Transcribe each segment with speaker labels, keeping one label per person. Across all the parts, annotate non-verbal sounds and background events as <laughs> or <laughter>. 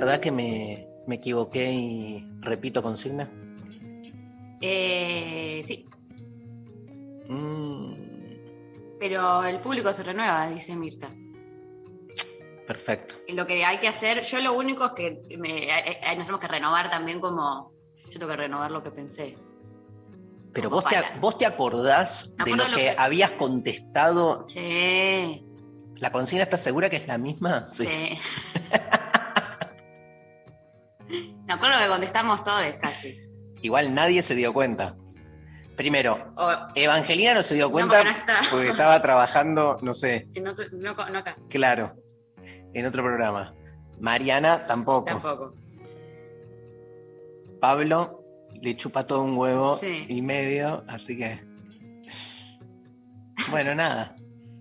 Speaker 1: verdad que me, me equivoqué y repito consigna?
Speaker 2: Eh, sí,
Speaker 1: Mm,
Speaker 2: pero el público se renueva, dice Mirta.
Speaker 1: perfecto.
Speaker 2: Lo que hay que hacer, yo lo único es que me- eh, eh, nos tenemos que renovar también como. Yo tengo que renovar lo que pensé.
Speaker 1: Pero vos te, vos te acordás de lo
Speaker 2: lo
Speaker 1: que
Speaker 2: que-
Speaker 1: habías contestado.
Speaker 2: Che,
Speaker 1: ¿La consigna estás segura que es la misma?
Speaker 2: sí. <laughs> Me acuerdo que contestamos todos casi.
Speaker 1: Igual nadie se dio cuenta. Primero,
Speaker 2: O,
Speaker 1: Evangelina no se dio cuenta
Speaker 2: porque no está.
Speaker 1: porque estaba trabajando, no sé,
Speaker 2: no, no, no acá,
Speaker 1: claro, en otro programa. Mariana tampoco.
Speaker 2: tampoco.
Speaker 1: Pablo le chupa todo un huevo
Speaker 2: Sí.
Speaker 1: y medio, así que. Bueno, nada.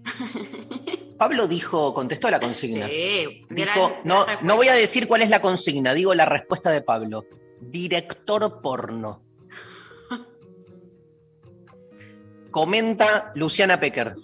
Speaker 1: <laughs> Pablo dijo, contestó la consigna.
Speaker 2: Sí,
Speaker 1: Dijo,
Speaker 2: gran-
Speaker 1: no,
Speaker 2: gran
Speaker 1: no voy a decir cuál es la consigna, digo la respuesta de Pablo. Director porno. <laughs> Comenta Luciana Pecker.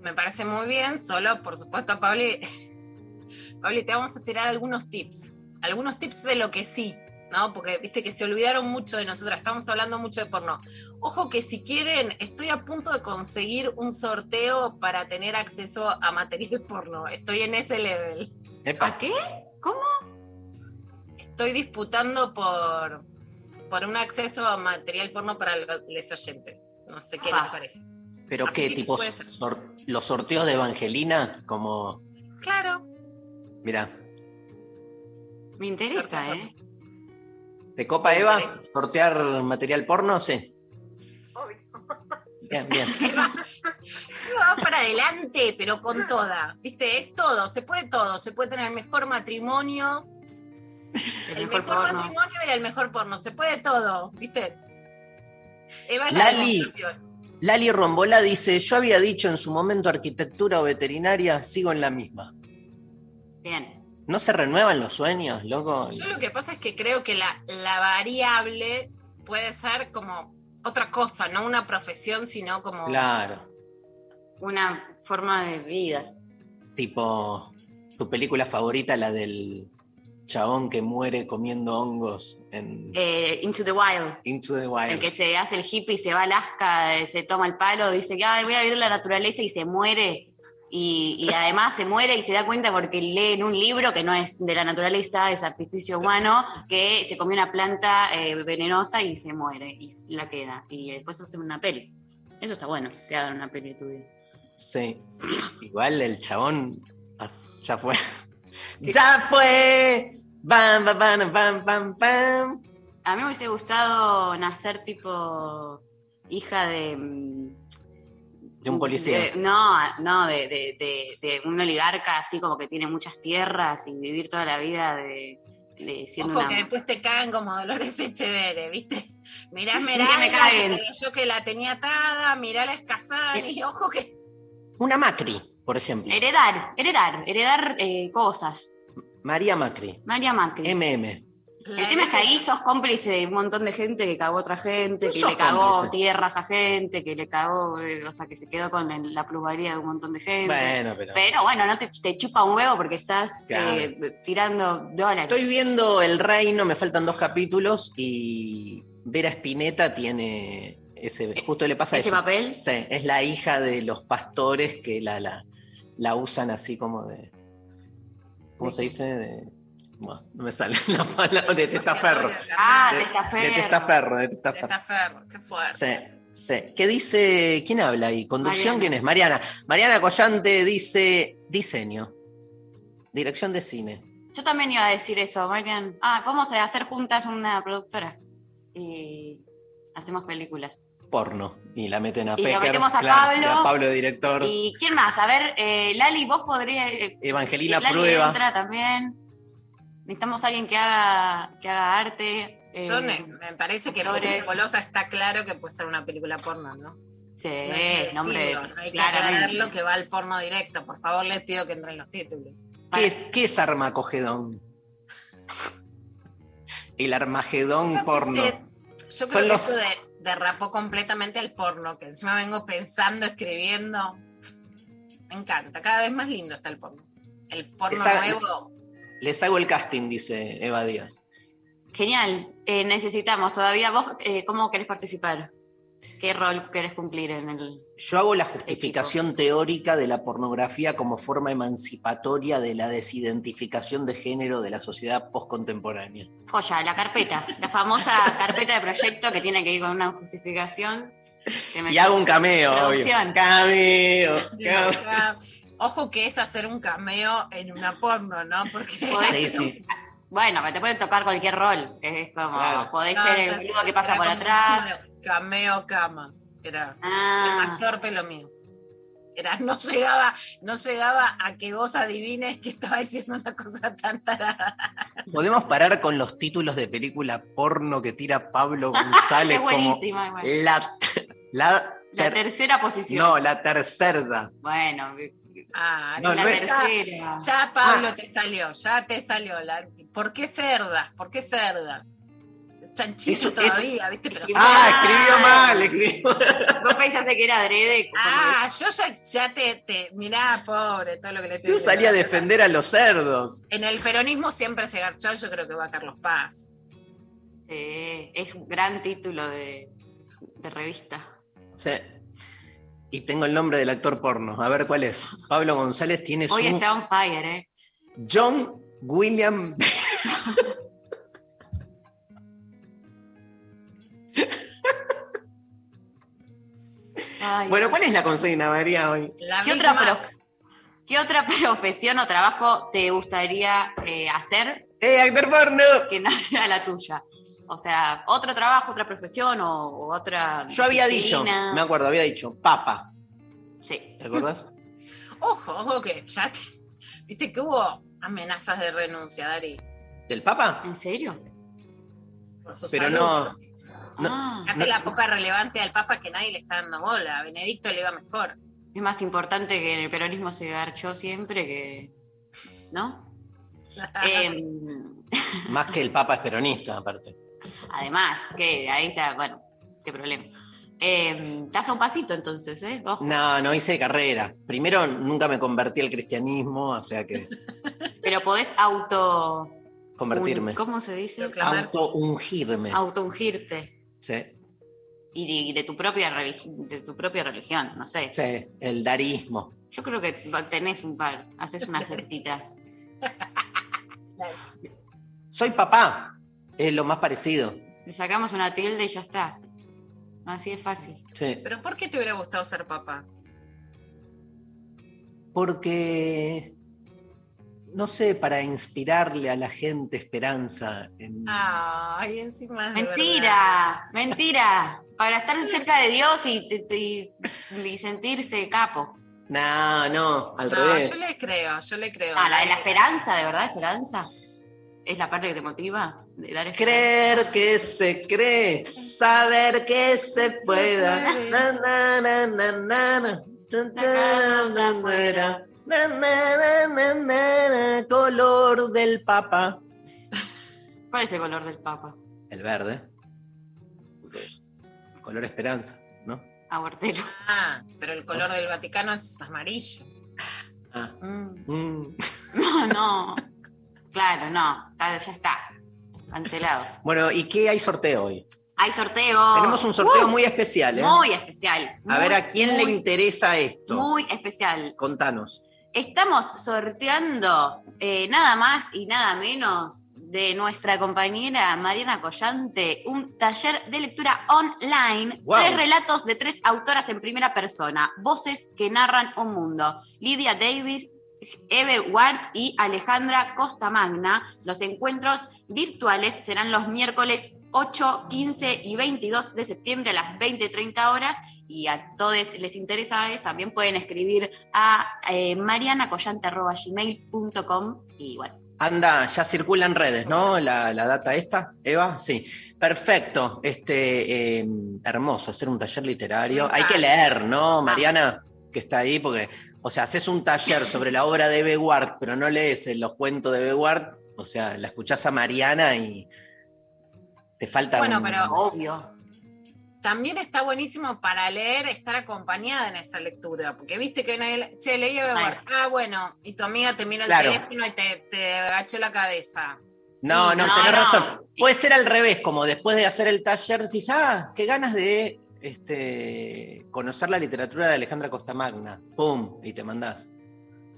Speaker 3: Me parece muy bien, solo por supuesto, Pablo, <laughs> Pablo, te vamos a tirar algunos tips. Algunos tips de lo que sí, ¿no? Porque viste que se olvidaron mucho de nosotras, estamos hablando mucho de porno. Ojo que si quieren, estoy a punto de conseguir un sorteo para tener acceso a material porno. Estoy en ese level.
Speaker 1: Epa.
Speaker 2: ¿A qué? ¿Cómo?
Speaker 3: Estoy disputando por, por un acceso a material porno para los, los oyentes. No sé qué les parece.
Speaker 1: Pero
Speaker 3: Así
Speaker 1: qué, tipo, sor- los sorteos de Evangelina, como,
Speaker 3: Claro.
Speaker 1: mira,
Speaker 2: Me interesa. ¿eh?
Speaker 1: ¿De Copa Eva? ¿Sortear material porno? Sí. Bien, bien. <laughs>
Speaker 3: va para adelante, pero con toda. ¿Viste? Es todo, se puede todo. Se puede tener el mejor matrimonio,
Speaker 2: El,
Speaker 3: el
Speaker 2: mejor,
Speaker 3: matrimonio y el mejor porno. Se puede todo, ¿viste? Eva es la
Speaker 1: Lali.
Speaker 3: demostración.
Speaker 1: Lali Rombola dice, yo había dicho en su momento arquitectura o veterinaria, sigo en la misma.
Speaker 2: Bien.
Speaker 1: ¿No se renuevan los sueños, loco?
Speaker 3: Yo lo que pasa es que creo que la, la variable puede ser como otra cosa, no una profesión, sino como
Speaker 1: Claro.
Speaker 2: Una forma de vida.
Speaker 1: Tipo, tu película favorita, la del chabón que muere comiendo hongos en
Speaker 2: Eh, Into the Wild.
Speaker 1: Into the
Speaker 2: El
Speaker 1: Wild.
Speaker 2: que se hace el hippie, se va a Alaska, eh, se toma el palo, dice que "Ay, voy a vivir la naturaleza y se muere. Y, y además se muere y se da cuenta porque lee en un libro que no es de la naturaleza, es artificio humano, que se comió una planta eh, venenosa y se muere y la queda. Y después hacen una peli. Eso está bueno, que hagan una peli tuya.
Speaker 1: Sí. Igual el chabón ya fue. ¡Ya fue! ¡Bam, bam, bam, bam, bam, bam!
Speaker 2: A mí me hubiese gustado nacer tipo hija de...
Speaker 1: De un policía.
Speaker 2: de- no, no, de, de- de- de un oligarca así como que tiene muchas tierras y vivir toda la vida de, de siendo
Speaker 3: Ojo
Speaker 2: una...
Speaker 3: que después te cagan como Dolores Echeverre, ¿viste? Mirá
Speaker 2: que me
Speaker 3: que yo que la tenía atada, mirá la Escasani, ojo que...
Speaker 1: Una Macri, por ejemplo.
Speaker 2: Heredar, heredar, heredar eh, cosas.
Speaker 1: María Macri.
Speaker 2: María Macri.
Speaker 1: MM.
Speaker 2: El tema es que ahí sos cómplice de un montón de gente que cagó a otra gente,
Speaker 1: No
Speaker 2: que le cagó
Speaker 1: cómplice.
Speaker 2: tierras a gente, que le cagó, eh, o sea, que se quedó con el- la plusvalía de un montón de gente.
Speaker 1: Bueno, pero.
Speaker 2: Pero bueno, no te, te chupa un huevo porque estás
Speaker 1: Claro.
Speaker 2: eh, tirando dólares.
Speaker 1: Estoy viendo El Reino, me faltan dos capítulos y Vera Spinetta tiene ese. Justo le pasa
Speaker 2: ¿Ese
Speaker 1: eso.
Speaker 2: papel?
Speaker 1: Sí, es la hija de los pastores que la, la, la usan así como de. ¿Cómo
Speaker 2: ¿De
Speaker 1: se dice? De, bueno, no me sale <laughs> la palabra de testaferro.
Speaker 2: Ah,
Speaker 1: De-
Speaker 2: testaferro.
Speaker 1: De testaferro, de testaferro.
Speaker 3: Testaferro, qué fuerte.
Speaker 1: Sí. Sí. ¿Qué dice? ¿Quién habla ahí? ¿Conducción?
Speaker 2: Mariana.
Speaker 1: ¿Quién es? Mariana. Mariana Collante dice diseño. Dirección de cine.
Speaker 2: Yo también iba a decir eso, Marian. Ah, ¿cómo se hacer juntas una productora? Y hacemos películas.
Speaker 1: Porno. Y la meten a
Speaker 2: Y
Speaker 1: Pecker.
Speaker 2: metemos a
Speaker 1: claro,
Speaker 2: Pablo.
Speaker 1: y a Pablo, director.
Speaker 2: ¿Y quién más? A ver, eh, Lali, vos podrías. eh,
Speaker 1: Evangelina
Speaker 2: Lali
Speaker 1: Prueba.
Speaker 2: entra también. Necesitamos a alguien que haga, que haga arte.
Speaker 3: Yo
Speaker 2: eh,
Speaker 3: ne- me parece que. Golosa está claro que puede ser una película porno, ¿no?
Speaker 2: Sí,
Speaker 3: No hay que
Speaker 2: nombre.
Speaker 3: decirlo, no hay que aclararlo que va al porno directo. Por favor, les pido que entren los títulos.
Speaker 1: ¿Qué es, qué es Armacogedón? El Armagedón
Speaker 3: Entonces,
Speaker 1: porno.
Speaker 3: sí, Yo
Speaker 1: Son
Speaker 3: creo que
Speaker 1: los-
Speaker 3: esto de- derrapó completamente al porno, que encima vengo pensando, escribiendo. Me encanta, cada vez más lindo está el porno. El porno
Speaker 1: Esa-
Speaker 3: nuevo.
Speaker 1: Les hago el casting, dice Eva Díaz.
Speaker 2: Genial. Eh, necesitamos todavía. ¿Vos eh, cómo querés participar? ¿Qué rol querés cumplir en el.?
Speaker 1: Yo hago la justificación teórica de la pornografía como forma emancipatoria de la desidentificación de género de la sociedad postcontemporánea.
Speaker 2: Joya, la carpeta. La famosa <laughs> carpeta de proyecto que tiene que ir con una justificación. que me-
Speaker 1: Y hago un cameo,
Speaker 2: Producción.
Speaker 1: obvio. Cameo. cameo.
Speaker 3: Ojo que es hacer un cameo en una porno, ¿no? Porque <laughs>
Speaker 2: Podés-
Speaker 1: Sí, sí.
Speaker 2: Bueno, te puede tocar cualquier rol. Es como,
Speaker 1: Claro.
Speaker 2: podés
Speaker 3: No,
Speaker 2: ser el boludo que pasa por atrás.
Speaker 3: Cameo cama. Era el
Speaker 2: Ah,
Speaker 3: más torpe lo mío. Era, no llegaba, no llegaba a que vos adivines que estaba diciendo una cosa tan tarada.
Speaker 1: Podemos parar con los títulos de película porno que tira Pablo <laughs>
Speaker 2: es
Speaker 1: González como la, la,
Speaker 2: La
Speaker 1: ter-
Speaker 2: tercera posición.
Speaker 1: no, la tercera.
Speaker 2: Bueno,
Speaker 3: Ah,
Speaker 1: No,
Speaker 2: la
Speaker 1: no es-
Speaker 2: tercera.
Speaker 3: Ya, Pablo,
Speaker 1: Ah.
Speaker 3: te salió, ya te salió. La... ¿Por qué cerdas? ¿Por qué cerdas? Chanchito
Speaker 1: Eso- eso-
Speaker 3: todavía, ¿viste? Pero
Speaker 1: Ah, escribió mal, escribió.
Speaker 2: Vos pensaste que era adrede.
Speaker 3: Ah, yo ya, ya te, te. Mirá, pobre, todo lo que le estoy
Speaker 1: Yo
Speaker 3: diciendo.
Speaker 1: salí a defender a los cerdos.
Speaker 3: En el peronismo siempre se garchó, yo creo que va Carlos Paz.
Speaker 2: Sí, es un gran título de, de revista.
Speaker 1: Sí. Y tengo el nombre del actor porno. A ver cuál es. Pablo González tiene su
Speaker 2: Hoy está on fire, ¿eh?
Speaker 1: John William.
Speaker 2: Ay,
Speaker 1: Bueno. ¿cuál es la consigna, María, hoy?
Speaker 3: La
Speaker 2: ¿Qué
Speaker 3: Big
Speaker 2: otra,
Speaker 3: Mac.
Speaker 2: pro- ¿Qué otra <laughs> profesión o trabajo te gustaría eh, hacer
Speaker 1: ¡Eh, actor porno!
Speaker 2: que no sea la tuya? O sea, otro trabajo, otra profesión o, o otra.
Speaker 1: Yo había dicho, me acuerdo, había dicho, papa.
Speaker 2: Sí.
Speaker 1: ¿Te acuerdas? <laughs>
Speaker 3: Ojo, ojo que ya te- Viste que hubo amenazas de renuncia, Dari.
Speaker 1: ¿Del papa?
Speaker 2: ¿En serio?
Speaker 3: por su
Speaker 1: Pero
Speaker 3: salud.
Speaker 1: no. No,
Speaker 2: Ah,
Speaker 1: no.
Speaker 3: la poca relevancia del Papa que nadie le está dando bola. A Benedicto le iba mejor.
Speaker 2: es más importante que en el peronismo se garchó siempre que. ¿No? <laughs> Em,
Speaker 1: Más que el papa es peronista, aparte.
Speaker 2: Además, que ahí está, bueno, qué problema. Em, estás a un pasito entonces, ¿eh? Ojo.
Speaker 1: No, no hice carrera. Primero, nunca me convertí al cristianismo, o sea que <laughs>
Speaker 2: Pero podés auto.
Speaker 1: convertirme.
Speaker 2: un- ¿Cómo se dice?
Speaker 3: Proclamar.
Speaker 1: Auto-ungirme.
Speaker 2: Auto-ungirte.
Speaker 1: Sí,
Speaker 2: Y de, de tu propia de tu propia religión, no sé.
Speaker 1: sí, el darismo.
Speaker 2: Yo creo que tenés un par, haces una sectita.
Speaker 1: Soy papá, es lo más parecido.
Speaker 2: Le sacamos una tilde y ya está. Así es fácil.
Speaker 1: Sí,
Speaker 3: Pero ¿por qué te hubiera gustado ser papá?
Speaker 1: porque, no sé, para inspirarle a la gente esperanza. En...
Speaker 3: Ay, encima de verdad.
Speaker 2: Mentira, mentira. Para estar cerca de Dios y, y- y sentirse capo.
Speaker 1: No, no, al
Speaker 3: No,
Speaker 1: revés.
Speaker 3: yo le creo, yo le creo.
Speaker 2: Ah, la de la esperanza, ¿de verdad? ¿Esperanza? ¿Es la parte que te motiva? De dar?
Speaker 1: Creer que se cree, saber que se pueda. Na, na, na, na, na, na. Color del papa.
Speaker 2: ¿Cuál es el color del papa?
Speaker 1: El verde. Es Color esperanza, ¿no?
Speaker 2: Abortero.
Speaker 3: Ah, pero el color del Vaticano es amarillo.
Speaker 1: Ah.
Speaker 3: Mm.
Speaker 1: mm. <laughs>
Speaker 2: No, no. Claro, no. Ya está. Cancelado.
Speaker 1: Bueno, ¿y qué hay sorteo hoy?
Speaker 2: Hay sorteo.
Speaker 1: Tenemos un sorteo
Speaker 2: Uh,
Speaker 1: muy especial, ¿eh?
Speaker 2: Muy especial.
Speaker 1: A ver, ¿a quién le interesa esto?
Speaker 2: Muy especial.
Speaker 1: Contanos.
Speaker 2: Estamos sorteando eh, nada más y nada menos de nuestra compañera Mariana Collante un taller de lectura online,
Speaker 1: Wow.
Speaker 2: tres relatos de tres autoras en primera persona, voces que narran un mundo. Lidia Davis, Eve Ward y Alejandra Costa Magna. Los encuentros virtuales serán los miércoles 8, 15 y 22 de septiembre a las 20-30 horas y a todos les interesa también pueden escribir a eh, marianacollante.gmail.com y bueno,
Speaker 1: Anda, ya circula en redes, ¿no? La, la data esta, Eva, sí. Perfecto. Este, eh, hermoso, hacer un taller literario. Hay que leer, ¿no, Mariana? Que está ahí, porque, o sea, haces un taller sobre la obra de Bewart, pero no lees los cuentos de Bewart, o sea, la escuchás a Mariana y te falta
Speaker 3: Bueno,
Speaker 1: un-
Speaker 3: pero-
Speaker 2: obvio.
Speaker 3: También está buenísimo para leer, estar acompañada en esa lectura, porque viste que nadie, che, leí a Bewar. Ah, bueno, y tu amiga te mira el
Speaker 1: Claro.
Speaker 3: teléfono y te, te agachó la cabeza.
Speaker 1: No, no,
Speaker 2: No,
Speaker 1: tenés
Speaker 2: no.
Speaker 1: razón. Puede ser al revés, como después de hacer el taller decís, ah, qué ganas de este, conocer la literatura de Alejandra Costamagna. Pum, y te mandás.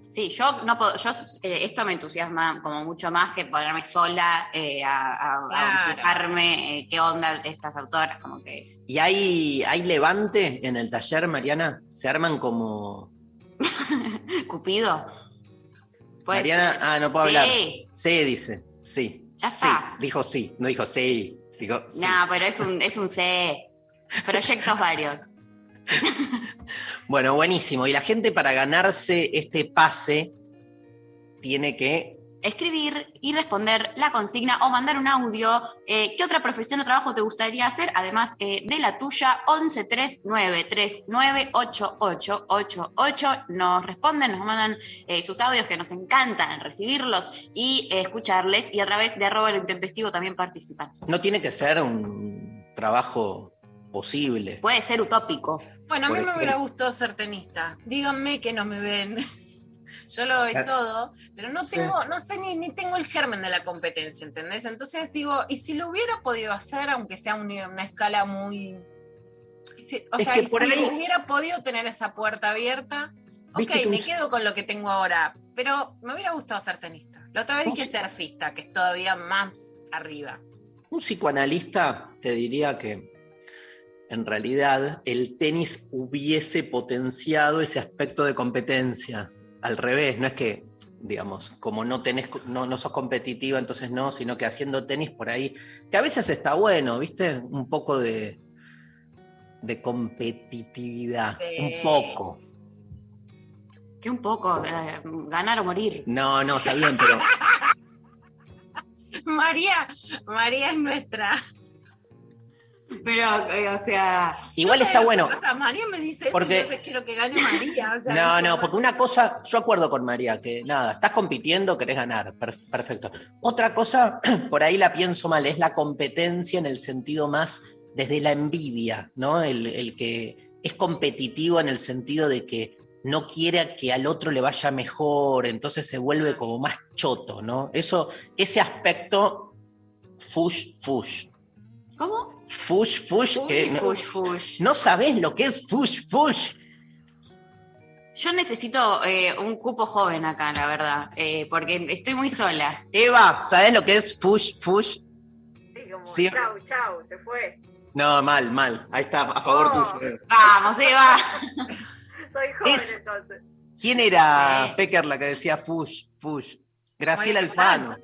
Speaker 2: Sí, yo no puedo, yo eh, esto me entusiasma como mucho más que ponerme sola eh, a, a, empujarme, eh, qué onda estas autoras, como que
Speaker 1: ¿Y hay, hay levante en el taller, Mariana? ¿Se arman como... <laughs>
Speaker 2: Cupido.
Speaker 1: Mariana,
Speaker 2: ser.
Speaker 1: ah, no puedo hablar.
Speaker 2: Sí,
Speaker 1: Sí, dice, sí.
Speaker 2: Ya
Speaker 1: sí.
Speaker 2: está.
Speaker 1: Dijo sí, no dijo sí. Dijo sí.
Speaker 2: no, pero es un, es un C. Proyectos varios. <laughs>
Speaker 1: Bueno, buenísimo. Y la gente para ganarse este pase tiene que
Speaker 2: Escribir y responder la consigna o mandar un audio. Eh, ¿Qué otra profesión o trabajo te gustaría hacer? Además eh, de la tuya, 1139398888. Nos responden, nos mandan eh, sus audios que nos encantan recibirlos y escucharles. Y a través de arroba el intempestivo también participan.
Speaker 1: no tiene que ser un trabajo posible.
Speaker 2: Puede ser utópico.
Speaker 3: Bueno, a mí me hubiera gustado ser tenista. Díganme que no me ven. <laughs> Yo lo doy
Speaker 1: Claro.
Speaker 3: todo, pero no
Speaker 1: Sí.
Speaker 3: tengo, no sé ni, ni tengo el germen de la competencia, ¿entendés? Entonces digo, ¿y si lo hubiera podido hacer, aunque sea un- una escala muy. si- o
Speaker 1: Es
Speaker 3: sea, y si
Speaker 1: ahí-
Speaker 3: hubiera podido tener esa puerta abierta, ok, me quedo con lo que tengo ahora, pero me hubiera gustado ser tenista. La otra vez
Speaker 1: ¿Vos-
Speaker 3: dije surfista, que es todavía más arriba.
Speaker 1: Un psicoanalista te diría que en realidad el tenis hubiese potenciado ese aspecto de competencia. Al revés, no es que, digamos, como no tenés, no, no sos competitiva, entonces no, sino que haciendo tenis por ahí, que a veces está bueno, ¿viste? Un poco de, de competitividad.
Speaker 3: Sí.
Speaker 1: Un poco.
Speaker 2: Que un poco, eh, ganar o morir.
Speaker 1: No, no, está bien, pero. <laughs>
Speaker 3: María, María es nuestra.
Speaker 2: Pero, eh, o sea,
Speaker 1: Igual está bueno.
Speaker 3: Sea, María me dice eso
Speaker 1: Porque-
Speaker 3: y yo quiero que gane María. o sea,
Speaker 1: No, no, porque una cosa, yo acuerdo con María, que nada, estás compitiendo, querés ganar, per- perfecto. Otra cosa, <clears throat> por ahí la pienso mal, es la competencia en el sentido más desde la envidia, ¿no? El, el que es competitivo en el sentido de que no quiere que al otro le vaya mejor, entonces se vuelve como más choto, ¿no? Eso, ese aspecto, fush, fush.
Speaker 2: ¿Cómo?
Speaker 1: Fush, fush, no,
Speaker 2: Fush, fush.
Speaker 1: no sabés lo que es fush, fush.
Speaker 2: Yo necesito eh, un cupo joven acá, la verdad, eh, porque estoy muy sola.
Speaker 1: Eva, ¿sabés lo que es fush, fush? Sí.
Speaker 4: Chau, chau, se fue.
Speaker 1: No, mal, mal. Ahí está, a favor
Speaker 4: Oh.
Speaker 1: tuyo.
Speaker 2: Vamos, Eva. <laughs>
Speaker 4: Soy joven
Speaker 1: Es-
Speaker 4: entonces.
Speaker 1: ¿Quién era
Speaker 2: Sí.
Speaker 1: Pecker la que decía fush, fush? Graciela Alfano.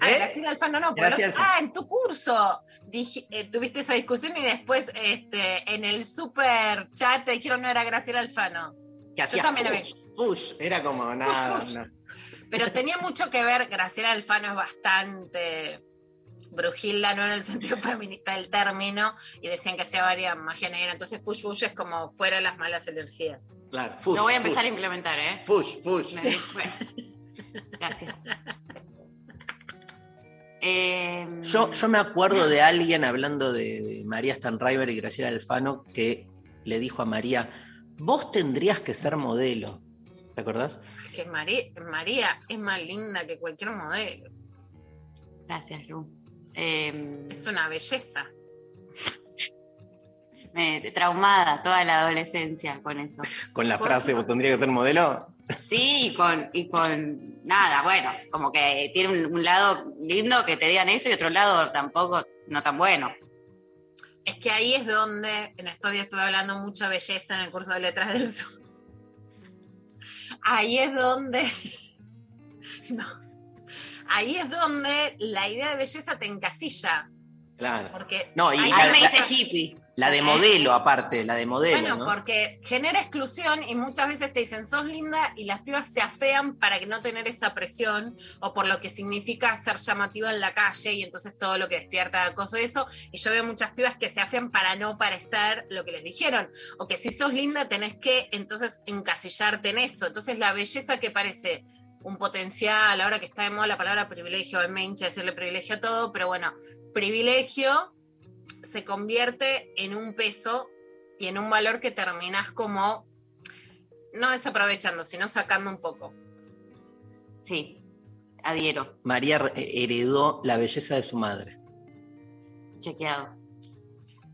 Speaker 3: Ah,
Speaker 1: ¿Eh?
Speaker 3: Graciela Alfano no, lo-
Speaker 1: Alfano.
Speaker 3: ah, en tu curso dije- eh, tuviste esa discusión y después este, en el super chat te dijeron no era Graciela Alfano.
Speaker 1: Que hacía
Speaker 3: también la
Speaker 1: fush, fush. Era como nada. no.
Speaker 3: Pero tenía mucho que ver, Graciela Alfano es bastante brujilda, no en el sentido <laughs> feminista del término, y decían que hacía varias magia negra, entonces fush fush es como fuera las malas energías.
Speaker 1: Claro, fush.
Speaker 2: Lo voy a empezar a implementar, ¿eh?
Speaker 1: Fush, fush. <laughs>
Speaker 2: Gracias. Eh,
Speaker 1: Yo, yo me acuerdo de alguien hablando de, de María Stanriver y Graciela Alfano que le dijo a María, vos tendrías que ser modelo. ¿Te acordás?
Speaker 3: Que María, María es más linda que cualquier modelo,
Speaker 2: Gracias, Lu. Eh,
Speaker 3: es una belleza. <laughs>
Speaker 2: me- traumada toda la adolescencia con eso.
Speaker 1: Con la frase, vos tendrías que ser modelo.
Speaker 2: Sí, y con, y con nada, bueno, como que tiene un, un lado lindo que te digan eso y otro lado tampoco, no tan bueno.
Speaker 3: Es que ahí es donde, en estos días estuve hablando mucho de belleza en el curso de Letras del Sur. Ahí es donde. <laughs> No. Ahí es donde la idea de belleza te encasilla.
Speaker 1: Claro.
Speaker 3: Porque
Speaker 1: No, y la-
Speaker 2: Ahí me dice hippie.
Speaker 1: La de modelo, aparte, la de modelo.
Speaker 3: Bueno,
Speaker 1: ¿no?
Speaker 3: porque genera exclusión y muchas veces te dicen sos linda y las pibas se afean para que no tener esa presión o por lo que significa ser llamativa en la calle y entonces todo lo que despierta acoso y eso. Y yo veo muchas pibas que se afean para no parecer lo que les dijeron o que si sos linda tenés que entonces encasillarte en eso. Entonces la belleza que parece un potencial, ahora que está de moda la palabra privilegio, me hincha decirle privilegio a todo, pero bueno, privilegio se convierte en un peso y en un valor que terminas como no desaprovechando, sino sacando un poco.
Speaker 2: Sí, adhiero,
Speaker 1: María eh, heredó la belleza de su madre.
Speaker 2: chequeado.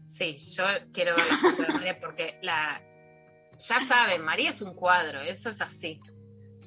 Speaker 3: Sí, yo quiero ver la foto de María porque la ya saben, María es un cuadro, eso es así.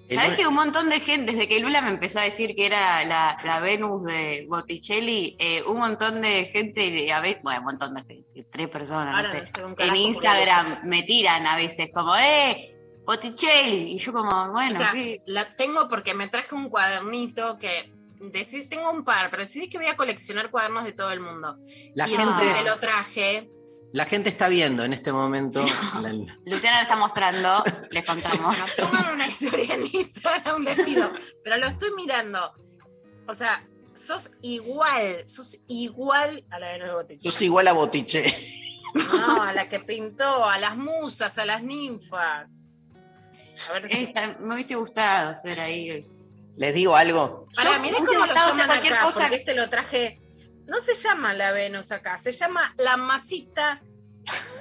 Speaker 1: El
Speaker 2: ¿Sabes que un montón de gente, desde que Lula me empezó a decir que era la, la Venus de Botticelli, eh, un montón de gente, a veces, bueno, un montón de gente, tres personas,
Speaker 3: Ahora
Speaker 2: no
Speaker 3: no
Speaker 2: sé, en Instagram me tiran a veces como, ¡eh! Botticelli. Y yo como,
Speaker 3: O
Speaker 2: bueno,
Speaker 3: sea,
Speaker 2: sí.
Speaker 3: la tengo porque me traje un cuadernito que decidí, tengo un par, pero decidí que voy a coleccionar cuadernos de todo el mundo.
Speaker 1: la,
Speaker 3: y entonces
Speaker 1: gente,
Speaker 3: te lo traje.
Speaker 1: La gente está viendo en este momento. la- <laughs>
Speaker 2: Luciana lo está mostrando, les contamos.
Speaker 3: Toman una historia en Instagram pero lo estoy mirando. O sea, sos igual, sos igual a la de los Botticelli.
Speaker 1: Sos igual a Botiche.
Speaker 3: No, a la que pintó, a las musas, a las ninfas. A ver si-
Speaker 2: Esta- me hubiese gustado ser ahí.
Speaker 1: Les digo algo.
Speaker 3: Mirá
Speaker 2: hubiese
Speaker 3: cómo lo llaman
Speaker 2: cualquier
Speaker 3: acá,
Speaker 2: cosa-
Speaker 3: porque este lo traje. No se llama la Venus acá, se llama la masita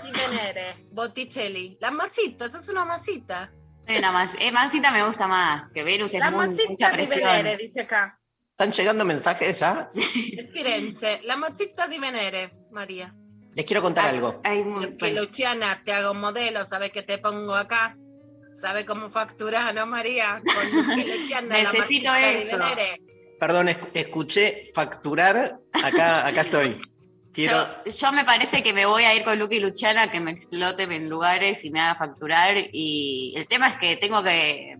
Speaker 3: di Venere, <laughs> Botticelli. La masita, esa es una masita.
Speaker 2: Una más, eh, Mancita me gusta más, que Venus es
Speaker 3: La
Speaker 2: muy, mucha
Speaker 3: masita di
Speaker 2: presión.
Speaker 3: Venere, dice acá.
Speaker 1: ¿Están llegando mensajes ya?
Speaker 3: De Firenze, la masita di Venere, María.
Speaker 1: Les quiero contar
Speaker 2: Ah,
Speaker 1: algo.
Speaker 2: ay, muy-
Speaker 3: que
Speaker 2: bueno.
Speaker 3: Luciana te hago modelo, ¿sabes que te pongo acá? ¿Sabe cómo facturar, no, María? Con que Luciana, la
Speaker 2: Necesito
Speaker 3: masita di
Speaker 2: eso.
Speaker 3: Venere.
Speaker 1: Perdón, esc- escuché facturar. Acá, acá estoy. <laughs> Quiero.
Speaker 2: Yo, yo me parece que me voy a ir con Lucky Luciana, que me explote en lugares y me haga facturar. Y el tema es que tengo que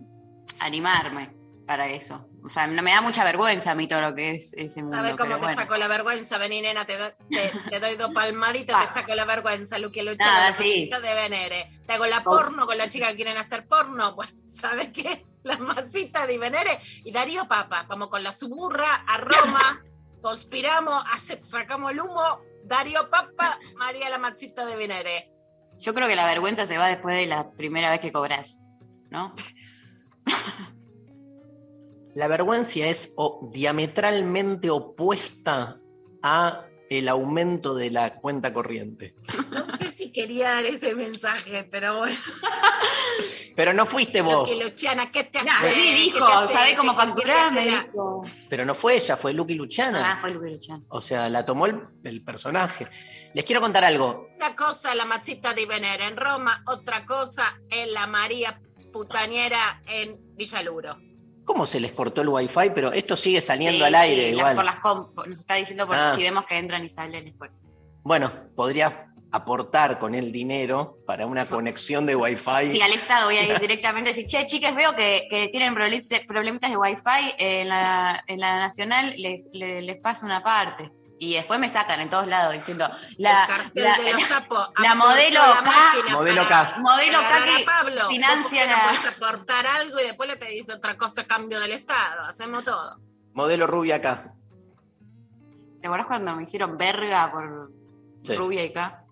Speaker 2: animarme para eso. O sea, no me da mucha vergüenza a mí todo lo que es ese mundo.
Speaker 3: ¿Sabes cómo te
Speaker 2: bueno.
Speaker 3: saco la vergüenza? Vení, nena, te, doy- te, te doy dos palmaditas, te saco la vergüenza, Luque Luciana,
Speaker 2: Nada,
Speaker 3: la
Speaker 2: sí.
Speaker 3: de Venere. Te hago la porno con la chica que quieren hacer porno. <laughs> Pues, ¿sabes qué? La masita de Venere y Darío Papa. Vamos con la suburra a Roma, <laughs> conspiramos, hace- sacamos el humo. Darío Papa, María la masita de Venere.
Speaker 2: Yo creo que la vergüenza se va después de la primera vez que cobras, ¿no? <laughs>
Speaker 1: La vergüenza es o- diametralmente opuesta a el aumento de la cuenta corriente.
Speaker 3: No sé si quería dar ese mensaje, pero bueno.
Speaker 1: Pero no fuiste vos.
Speaker 3: Luque Luciana, ¿qué te hace?
Speaker 2: Sí,
Speaker 3: ¿Qué
Speaker 2: dijo? ¿sabe cómo
Speaker 3: ¿Qué- qué te
Speaker 2: facturar?
Speaker 1: Pero no fue ella, fue Lucky Luciana.
Speaker 2: Ah, fue Lucky Luciana.
Speaker 1: O sea, la tomó el, el personaje. Les quiero contar algo.
Speaker 3: Una cosa la machita de Venere en Roma, otra cosa es la María putañera en Villaluro.
Speaker 1: ¿Cómo se les cortó el wifi? Pero esto sigue saliendo
Speaker 2: Sí,
Speaker 1: al aire
Speaker 2: sí,
Speaker 1: igual.
Speaker 2: por las com- nos está diciendo por
Speaker 1: Ah.
Speaker 2: si vemos que entran y salen es por eso.
Speaker 1: Bueno, podría aportar con el dinero para una conexión de wifi.
Speaker 2: Sí, al Estado voy a ir <laughs> directamente y decir, che, chicas, veo que, que tienen problemi- problemitas de wifi en la, en la nacional, les, les, les paso una parte. Y después me sacan en todos lados diciendo, la, la-
Speaker 3: de los sapos.
Speaker 2: la modelo
Speaker 3: la
Speaker 2: K-
Speaker 3: máquina
Speaker 1: Modelo
Speaker 3: para-
Speaker 1: K.
Speaker 2: modelo K que
Speaker 3: Pablo.
Speaker 2: financia
Speaker 3: ¿Vos por qué
Speaker 2: la-
Speaker 3: podés aportar algo y después le pedís otra cosa a cambio del Estado. Hacemos todo.
Speaker 1: Modelo rubia acá.
Speaker 2: ¿Te acordás cuando me hicieron verga por
Speaker 1: Sí.
Speaker 2: Rubia y K?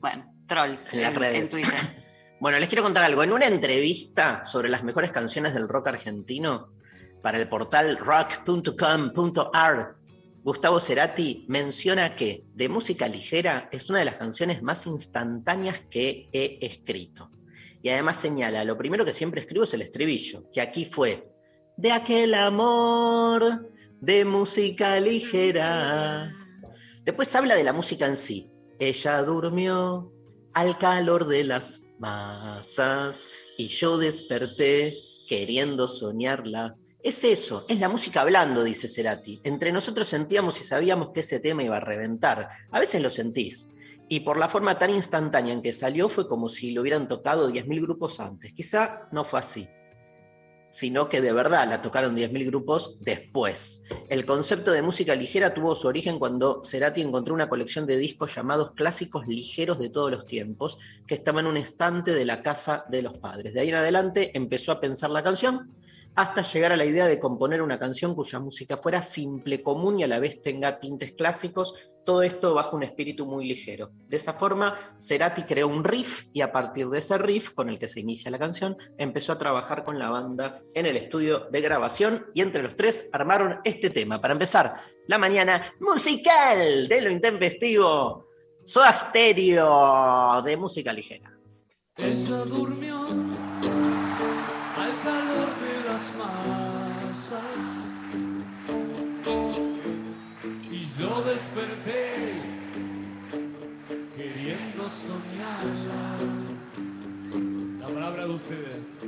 Speaker 2: Bueno, trolls
Speaker 1: En
Speaker 2: en,
Speaker 1: las redes.
Speaker 2: en Twitter. <laughs>
Speaker 1: Bueno, les quiero contar algo. En una entrevista sobre las mejores canciones del rock argentino para el portal rock.com.ar, Gustavo Cerati menciona que De música ligera es una de las canciones más instantáneas que he escrito. Y además señala, lo primero que siempre escribo es el estribillo, que aquí fue, de aquel amor, de música ligera. Después habla de la música en sí. Ella durmió al calor de las masas y yo desperté queriendo soñarla Es eso, es la música hablando, dice Cerati. Entre nosotros sentíamos y sabíamos que ese tema iba a reventar. A veces lo sentís. Y por la forma tan instantánea en que salió fue como si lo hubieran tocado 10.000 grupos antes. Quizá no fue así, sino que de verdad la tocaron 10.000 grupos después. El concepto de música ligera tuvo su origen cuando Cerati encontró una colección de discos llamados clásicos ligeros de todos los tiempos, que estaba en un estante de la casa de los padres. De ahí en adelante empezó a pensar la canción hasta llegar a la idea de componer una canción cuya música fuera simple, común y a la vez tenga tintes clásicos, todo esto bajo un espíritu muy ligero. De esa forma, Cerati creó un riff y a partir de ese riff con el que se inicia la canción, empezó a trabajar con la banda en el estudio de grabación y entre los tres armaron este tema. Para empezar, la mañana musical de lo intempestivo, Soda Stereo de música ligera.
Speaker 5: Durmió las masas y yo desperté queriendo soñarla. La palabra de ustedes.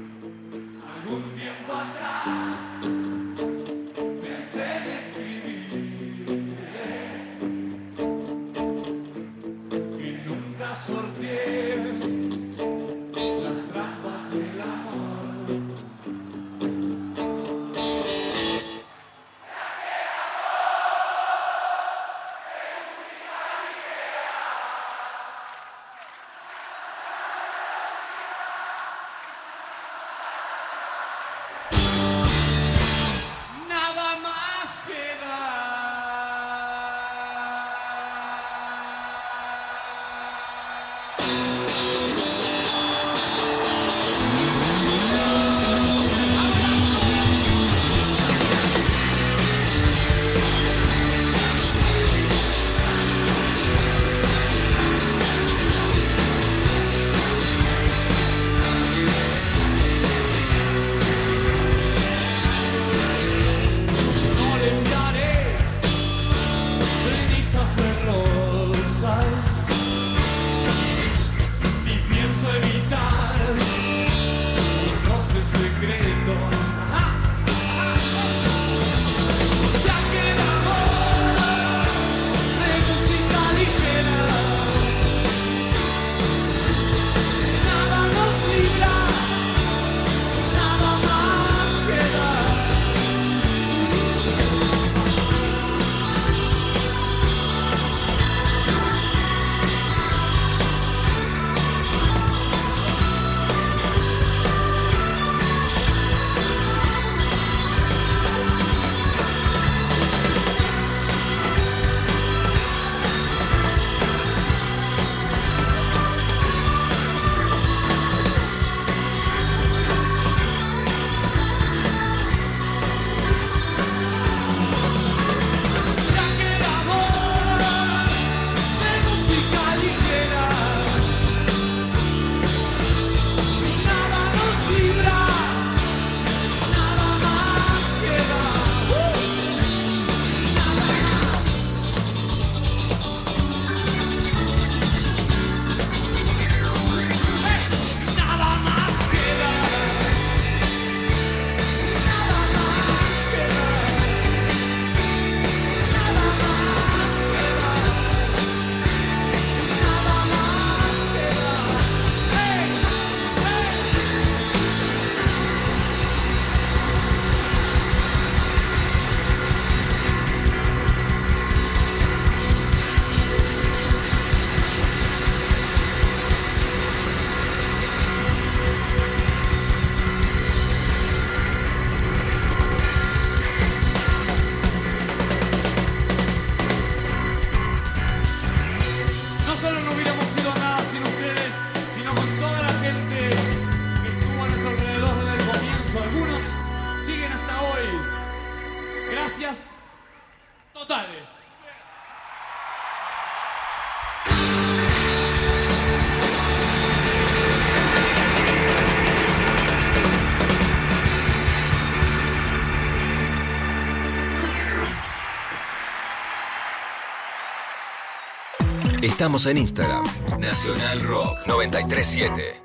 Speaker 6: Estamos en Instagram. Nacional Rock 937.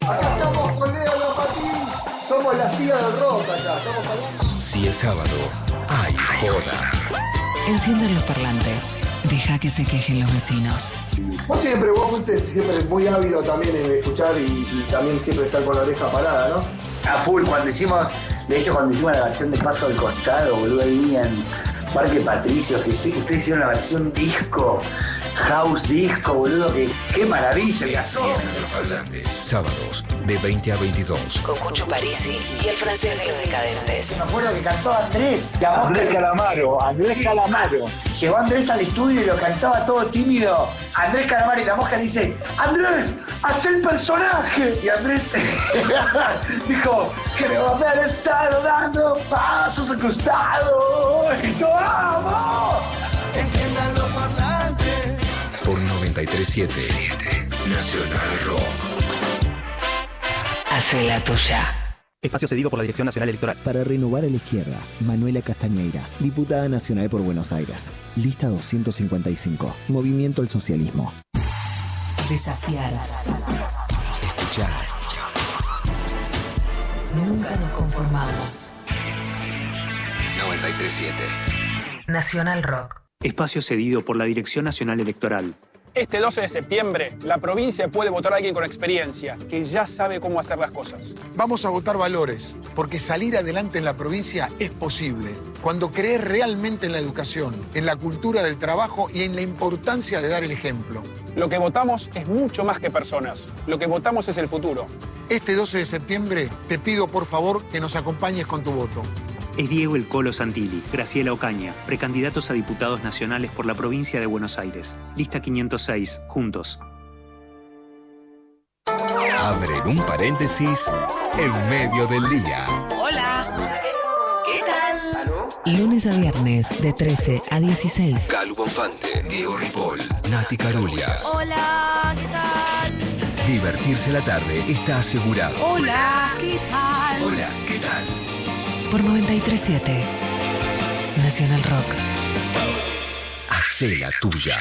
Speaker 7: Acá estamos con Leo Lopatín, Somos las tías del rock acá, estamos hablando.
Speaker 6: Si es sábado, hay joda.
Speaker 8: Encienden los parlantes. Deja que se quejen los vecinos.
Speaker 7: Vos siempre, vos fuiste siempre muy ávido también en escuchar y, y también siempre estar con la oreja parada, ¿no?
Speaker 9: A full, cuando hicimos, de hecho cuando hicimos la versión de Paso al Costado, boludo, ahí en Parque Patricio, que sí, ustedes hicieron la versión disco, house disco, boludo, que qué maravilla, que
Speaker 6: los parlantes. Sábados, de 20 a 22.
Speaker 8: Con Cucho Parisi y el francés de los decadentes.
Speaker 9: Me acuerdo que cantó Andrés,
Speaker 7: Andrés Calamaro, Andrés Calamaro.
Speaker 9: Llegó Andrés al estudio y lo cantaba todo tímido. Andrés Calamaro y la mosca le dice, Andrés, haz el personaje. Y Andrés <laughs> dijo, creo haber estado dando pasos costado. Y yo amo.
Speaker 6: Por 937 Nacional Rock.
Speaker 8: Hace la tuya.
Speaker 10: Espacio cedido por la Dirección Nacional Electoral.
Speaker 11: Para renovar a la izquierda, Manuela Castañeira, diputada nacional por Buenos Aires. Lista 255. Movimiento al Socialismo.
Speaker 8: Desafiar.
Speaker 6: Escuchar.
Speaker 8: Nunca nos conformamos.
Speaker 6: 937
Speaker 8: Nacional Rock.
Speaker 10: Espacio cedido por la Dirección Nacional Electoral.
Speaker 12: Este 12 de septiembre, la provincia puede votar a alguien con experiencia, que ya sabe cómo hacer las cosas.
Speaker 7: Vamos a votar valores, porque salir adelante en la provincia es posible. Cuando crees realmente en la educación, en la cultura del trabajo y en la importancia de dar el ejemplo.
Speaker 12: Lo que votamos es mucho más que personas. Lo que votamos es el futuro.
Speaker 7: Este 12 de septiembre te pido por favor que nos acompañes con tu voto.
Speaker 10: Es Diego El Colo Santilli, Graciela Ocaña, precandidatos a diputados nacionales por la provincia de Buenos Aires. Lista 506, juntos.
Speaker 6: Abren un paréntesis en medio del día.
Speaker 8: Hola. ¿Qué tal? Lunes a viernes de 13 a 16.
Speaker 6: Calu Bonfante, Diego Ripoll, Nati Carulias.
Speaker 13: Hola, ¿qué tal?
Speaker 6: Divertirse la tarde está asegurado.
Speaker 8: Hola. ¿Qué tal?
Speaker 6: Hola, ¿qué tal?
Speaker 8: Por 937 Nacional Rock.
Speaker 6: Hacé la tuya.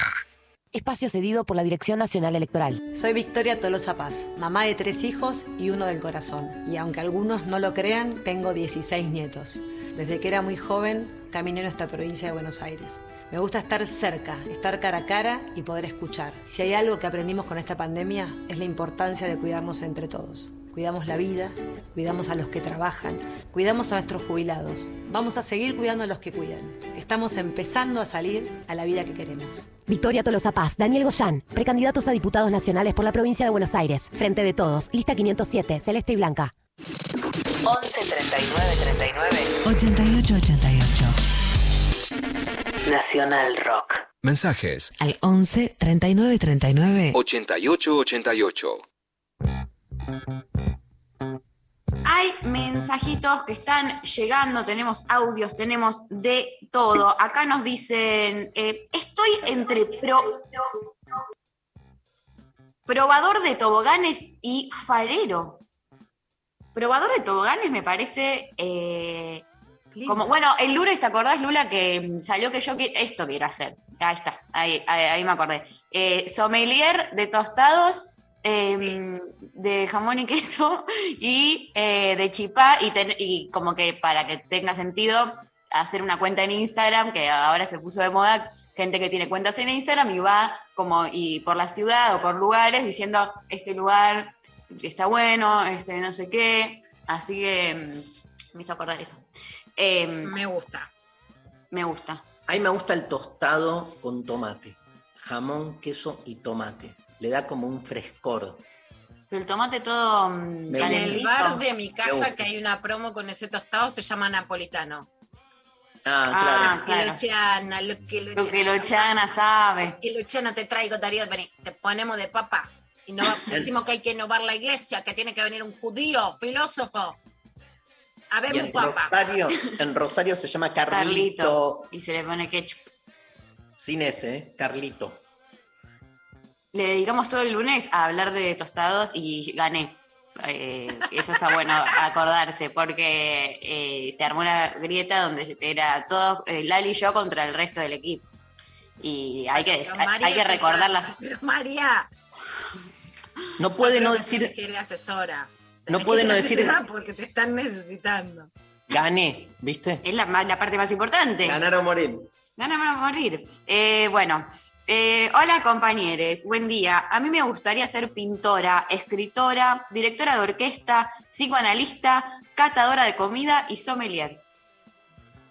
Speaker 14: Espacio cedido por la Dirección Nacional Electoral.
Speaker 15: Soy Victoria Tolosa Paz, mamá de tres hijos y uno del corazón. Y aunque algunos no lo crean, tengo 16 nietos. Desde que era muy joven, caminé en esta provincia de Buenos Aires. Me gusta estar cerca, estar cara a cara y poder escuchar. Si hay algo que aprendimos con esta pandemia, es la importancia de cuidarnos entre todos. Cuidamos la vida, cuidamos a los que trabajan, cuidamos a nuestros jubilados. Vamos a seguir cuidando a los que cuidan. Estamos empezando a salir a la vida que queremos.
Speaker 14: Victoria Tolosa Paz, Daniel Goyán, precandidatos a diputados nacionales por la provincia de Buenos Aires. Frente de todos, lista 507, celeste y blanca.
Speaker 8: 11 39 39 88 88. Nacional Rock.
Speaker 6: Mensajes
Speaker 8: Al 11 39 39
Speaker 6: 8888.
Speaker 2: Hay mensajitos que están llegando, tenemos audios, tenemos de todo. Acá nos dicen, eh, estoy entre pro- probador de toboganes y farero. Probador de toboganes me parece eh, como, bueno, el lunes, ¿te acordás, Lula, que salió que yo quiero, esto quiero hacer? Ahí está, ahí, ahí, ahí me acordé. Eh, sommelier de tostados, eh, de jamón y <laughs> queso y eh, de chipá, y, ten- y como que para que tenga sentido, hacer una cuenta en Instagram, que ahora se puso de moda, gente que tiene cuentas en Instagram y va como y por la ciudad o por lugares diciendo, este lugar está bueno, este no sé qué, así que mm, me hizo acordar eso.
Speaker 3: me gusta.
Speaker 2: Me gusta.
Speaker 1: A mí me gusta el tostado con tomate. Jamón, queso y tomate. Le da como un frescor.
Speaker 2: Pero el tomate todo mm,
Speaker 1: Me
Speaker 3: En el bar de mi casa que hay una promo con ese tostado se llama napolitano.
Speaker 1: Ah,
Speaker 2: Ah,
Speaker 3: Que
Speaker 2: claro.
Speaker 3: Luciana, lo que
Speaker 2: Lo
Speaker 3: Luciana,
Speaker 2: que Luciana sabe.
Speaker 3: Que Luciana te traigo, Darío, vení, te ponemos de papa. Y no, <laughs> decimos que hay que innovar la iglesia, que tiene que venir un judío, filósofo. A ver, un
Speaker 1: en
Speaker 3: papa.
Speaker 1: Rosario, <laughs> en Rosario se llama Carlito.
Speaker 2: Carlito. Y se le pone ketchup.
Speaker 1: Sin ese, ¿eh? Carlito.
Speaker 2: Le dedicamos todo el lunes a hablar de tostados y gané. Eh, eso está bueno acordarse, porque eh, se armó una grieta donde era todo eh, Lali y yo contra el resto del equipo. Y hay que, hay,
Speaker 3: María
Speaker 2: hay que
Speaker 3: es
Speaker 2: recordar
Speaker 3: una-
Speaker 2: las. <laughs>
Speaker 3: Pero María.
Speaker 1: No puede no decir.
Speaker 3: Que le asesora.
Speaker 1: No
Speaker 3: que
Speaker 1: no decir
Speaker 3: porque te están necesitando.
Speaker 1: gané, ¿viste?
Speaker 2: Es la, la parte más importante.
Speaker 1: Ganar o morir.
Speaker 2: Ganar o morir. Eh, bueno, eh, hola compañeros, buen día. A mí me gustaría ser pintora, escritora, directora de orquesta, psicoanalista, catadora de comida y sommelier.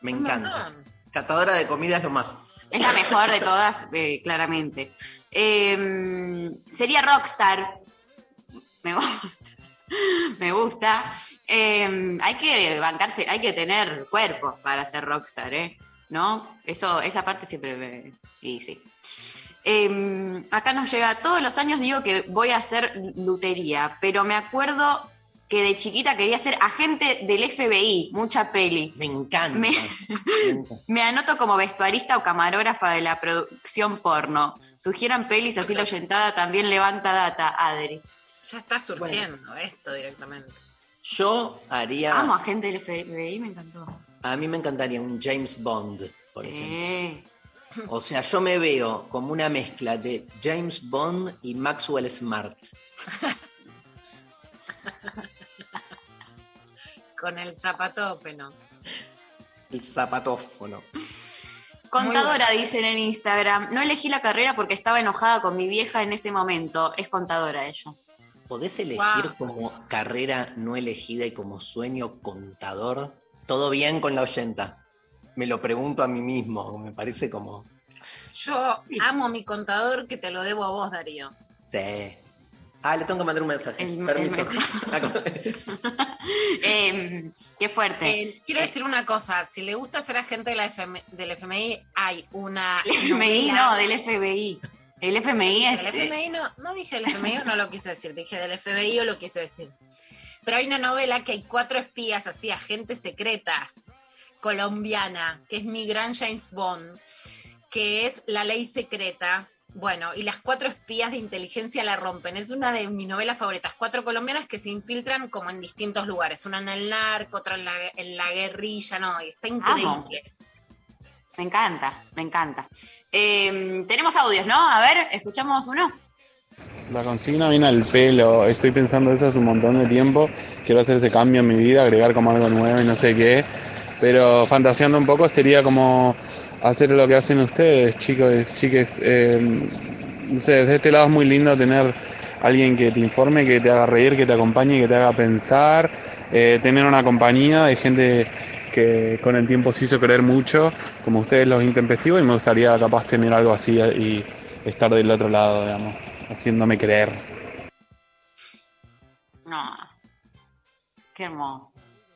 Speaker 1: Me encanta. Catadora de comida es lo más.
Speaker 2: Es la mejor de todas, eh, claramente. Eh, sería rockstar. Me gusta. Me gusta. Eh, hay que bancarse, hay que tener cuerpo para ser rockstar, ¿eh? ¿No? Eso, esa parte siempre me. Y sí. Eh, acá nos llega, todos los años digo que voy a hacer lutería, pero me acuerdo que de chiquita quería ser agente del FBI, mucha peli.
Speaker 1: Me encanta.
Speaker 2: Me-
Speaker 1: Me <laughs> encanta.
Speaker 2: Me anoto como vestuarista o camarógrafa de la producción porno. Sugieran pelis, así la oyentada también levanta data, Adri.
Speaker 3: Ya está surgiendo esto directamente.
Speaker 1: Yo haría.
Speaker 2: Amo a gente del FBI, me encantó.
Speaker 1: A mí me encantaría un James Bond, por ejemplo. O sea, yo me veo como una mezcla de James Bond y Maxwell Smart. <laughs>
Speaker 3: Con el zapatófeno.
Speaker 1: El zapatófono.
Speaker 2: Contadora,
Speaker 3: bueno.
Speaker 2: dicen en Instagram. No elegí la carrera porque estaba enojada con mi vieja en ese momento. Es contadora ella.
Speaker 1: ¿Podés elegir
Speaker 3: Wow.
Speaker 1: como carrera no elegida y como sueño contador? Todo bien con la oyenta. Me lo pregunto a mí mismo, me parece como.
Speaker 3: Yo amo mi contador que te lo debo a vos, Darío.
Speaker 1: Sí. Ah, le tengo que mandar un mensaje.
Speaker 2: El- el
Speaker 1: Permiso. <laughs> <laughs>
Speaker 2: Eh, qué fuerte.
Speaker 3: Eh, quiero decir una cosa, si le gusta ser agente de la FM del FMI, hay una... <laughs>
Speaker 2: El FMI
Speaker 3: novela-
Speaker 2: no, del FBI. El FMI es.
Speaker 3: Del FMI no, no dije del FMI o no lo quise decir, dije del FBI o lo quise decir. Pero hay una novela que hay cuatro espías, así, agentes secretas, colombiana, que es mi gran James Bond, que es La Ley Secreta. Bueno, y las cuatro espías de inteligencia la rompen. Es una de mis novelas favoritas. Cuatro colombianas que se infiltran como en distintos lugares. Una en el narco, otra en la, en la guerrilla, no, y está increíble.
Speaker 2: Me encanta, me encanta. Eh, tenemos audios, ¿no? A ver, escuchamos uno.
Speaker 12: La consigna viene al pelo. Estoy pensando eso hace un montón de tiempo. Quiero hacer ese cambio en mi vida, agregar como algo nuevo y no sé qué. Pero fantaseando un poco sería como hacer lo que hacen ustedes, chicos, chiques. Eh, no sé, desde este lado es muy lindo tener alguien que te informe, que te haga reír, que te acompañe, que te haga pensar. Eh, tener una compañía de gente que con el tiempo se hizo creer mucho, como ustedes los intempestivos, y me gustaría capaz tener algo así y estar del otro lado, digamos, haciéndome creer.
Speaker 2: No. Qué hermoso.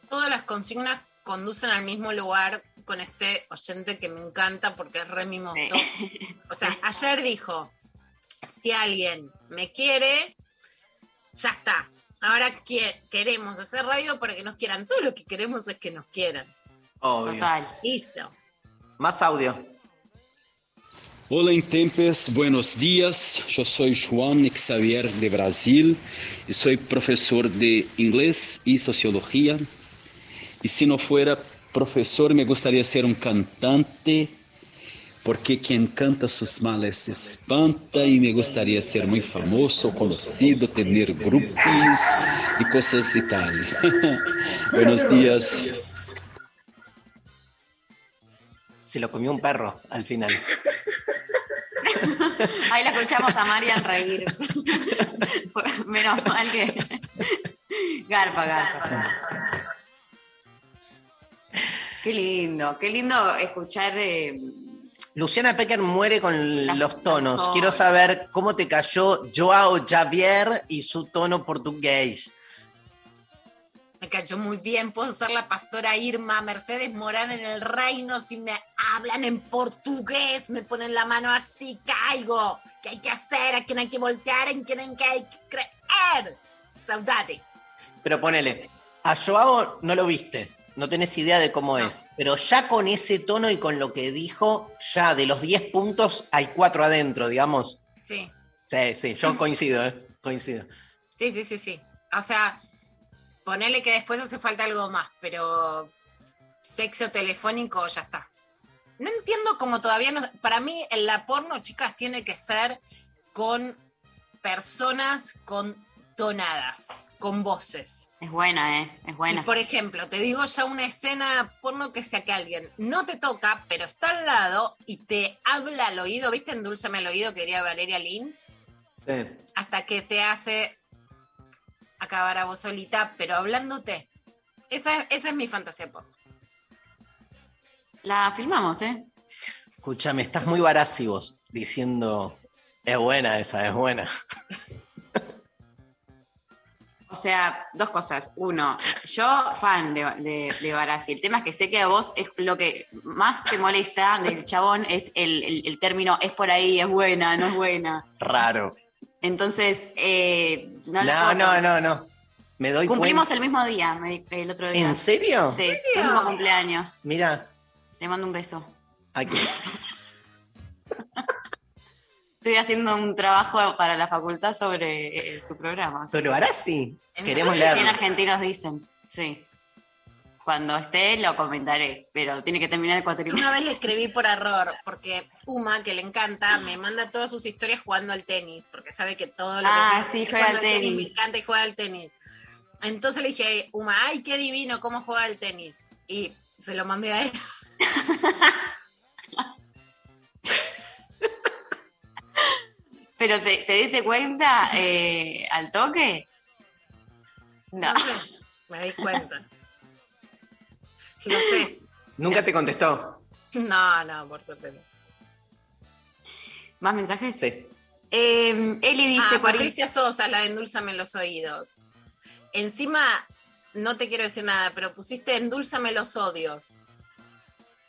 Speaker 3: Todas las consignas conducen al mismo lugar con este oyente que me encanta porque es re mimoso. O sea, ayer dijo, si alguien me quiere, ya está. Ahora que- queremos hacer radio para que nos quieran. Todo lo que queremos es que nos quieran.
Speaker 1: Obvio.
Speaker 2: Total.
Speaker 3: Listo.
Speaker 1: Más audio.
Speaker 16: Olá, Intempes, buenos dias. Eu sou João Xavier de Brasil e sou professor de inglês e sociologia. E se não fuera professor, me gostaria de ser um cantante, porque quem canta sus males se espanta e me gostaria de ser muito famoso, conhecido, ter grupos e coisas de tal. <laughs> buenos dias.
Speaker 1: Se lo comió un perro al final.
Speaker 2: Ahí la escuchamos a Marian reír. <laughs> Menos mal que. Garpa, garpa. Qué lindo, qué lindo escuchar. eh,
Speaker 1: Luciana Pecker muere con
Speaker 2: Las-
Speaker 1: los tonos.
Speaker 2: las
Speaker 1: Quiero saber cómo te cayó Joao Javier y su tono portugués.
Speaker 3: Me cayó muy bien. Puedo ser la pastora Irma Mercedes Morán en el reino. Si me hablan en portugués, me ponen la mano así, caigo. ¿Qué hay que hacer? ¿A quién hay que voltear? ¿En quién hay que creer? Saudade.
Speaker 1: Pero ponele, a Joao no lo viste, no tenés idea de cómo es. Pero ya con ese tono y con lo que dijo, ya de los 10 puntos hay 4 adentro, digamos.
Speaker 3: Sí,
Speaker 1: Sí, sí, yo coincido, ¿eh? coincido.
Speaker 3: sí, sí, sí, sí. O sea, ponele que después hace falta algo más, pero sexo telefónico ya está. No entiendo cómo todavía no. Para mí, en la porno, chicas, tiene que ser con personas con tonadas. Con voces.
Speaker 2: Es buena, ¿eh? Es
Speaker 3: Y
Speaker 2: buena.
Speaker 3: por ejemplo, te digo ya una escena porno que sea que alguien no te toca, pero está al lado y te habla al oído, ¿viste? Endulzame el oído que diría Valeria Lynch,
Speaker 1: Sí.
Speaker 3: hasta que te hace acabar a vos solita, pero hablándote. Esa, esa es mi fantasía porno.
Speaker 2: La filmamos, ¿eh?
Speaker 1: Escúchame, estás muy varazzi vos, diciendo, es buena esa, es buena. <laughs>
Speaker 2: O sea, dos cosas. Uno, yo fan de, de, de Barassi. El tema es que sé que a vos es lo que más te molesta del chabón es el, el- el término es por ahí, es buena, no es buena.
Speaker 1: Raro.
Speaker 2: Entonces, eh, no,
Speaker 1: No, no, no, no. Me doy
Speaker 2: Cumplimos
Speaker 1: cuenta.
Speaker 2: el mismo día, me el otro día.
Speaker 1: ¿En serio?
Speaker 2: Sí, su mismo cumpleaños.
Speaker 1: Mira,
Speaker 2: Le mando un beso.
Speaker 1: aquí.
Speaker 2: Estoy haciendo un trabajo para la facultad sobre eh, su programa.
Speaker 1: ¿Sobre Barassi?
Speaker 2: ¿En
Speaker 1: Queremos leerlo.
Speaker 2: 100 argentinos dicen, sí. Cuando esté lo comentaré, pero tiene que terminar el cuatrimonio.
Speaker 3: Una vez le escribí por error, porque Uma, que le encanta, me manda todas sus historias jugando al tenis, porque sabe que todo lo
Speaker 2: Ah,
Speaker 3: que
Speaker 2: sí, juega al tenis.
Speaker 3: Me encanta y juega al tenis. Entonces le dije, Uma, ay, qué divino cómo juega al tenis. Y se lo mandé a él. <laughs>
Speaker 2: Pero te, te diste cuenta eh, al toque? No.
Speaker 3: No sé, me di cuenta. No sé.
Speaker 1: Nunca te contestó.
Speaker 3: No, no, por suerte no.
Speaker 2: ¿Más mensajes?
Speaker 1: Sí.
Speaker 2: Eh, Eli dice,
Speaker 3: Ah, Patricia Sosa, la de Endúlzame los oídos. Encima, no te quiero decir nada, pero pusiste Endúlzame los odios.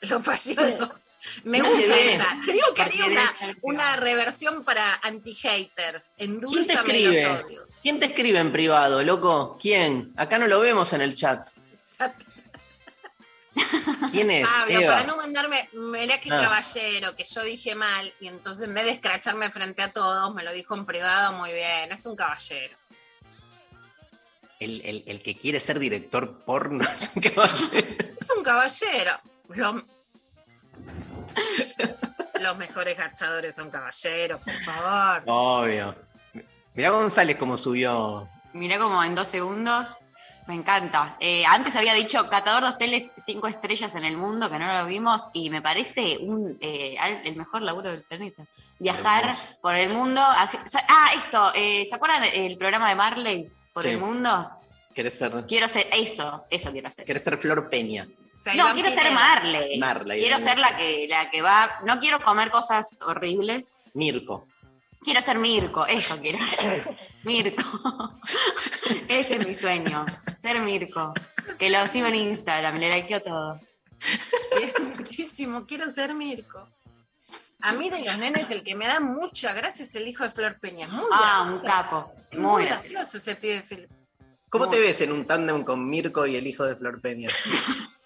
Speaker 3: Lo falló. Me gusta esa. Te digo que haría una, una reversión para anti-haters.
Speaker 1: ¿Quién te
Speaker 3: los odios.
Speaker 1: ¿Quién te escribe en privado, loco? ¿Quién? Acá no lo vemos en el chat. <laughs> ¿Quién es?
Speaker 3: Pablo,
Speaker 1: Eva.
Speaker 3: para no mandarme, mirá que
Speaker 1: Ah.
Speaker 3: caballero, que yo dije mal, y entonces en vez de escracharme frente a todos, me lo dijo en privado muy bien. Es un caballero.
Speaker 1: El, el- el que quiere ser director porno. ¿Qué va a ser?
Speaker 3: Es un caballero. Lo- Los mejores garchadores son caballeros, por favor.
Speaker 1: Obvio. Mirá González cómo subió.
Speaker 2: Mirá como en dos segundos. Me encanta. Eh, antes había dicho catador de hoteles cinco estrellas en el mundo, que no lo vimos, y me parece un, eh, el mejor laburo del planeta. Viajar por el mundo. así- ah, esto, eh, ¿se acuerdan del programa de Marley por
Speaker 1: Sí.
Speaker 2: el mundo?
Speaker 1: ¿Querés ser,
Speaker 2: Quiero ser eso, eso quiero hacer.
Speaker 1: querés ser Flor Peña?
Speaker 2: No, quiero ser Marley.
Speaker 1: Marley.
Speaker 2: Quiero ser la que, la que va. No quiero comer cosas horribles.
Speaker 1: Mirko.
Speaker 2: Quiero ser Mirko, eso quiero ser. <laughs> Mirko. <laughs> Ese es mi sueño, ser Mirko. Que lo sigo en Instagram, le likeo todo.
Speaker 3: Quiero muchísimo, quiero ser Mirko. A mí de los nenes el que me da mucha gracia es el hijo de Flor Peña. Muy
Speaker 2: Ah,
Speaker 3: gracioso.
Speaker 2: un capo. Muy
Speaker 3: muy
Speaker 2: gracioso.
Speaker 3: gracioso ese pibe.
Speaker 1: ¿Cómo te ves en un tándem con Mirko y el hijo de Flor Peña? <laughs>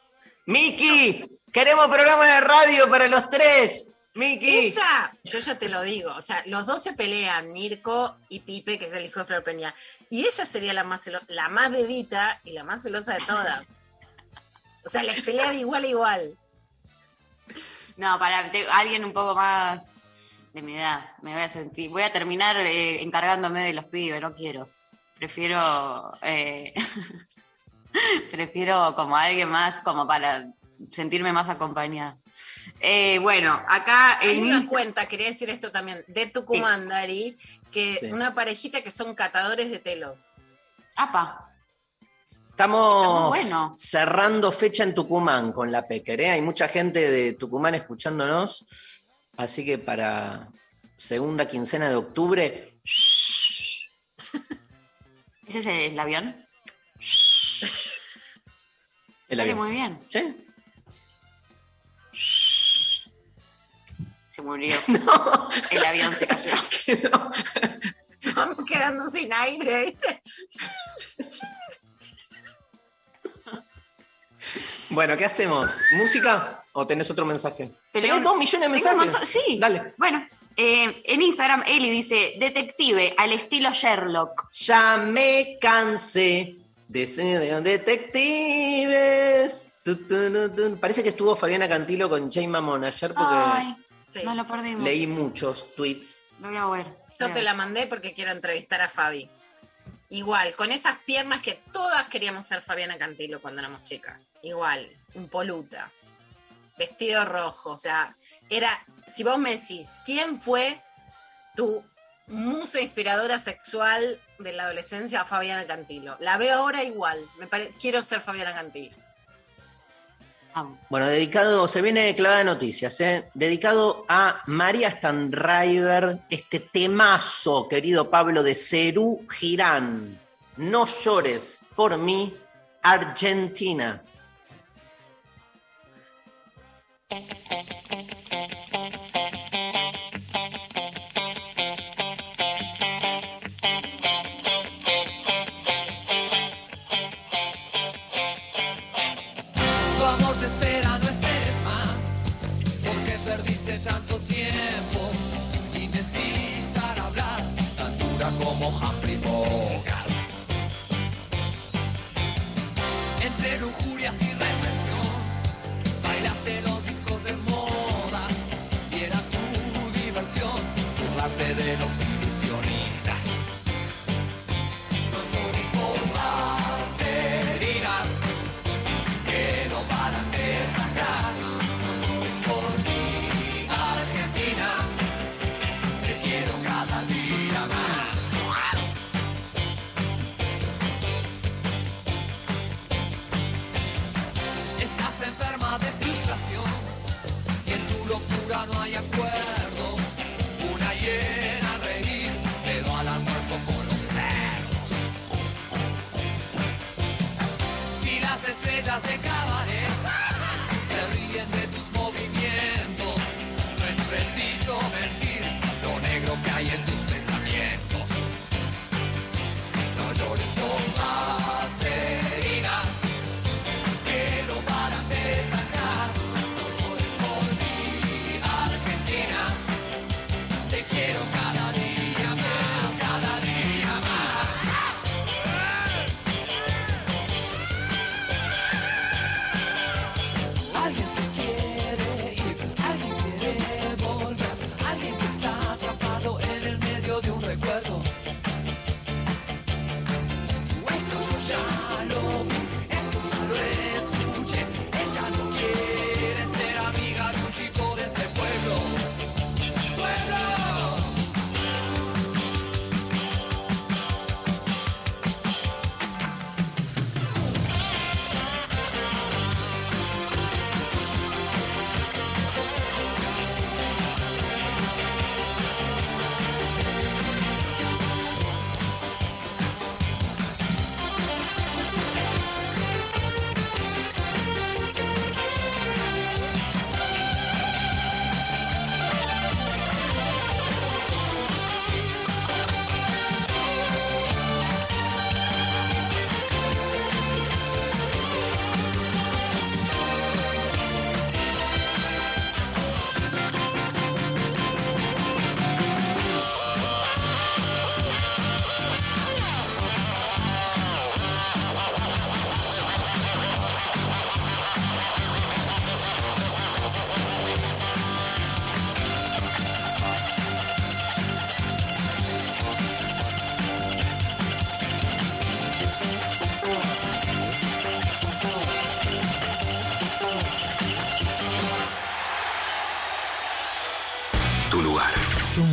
Speaker 1: ¡Miki! ¡Queremos programa de radio para los tres! ¡Miki!
Speaker 3: Ella, yo ya te lo digo, o sea, los dos se pelean, Mirko y Pipe, que es el hijo de Flor Peña. Y ella sería la más, celo- la más bebita y la más celosa de todas. O sea, les pelea de igual a igual.
Speaker 2: No, para te- alguien un poco más de mi edad, me voy a sentir. Voy a terminar eh, encargándome de los pibes, no quiero. Prefiero. eh, <laughs> <laughs> prefiero como alguien más, como para sentirme más acompañada. Eh, bueno, acá
Speaker 3: Hay
Speaker 2: en
Speaker 3: una cuenta, quería decir esto también, de Tucumán, Dari, que
Speaker 1: Sí.
Speaker 3: una parejita que son catadores de telos.
Speaker 2: APA.
Speaker 1: Estamos
Speaker 2: bueno.
Speaker 1: cerrando fecha en Tucumán con la Pequer. ¿eh? Hay mucha gente de Tucumán escuchándonos. Así que para segunda quincena de octubre, <laughs>
Speaker 2: ¿Ese es el avión?
Speaker 1: El
Speaker 2: Sale
Speaker 1: avión.
Speaker 2: muy bien.
Speaker 1: ¿Sí?
Speaker 2: Se murió. <laughs> El avión se cayó. <laughs>
Speaker 3: Estamos quedando sin aire, ¿viste?
Speaker 1: Bueno, ¿qué hacemos? ¿Música o tenés otro mensaje?
Speaker 2: Te
Speaker 1: ¿Tenés
Speaker 2: leo-
Speaker 1: dos millones de mensajes?
Speaker 2: sí.
Speaker 1: Dale.
Speaker 2: Bueno, eh, en Instagram Eli dice, detective al estilo Sherlock.
Speaker 1: Ya me cansé de detectives. Tu, tu, tu, tu. Parece que estuvo Fabiana Cantilo con Jay Mamón ayer porque
Speaker 2: Ay,
Speaker 3: Sí.
Speaker 2: no lo perdimos.
Speaker 1: leí muchos tweets.
Speaker 2: Lo voy a ver.
Speaker 3: Yo te la mandé porque quiero entrevistar a Fabi. Igual, con esas piernas que todas queríamos ser Fabiana Cantilo cuando éramos chicas. Igual, impoluta. Vestido rojo. O sea, era. Si vos me decís, ¿quién fue tu musa inspiradora sexual de la adolescencia? Fabiana Cantilo. La veo ahora igual. Me pare- Quiero ser Fabiana Cantilo.
Speaker 1: Bueno, dedicado, se viene clavada de noticias, ¿eh? dedicado a María Stanriver, este temazo, querido Pablo de Cerú Girán. No llores por mí, Argentina. <laughs>
Speaker 17: de los ilusionistas. De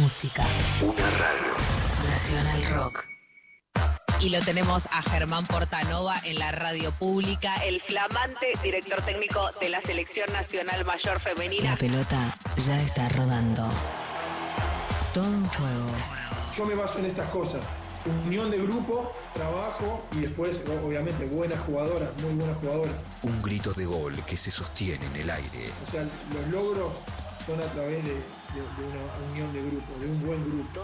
Speaker 8: música.
Speaker 6: Una radio.
Speaker 8: Nacional Rock.
Speaker 18: Y lo tenemos a Germán Portanova en la radio pública, el flamante director técnico de la Selección Nacional Mayor Femenina.
Speaker 8: La pelota ya está rodando. Todo un juego.
Speaker 19: Yo me baso en estas cosas. Unión de grupo, trabajo y después, obviamente, buenas jugadoras, muy buenas jugadoras.
Speaker 6: Un grito de gol que se sostiene en el aire.
Speaker 19: O sea, los logros son a través de, de- de una unión de grupo, de un buen grupo.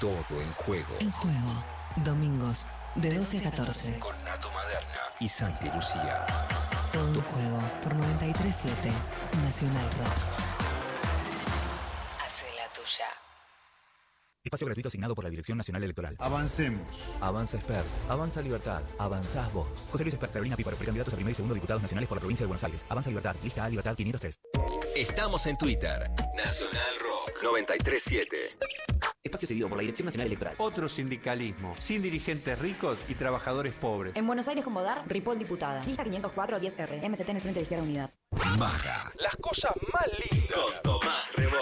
Speaker 6: Todo en juego.
Speaker 8: En juego. Domingos, de 12 a 14.
Speaker 6: Con Nato Maderna y Santi Lucía.
Speaker 8: Todo un juego por 937 Nacional Rock.
Speaker 20: Espacio gratuito asignado por la Dirección Nacional Electoral.
Speaker 7: Avancemos.
Speaker 20: Avanza Expert, Avanza Libertad, Avanzás Vos. José Luis Expert, Carolina Píparo, precandidatos a primer y segundo diputados nacionales por la provincia de Buenos Aires. Avanza Libertad, lista A Libertad 503.
Speaker 6: Estamos en Twitter. Nacional Rock 937.
Speaker 21: Espacio cedido por la Dirección Nacional Electoral.
Speaker 22: Otro sindicalismo, sin dirigentes ricos y trabajadores pobres.
Speaker 23: En Buenos Aires, como dar, Ripoll diputada. Lista 504 10R. MST en el Frente de Izquierda Unidad.
Speaker 6: Maga.
Speaker 24: Las cosas más lindas.
Speaker 6: Con Tomás Rebó.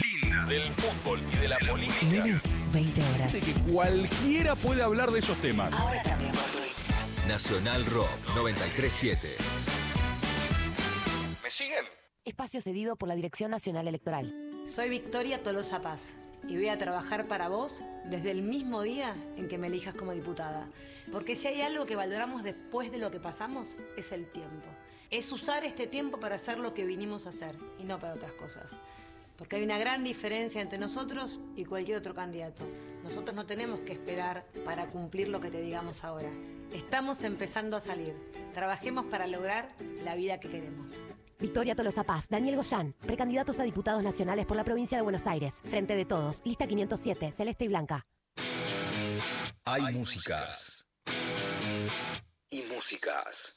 Speaker 24: Linda del fútbol y de la política.
Speaker 8: Lunes, 20 horas.
Speaker 24: De que cualquiera puede hablar de esos temas.
Speaker 8: Ahora también por Twitch.
Speaker 6: Nacional Rock 937.
Speaker 24: ¿Me siguen?
Speaker 14: Espacio cedido por la Dirección Nacional Electoral.
Speaker 15: Soy Victoria Tolosa Paz y voy a trabajar para vos desde el mismo día en que me elijas como diputada. Porque si hay algo que valoramos después de lo que pasamos, es el tiempo. Es usar este tiempo para hacer lo que vinimos a hacer y no para otras cosas. Porque hay una gran diferencia entre nosotros y cualquier otro candidato. Nosotros no tenemos que esperar para cumplir lo que te digamos ahora. Estamos empezando a salir. Trabajemos para lograr la vida que queremos.
Speaker 14: Victoria Tolosa Paz, Daniel Goyán, precandidatos a diputados nacionales por la provincia de Buenos Aires. Frente de todos, lista 507, celeste y blanca.
Speaker 6: Hay músicas. Y músicas.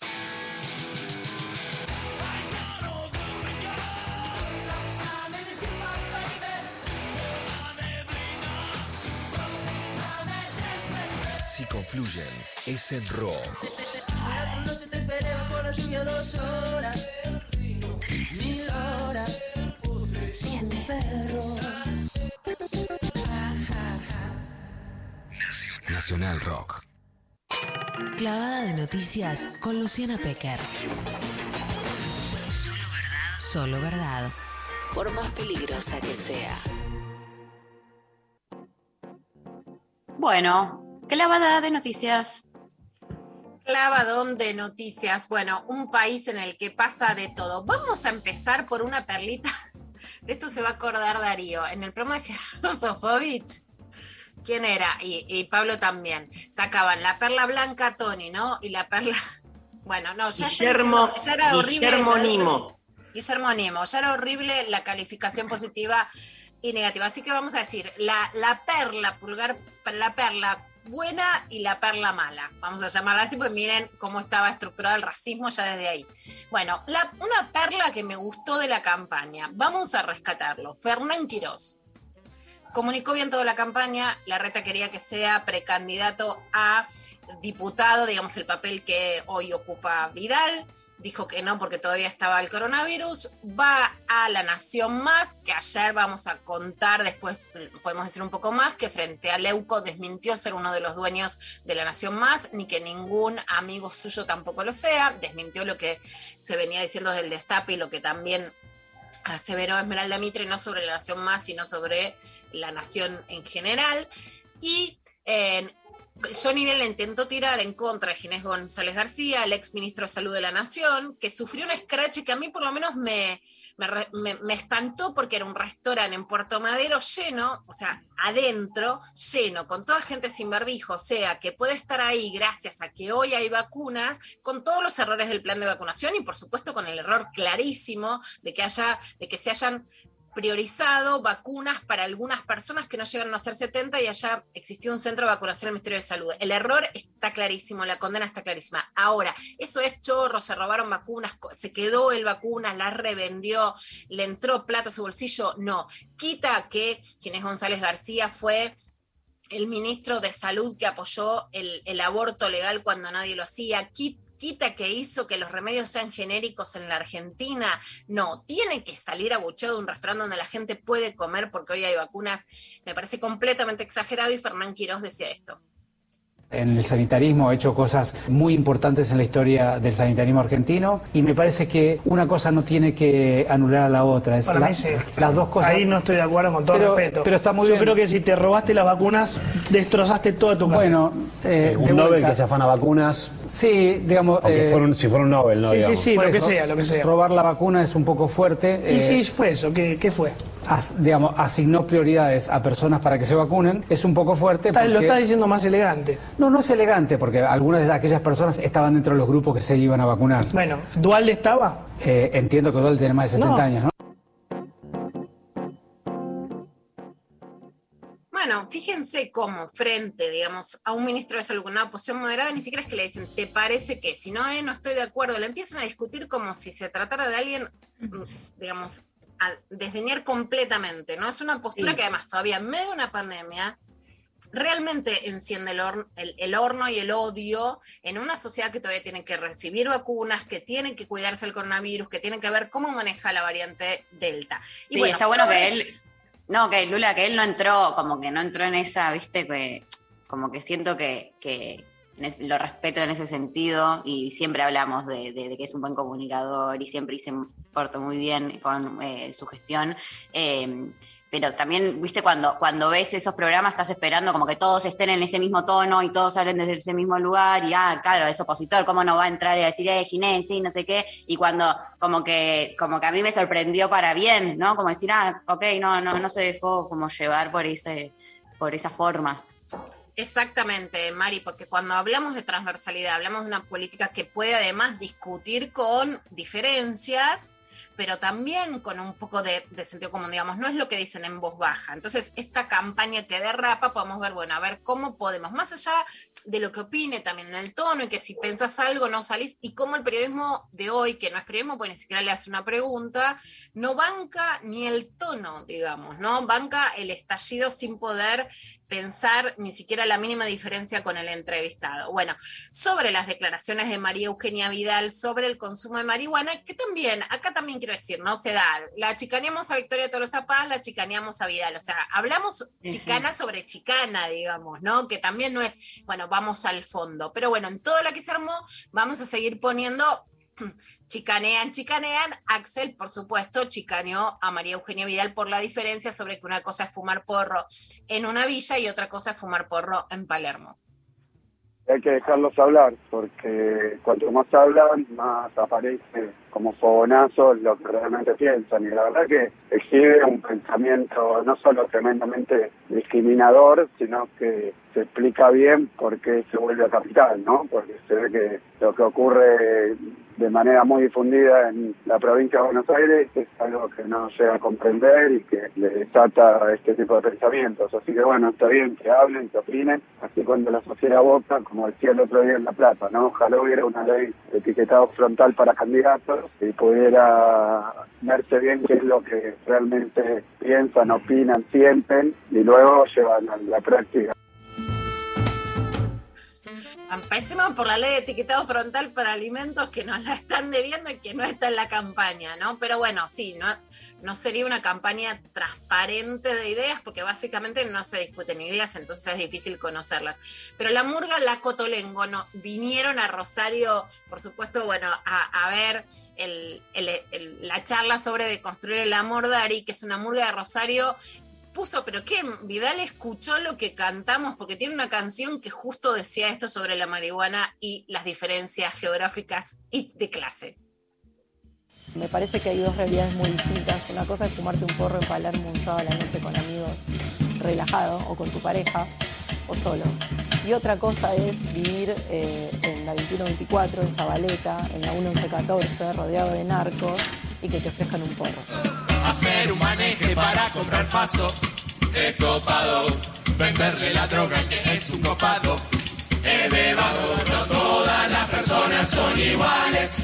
Speaker 6: Si confluyen, es en rock.
Speaker 13: noche te esperé por la lluvia dos horas. Mil horas. Siete perros.
Speaker 6: Nacional Rock.
Speaker 8: Clavada de noticias con Luciana Pecker. Solo verdad. Por más peligrosa que sea.
Speaker 2: Bueno, clavada de noticias.
Speaker 3: Clavadón de noticias. Bueno, un país en el que pasa de todo. Vamos a empezar por una perlita. <laughs> De esto se va a acordar Darío. En el programa de Gerardo Sofovich, ¿quién era? Y, y Pablo también. Sacaban la perla blanca Tony, ¿no? Y la perla. <laughs> Bueno, no, ya,
Speaker 1: Guillermo,
Speaker 3: diciendo- ya era horrible.
Speaker 1: Guillermo Nimo.
Speaker 3: Guillermo Nimo. Ya era horrible la calificación positiva y negativa. Así que vamos a decir, la, la perla, pulgar, la perla buena y la perla mala. Vamos a llamarla así, pues miren cómo estaba estructurado el racismo ya desde ahí. Bueno, la- una perla que me gustó de la campaña, vamos a rescatarlo. Fernán Quirós. Comunicó bien toda la campaña, la reta quería que sea precandidato a diputado, digamos el papel que hoy ocupa Vidal, dijo que no porque todavía estaba el coronavirus, va a la Nación Más, que ayer vamos a contar, después podemos decir un poco más, que frente a Leuco desmintió ser uno de los dueños de la Nación Más, ni que ningún amigo suyo tampoco lo sea, desmintió lo que se venía diciendo del destape y lo que también aseveró Esmeralda Mitre, no sobre la Nación Más, sino sobre la Nación en general. Y eh, Johnny bien le intentó tirar en contra de Ginés González García, el ex ministro de Salud de la Nación, que sufrió un escrache que a mí por lo menos me, me, me- me espantó porque era un restaurante en Puerto Madero lleno, o sea, adentro, lleno, con toda gente sin barbijo, o sea, que puede estar ahí gracias a que hoy hay vacunas, con todos los errores del plan de vacunación y por supuesto con el error clarísimo de que haya, de que se hayan priorizado vacunas para algunas personas que no llegaron a ser 70 y allá existió un centro de vacunación del Ministerio de Salud. El error está clarísimo, la condena está clarísima. Ahora, eso es chorro, se robaron vacunas, se quedó el vacunas, las revendió, le entró plata a su bolsillo. No, quita que Ginés González García fue el ministro de Salud que apoyó el, el aborto legal cuando nadie lo hacía, qui- quita que hizo que los remedios sean genéricos en la Argentina. No, tiene que salir abucheado de un restaurante donde la gente puede comer porque hoy hay vacunas. Me parece completamente exagerado y Fernán Quiroz decía esto.
Speaker 25: En el sanitarismo ha hecho cosas muy importantes en la historia del sanitarismo argentino y me parece que una cosa no tiene que anular a la otra. Es
Speaker 19: Para
Speaker 25: la-
Speaker 19: mí sí.
Speaker 25: Las dos cosas.
Speaker 19: Ahí no estoy de acuerdo con todo
Speaker 25: Pero-
Speaker 19: respeto.
Speaker 25: pero está muy
Speaker 19: Yo
Speaker 25: bien.
Speaker 19: creo que si te robaste las vacunas, destrozaste toda tu carrera.
Speaker 25: Bueno, eh,
Speaker 26: un
Speaker 25: de
Speaker 26: Nobel
Speaker 25: vuelta.
Speaker 26: que se afana vacunas.
Speaker 25: Sí, digamos. Eh,
Speaker 26: un- si fuera un Nobel, ¿no?
Speaker 25: Sí, sí,
Speaker 26: Digamos.
Speaker 25: sí,
Speaker 19: Por
Speaker 25: lo que sea,
Speaker 19: lo que sea.
Speaker 25: Robar la vacuna es un poco fuerte.
Speaker 19: ¿Y
Speaker 25: eh,
Speaker 19: si fue eso? ¿Qué, qué fue?
Speaker 25: As- digamos, asignó prioridades a personas para que se vacunen. Es un poco fuerte.
Speaker 19: Está- Lo estás diciendo más elegante.
Speaker 25: No, no es elegante, porque algunas de aquellas personas estaban dentro de los grupos que se iban a vacunar.
Speaker 19: Bueno, ¿Dualde estaba?
Speaker 25: Eh, entiendo que Dual tiene más de 70
Speaker 19: No.
Speaker 25: años, ¿no?
Speaker 3: Bueno, fíjense cómo frente, digamos, a un ministro de salud con una posición moderada, ni siquiera es que le dicen, ¿te parece que? Si no, eh, no estoy de acuerdo, le empiezan a discutir como si se tratara de alguien, mm, digamos, a desdeñar completamente, ¿no? Es una postura
Speaker 2: Sí.
Speaker 3: que además todavía en medio de una pandemia realmente enciende el, horn- el- el horno y el odio en una sociedad que todavía tiene que recibir vacunas, que tiene que cuidarse del coronavirus, que tiene que ver cómo maneja la variante Delta. Y
Speaker 2: Sí,
Speaker 3: bueno,
Speaker 2: está bueno
Speaker 3: sobre-
Speaker 2: que él, no, que Lula, que él no entró, como que no entró en esa, viste, que como que siento que, que lo respeto en ese sentido y siempre hablamos de, que es un buen comunicador y siempre se portó muy bien con eh, su gestión. Eh, pero también, viste, cuando, cuando ves esos programas estás esperando como que todos estén en ese mismo tono y todos hablen desde ese mismo lugar y, ah, claro, es opositor, ¿cómo no va a entrar y decir, eh, Ginés, sí, no sé qué? Y cuando como que, como que a mí me sorprendió para bien, ¿no? Como decir, ah, ok, no, no, no se dejó como llevar por, ese, por esas formas.
Speaker 3: Exactamente, Mari, porque cuando hablamos de transversalidad, hablamos de una política que puede además discutir con diferencias, pero también con un poco de, sentido común, digamos, no es lo que dicen en voz baja. Entonces, esta campaña que derrapa, podemos ver, bueno, a ver cómo podemos, más allá de lo que opine también en el tono y que si pensás algo no salís, y cómo el periodismo de hoy, que no es periodismo, pues ni siquiera le hace una pregunta, no banca ni el tono, digamos, ¿no? Banca el estallido sin poder pensar ni siquiera la mínima diferencia con el entrevistado. Bueno, sobre las declaraciones de María Eugenia Vidal sobre el consumo de marihuana, que también, acá también quiero decir, no se da, la chicaneamos a Victoria Tolosa Paz, la chicaneamos a Vidal, o sea, hablamos
Speaker 2: sí.
Speaker 3: chicana sobre chicana, digamos, ¿no? Que también no es, bueno, vamos al fondo, pero bueno, en todo lo que se armó, vamos a seguir poniendo chicanean, chicanean. Axel, por supuesto, chicaneó a María Eugenia Vidal por la diferencia sobre que una cosa es fumar porro en una villa y otra cosa es fumar porro en Palermo.
Speaker 27: hay que dejarlos hablar, porque cuanto más hablan, más aparece como fogonazos lo que realmente piensan. Y la verdad que exhibe un pensamiento no solo tremendamente discriminador, sino que se explica bien por qué se vuelve a capital, ¿no? Porque se ve que lo que ocurre de manera muy difundida en la provincia de Buenos Aires es algo que no llega a comprender y que le desata este tipo de pensamientos. Así que bueno, está bien que hablen, que opinen, así cuando la sociedad vota, como decía el otro día en La Plata, ¿no? Ojalá hubiera una ley de etiquetado frontal para candidatos y pudiera verse bien qué es lo que realmente piensan, opinan, sienten y luego llevan a la práctica.
Speaker 3: Empecemos por la ley de etiquetado frontal para alimentos que nos la están debiendo y que no está en la campaña, ¿no? Pero bueno, sí, no, no sería una campaña transparente de ideas porque básicamente no se discuten ideas, entonces es difícil conocerlas. Pero la murga, la cotolengo, no, vinieron a Rosario, por supuesto, bueno, a, ver la charla sobre deconstruir el amor Dari, que es una murga de Rosario pero ¿qué? Vidal escuchó lo que cantamos porque tiene una canción que justo decía esto sobre la marihuana y las diferencias geográficas y de clase.
Speaker 28: Me parece que hay dos realidades muy distintas. Una cosa es fumarte un porro en Palermo un sábado a la noche con amigos relajado o con tu pareja o solo. Y otra cosa es vivir eh, en la 2124, en Zabaleta, en la 1114, rodeado de narcos y que te ofrezcan un porro.
Speaker 17: Hacer un maneje para comprar paso es copado. Venderle la droga que es un copado de vago. No todas las personas son iguales.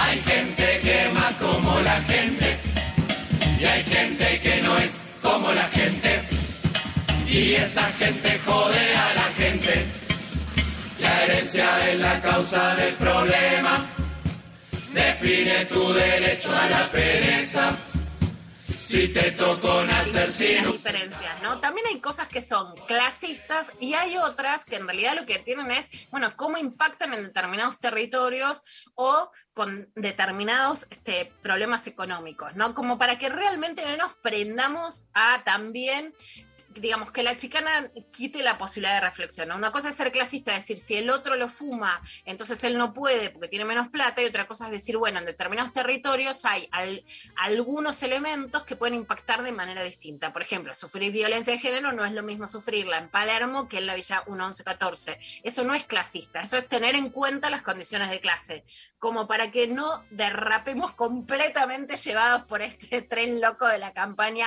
Speaker 17: Hay gente que más como la gente y hay gente que no es como la gente. Y esa gente jode a la gente. La herencia es la causa del problema. Define tu derecho a la pereza. Si te tocó nacer sin
Speaker 3: Las diferencias, ¿no? También hay cosas que son clasistas y hay otras que en realidad lo que tienen es, bueno, cómo impactan en determinados territorios o con determinados este, problemas económicos, ¿no? Como para que realmente no nos prendamos a también digamos, que la chicana quite la posibilidad de reflexión. Una cosa es ser clasista, decir, si el otro lo fuma, entonces él no puede porque tiene menos plata, y otra cosa es decir, bueno, en determinados territorios hay al- algunos elementos que pueden impactar de manera distinta. Por ejemplo, sufrir violencia de género no es lo mismo sufrirla en Palermo que en la Villa 1114. Eso no es clasista, eso es tener en cuenta las condiciones de clase, como para que no derrapemos completamente llevados por este <laughs> tren loco de la campaña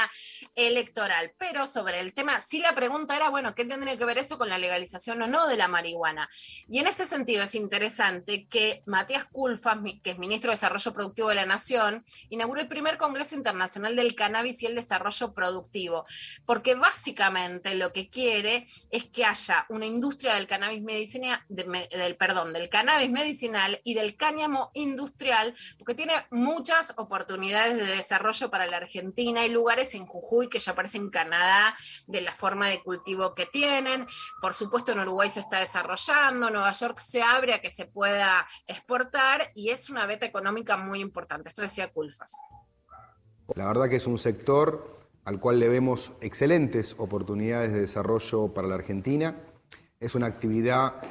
Speaker 3: electoral. Pero sobre el tema. Sí la pregunta era, bueno, ¿qué tendría que ver eso con la legalización o no de la marihuana? Y en este sentido es interesante que Matías Culfas, que es ministro de Desarrollo Productivo de la Nación, inauguró el primer Congreso Internacional del Cannabis y el Desarrollo Productivo, porque básicamente lo que quiere es que haya una industria del cannabis medicinal, del, perdón, del cannabis medicinal y del industrial, porque tiene muchas oportunidades de desarrollo para la Argentina. Hay lugares en Jujuy que ya aparecen en Canadá de la forma de cultivo que tienen. Por supuesto, en Uruguay se está desarrollando, Nueva York se abre a que se pueda exportar y es una beta económica muy importante. Esto decía Culfas.
Speaker 29: La verdad que es un sector al cual le vemos excelentes oportunidades de desarrollo para la Argentina. Es una actividad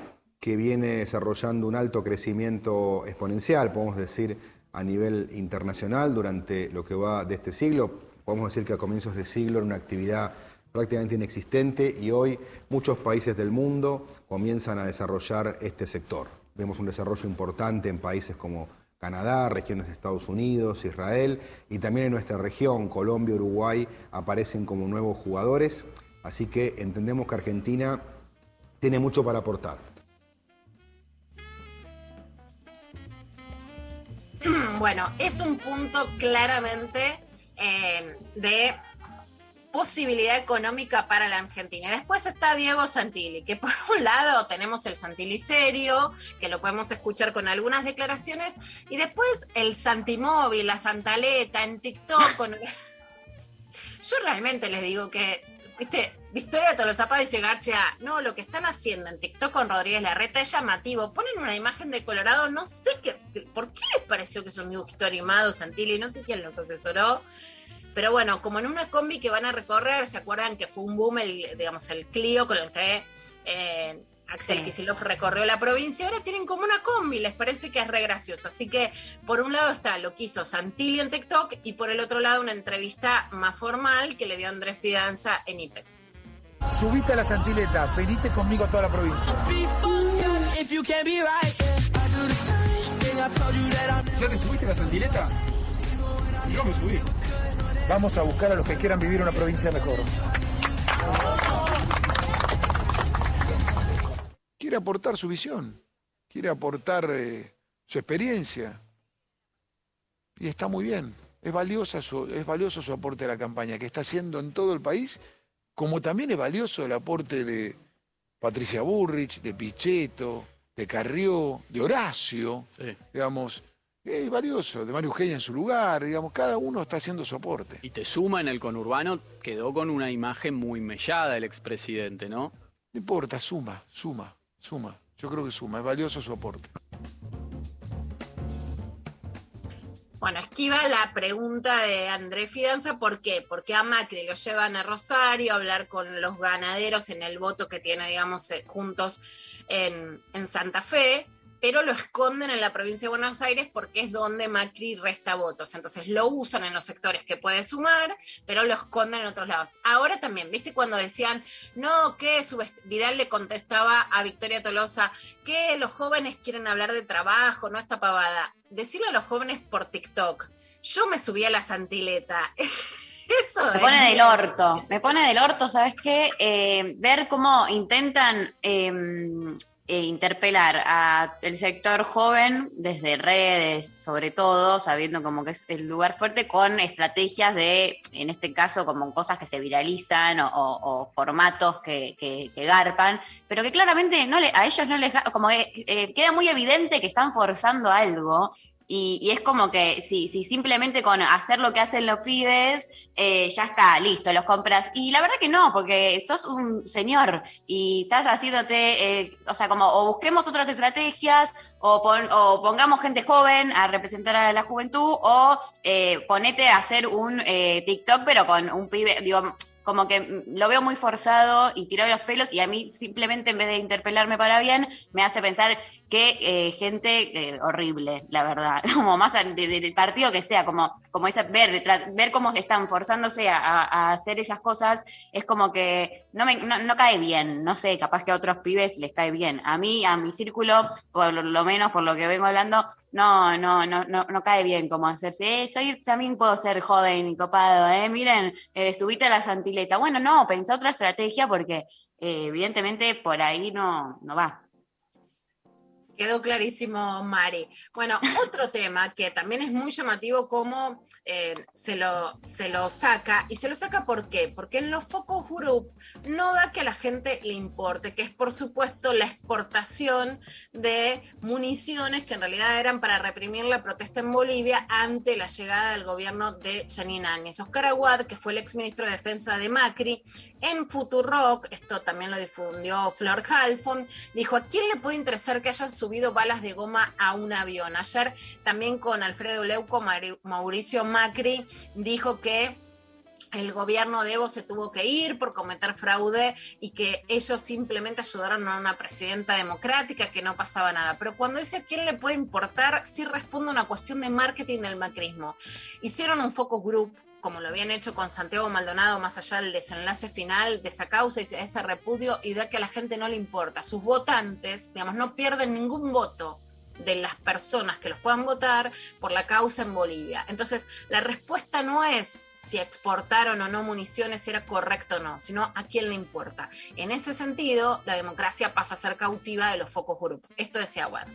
Speaker 29: que viene desarrollando un alto crecimiento exponencial, podemos decir, a nivel internacional durante lo que va de este siglo. Podemos decir que a comienzos de siglo era una actividad prácticamente inexistente y hoy muchos países del mundo comienzan a desarrollar este sector. Vemos un desarrollo importante en países como Canadá, regiones de Estados Unidos, Israel y también en nuestra región, Colombia, Uruguay, aparecen como nuevos jugadores. Así que entendemos que Argentina tiene mucho para aportar. <clears throat>
Speaker 3: Bueno, es un punto claramente eh, de posibilidad económica para la Argentina. Después está Diego Santilli, que por <laughs> un lado tenemos el Santilli serio, que lo podemos escuchar con algunas declaraciones, y después el Santimóvil, la Santaleta en TikTok. <laughs> Yo realmente les digo que, viste, Victoria Tolosapa dice Garcha, no, lo que están haciendo en TikTok con Rodríguez Larreta es llamativo. Ponen una imagen de Colorado, no sé qué, por qué les pareció que es un dibujito animado, Santilli, no sé quién los asesoró. Pero bueno, como en una combi que van a recorrer, ¿se acuerdan que fue un boom el, digamos, el Clio con el que eh, Axel sí. recorrió la provincia? Ahora tienen como una combi, les parece que es re gracioso. Así que por un lado está lo que hizo Santilli en TikTok y por el otro lado una entrevista más formal que le dio Andrés Fidanza en IPE.
Speaker 30: Subite a la Santileta, venite conmigo a toda la provincia.
Speaker 24: ¿Ya te subiste a la Santileta? Yo me subí.
Speaker 30: Vamos a buscar a los que quieran vivir una provincia mejor.
Speaker 31: Quiere aportar su visión, quiere aportar eh, su experiencia. Y está muy bien. Es, valiosa su, es valioso su aporte a la campaña que está haciendo en todo el país como también es valioso el aporte de Patricia Burrich, de Pichetto, de Carrió, de Horacio, digamos, es valioso, de Mario Eugenia en su lugar, digamos, cada uno está haciendo su aporte.
Speaker 32: Y te suma en el conurbano, quedó con una imagen muy mellada el expresidente, ¿no?
Speaker 31: No importa, suma, suma, suma. Yo creo que suma, es valioso su aporte.
Speaker 3: Bueno, esquiva la pregunta de André Fidanza, ¿por qué? Porque a Macri lo llevan a Rosario a hablar con los ganaderos en el voto que tiene, digamos, eh, juntos en, en Santa Fe, pero lo esconden en la provincia de Buenos Aires porque es donde Macri resta votos. Entonces lo usan en los sectores que puede sumar, pero lo esconden en otros lados. Ahora también, ¿viste cuando decían, no, que Vidal le contestaba a Victoria Tolosa que los jóvenes quieren hablar de trabajo, no esta pavada? Decirle a los jóvenes por TikTok, yo me subí a la santileta. <laughs> Eso
Speaker 2: me pone del orto, me pone del orto, ¿sabes qué? Eh, ver cómo intentan eh, eh, interpelar al sector joven desde redes, sobre todo, sabiendo como que es el lugar fuerte, con estrategias de, en este caso, como cosas que se viralizan o, formatos que, que, garpan, pero que claramente no le, a ellos no les, como eh, queda muy evidente que están forzando algo y, es como que si, si, simplemente con hacer lo que hacen los pibes, eh, ya está, listo, los compras. Y la verdad que no, porque sos un señor y estás haciéndote, eh, o sea, como o busquemos otras estrategias o, pon, o, pongamos gente joven a representar a la juventud o eh, ponete a hacer un eh, TikTok, pero con un pibe, digo, como que lo veo muy forzado y tirado los pelos y a mí simplemente en vez de interpelarme para bien, me hace pensar que eh, gente eh, horrible, la verdad, <laughs> como más del partido que sea, como, como esa, ver, ver cómo están forzándose a, hacer esas cosas, es como que no, me, no, cae bien, no sé, capaz que a otros pibes les cae bien. A mí, a mi círculo, por lo menos por lo que vengo hablando, no, no, no, no, no cae bien como hacerse, eh, soy, también puedo ser joven y copado, eh, miren, subite a la santileta. Bueno, no, pensá otra estrategia porque evidentemente por ahí no, no va.
Speaker 3: Quedó clarísimo, Mari. Bueno, otro <laughs> tema que también es muy llamativo cómo eh, se, lo, se lo saca. ¿Y se lo saca por qué? Porque en los focus group no da que a la gente le importe, que es por supuesto la exportación de municiones que en realidad eran para reprimir la protesta en Bolivia ante la llegada del gobierno de Janine Áñez. Oscar Aguad, que fue el exministro de Defensa de Macri, en Futurock, esto también lo difundió Flor Halfon, dijo, ¿a quién le puede interesar que hayan subido balas de goma a un avión? Ayer también con Alfredo Leuco, Mauricio Macri dijo que el gobierno de Evo se tuvo que ir por cometer fraude y que ellos simplemente ayudaron a una presidenta democrática, que no pasaba nada. Pero cuando dice a quién le puede importar, sí responde a una cuestión de marketing del macrismo. Hicieron un focus group como lo habían hecho con Santiago Maldonado, más allá del desenlace final de esa causa y ese repudio, y de que a la gente no le importa. Sus votantes, digamos, no pierden ningún voto de las personas que los puedan votar por la causa en Bolivia. Entonces, la respuesta no es si exportaron o no municiones, si era correcto o no, sino a quién le importa. En ese sentido, la democracia pasa a ser cautiva de los focos grupos. Esto decía Wad.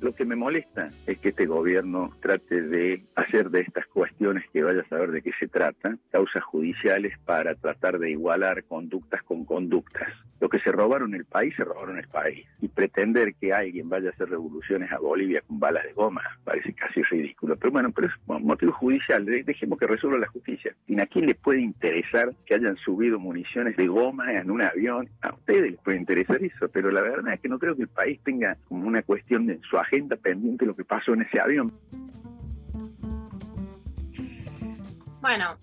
Speaker 33: Lo que me molesta es que este gobierno trate de hacer de estas cuestiones que vaya a saber de qué se trata, causas judiciales para tratar de igualar conductas con conductas. Lo que se robaron el país, se robaron el país. Y pretender que alguien vaya a hacer revoluciones a Bolivia con balas de goma parece casi ridículo. Pero bueno, pero es motivo judicial. Dejemos que resuelva la justicia. ¿Y a quién le puede interesar que hayan subido municiones de goma en un avión? A ustedes les puede interesar eso, pero la verdad es que no creo que el país tenga como una cuestión de su agenda pendiente lo que pasó en ese avión.
Speaker 3: Bueno,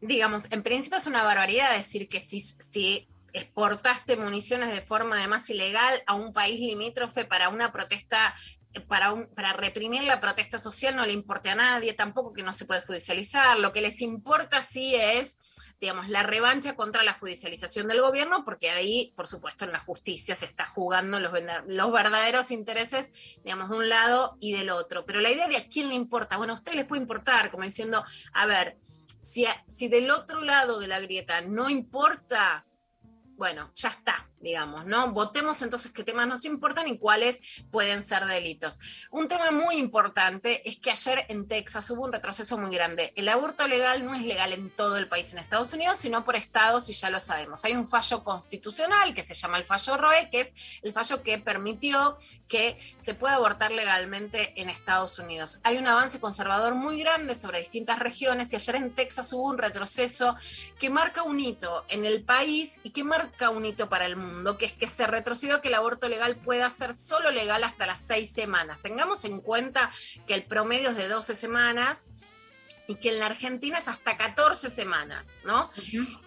Speaker 3: digamos, en principio es una barbaridad decir que si, si exportaste municiones de forma además ilegal a un país limítrofe para una protesta, para, para reprimir la protesta social, no le importa a nadie, tampoco que no se puede judicializar. Lo que les importa sí es digamos, la revancha contra la judicialización del gobierno, porque ahí, por supuesto, en la justicia se está jugando los, los verdaderos intereses, digamos, de un lado y del otro. Pero la idea de a quién le importa, bueno, a ustedes les puede importar, como diciendo, a ver, si, si del otro lado de la grieta no importa, bueno, ya está, digamos, ¿no? Votemos entonces qué temas nos importan y cuáles pueden ser delitos. Un tema muy importante es que ayer en Texas hubo un retroceso muy grande. El aborto legal no es legal en todo el país en Estados Unidos, sino por estados y ya lo sabemos. Hay un fallo constitucional que se llama el fallo Roe, que es el fallo que permitió que se pueda abortar legalmente en Estados Unidos. Hay un avance conservador muy grande sobre distintas regiones y ayer en Texas hubo un retroceso que marca un hito en el país y que marca un hito para el mundo, que es que se retrocedió que el aborto legal pueda ser solo legal hasta las seis semanas. Tengamos en cuenta que el promedio es de 12 semanas y que en la Argentina es hasta 14 semanas, ¿no?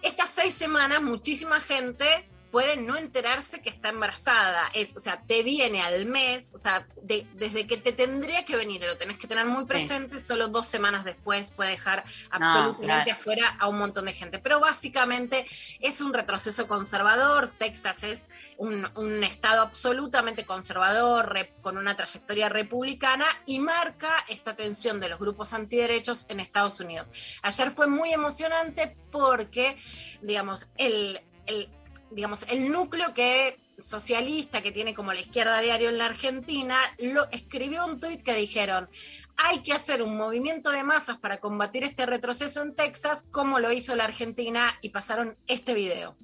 Speaker 3: Estas seis semanas, muchísima gente puede no enterarse que está embarazada. Es, o sea, te viene al mes, o sea, desde que te tendría que venir, lo tenés que tener muy presente, solo dos semanas después puede dejar absolutamente afuera a un montón de gente. Pero básicamente es un retroceso conservador. Texas es un, un estado absolutamente conservador, con una trayectoria republicana y marca esta tensión de los grupos antiderechos en Estados Unidos. Ayer fue muy emocionante porque, digamos, el, el digamos, el núcleo que socialista que tiene como la izquierda diario en la Argentina, lo escribió un tuit que dijeron, hay que hacer un movimiento de masas para combatir este retroceso en Texas, como lo hizo la Argentina, y pasaron este video.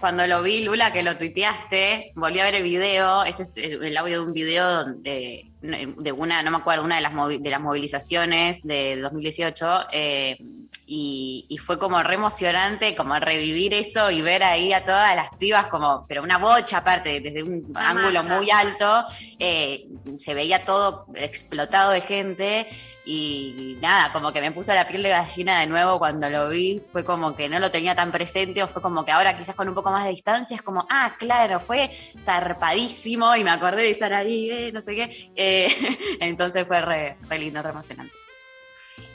Speaker 2: Cuando lo vi, Lula, que lo tuiteaste, volví a ver el video, este es el audio de un video de, de una, no me acuerdo, una de las, de las movilizaciones de 2018, eh, y, y fue como re emocionante, como revivir eso y ver ahí a todas las pibas como, pero una bocha aparte, desde un ángulo
Speaker 3: masa.
Speaker 2: muy alto, eh, se veía todo explotado de gente y nada, como que me puso la piel de gallina de nuevo cuando lo vi, fue como que no lo tenía tan presente o fue como que ahora quizás con un poco más de distancia es como, ah, claro, fue zarpadísimo y me acordé de estar ahí, eh, no sé qué, <laughs> Entonces fue re, re lindo, re emocionante.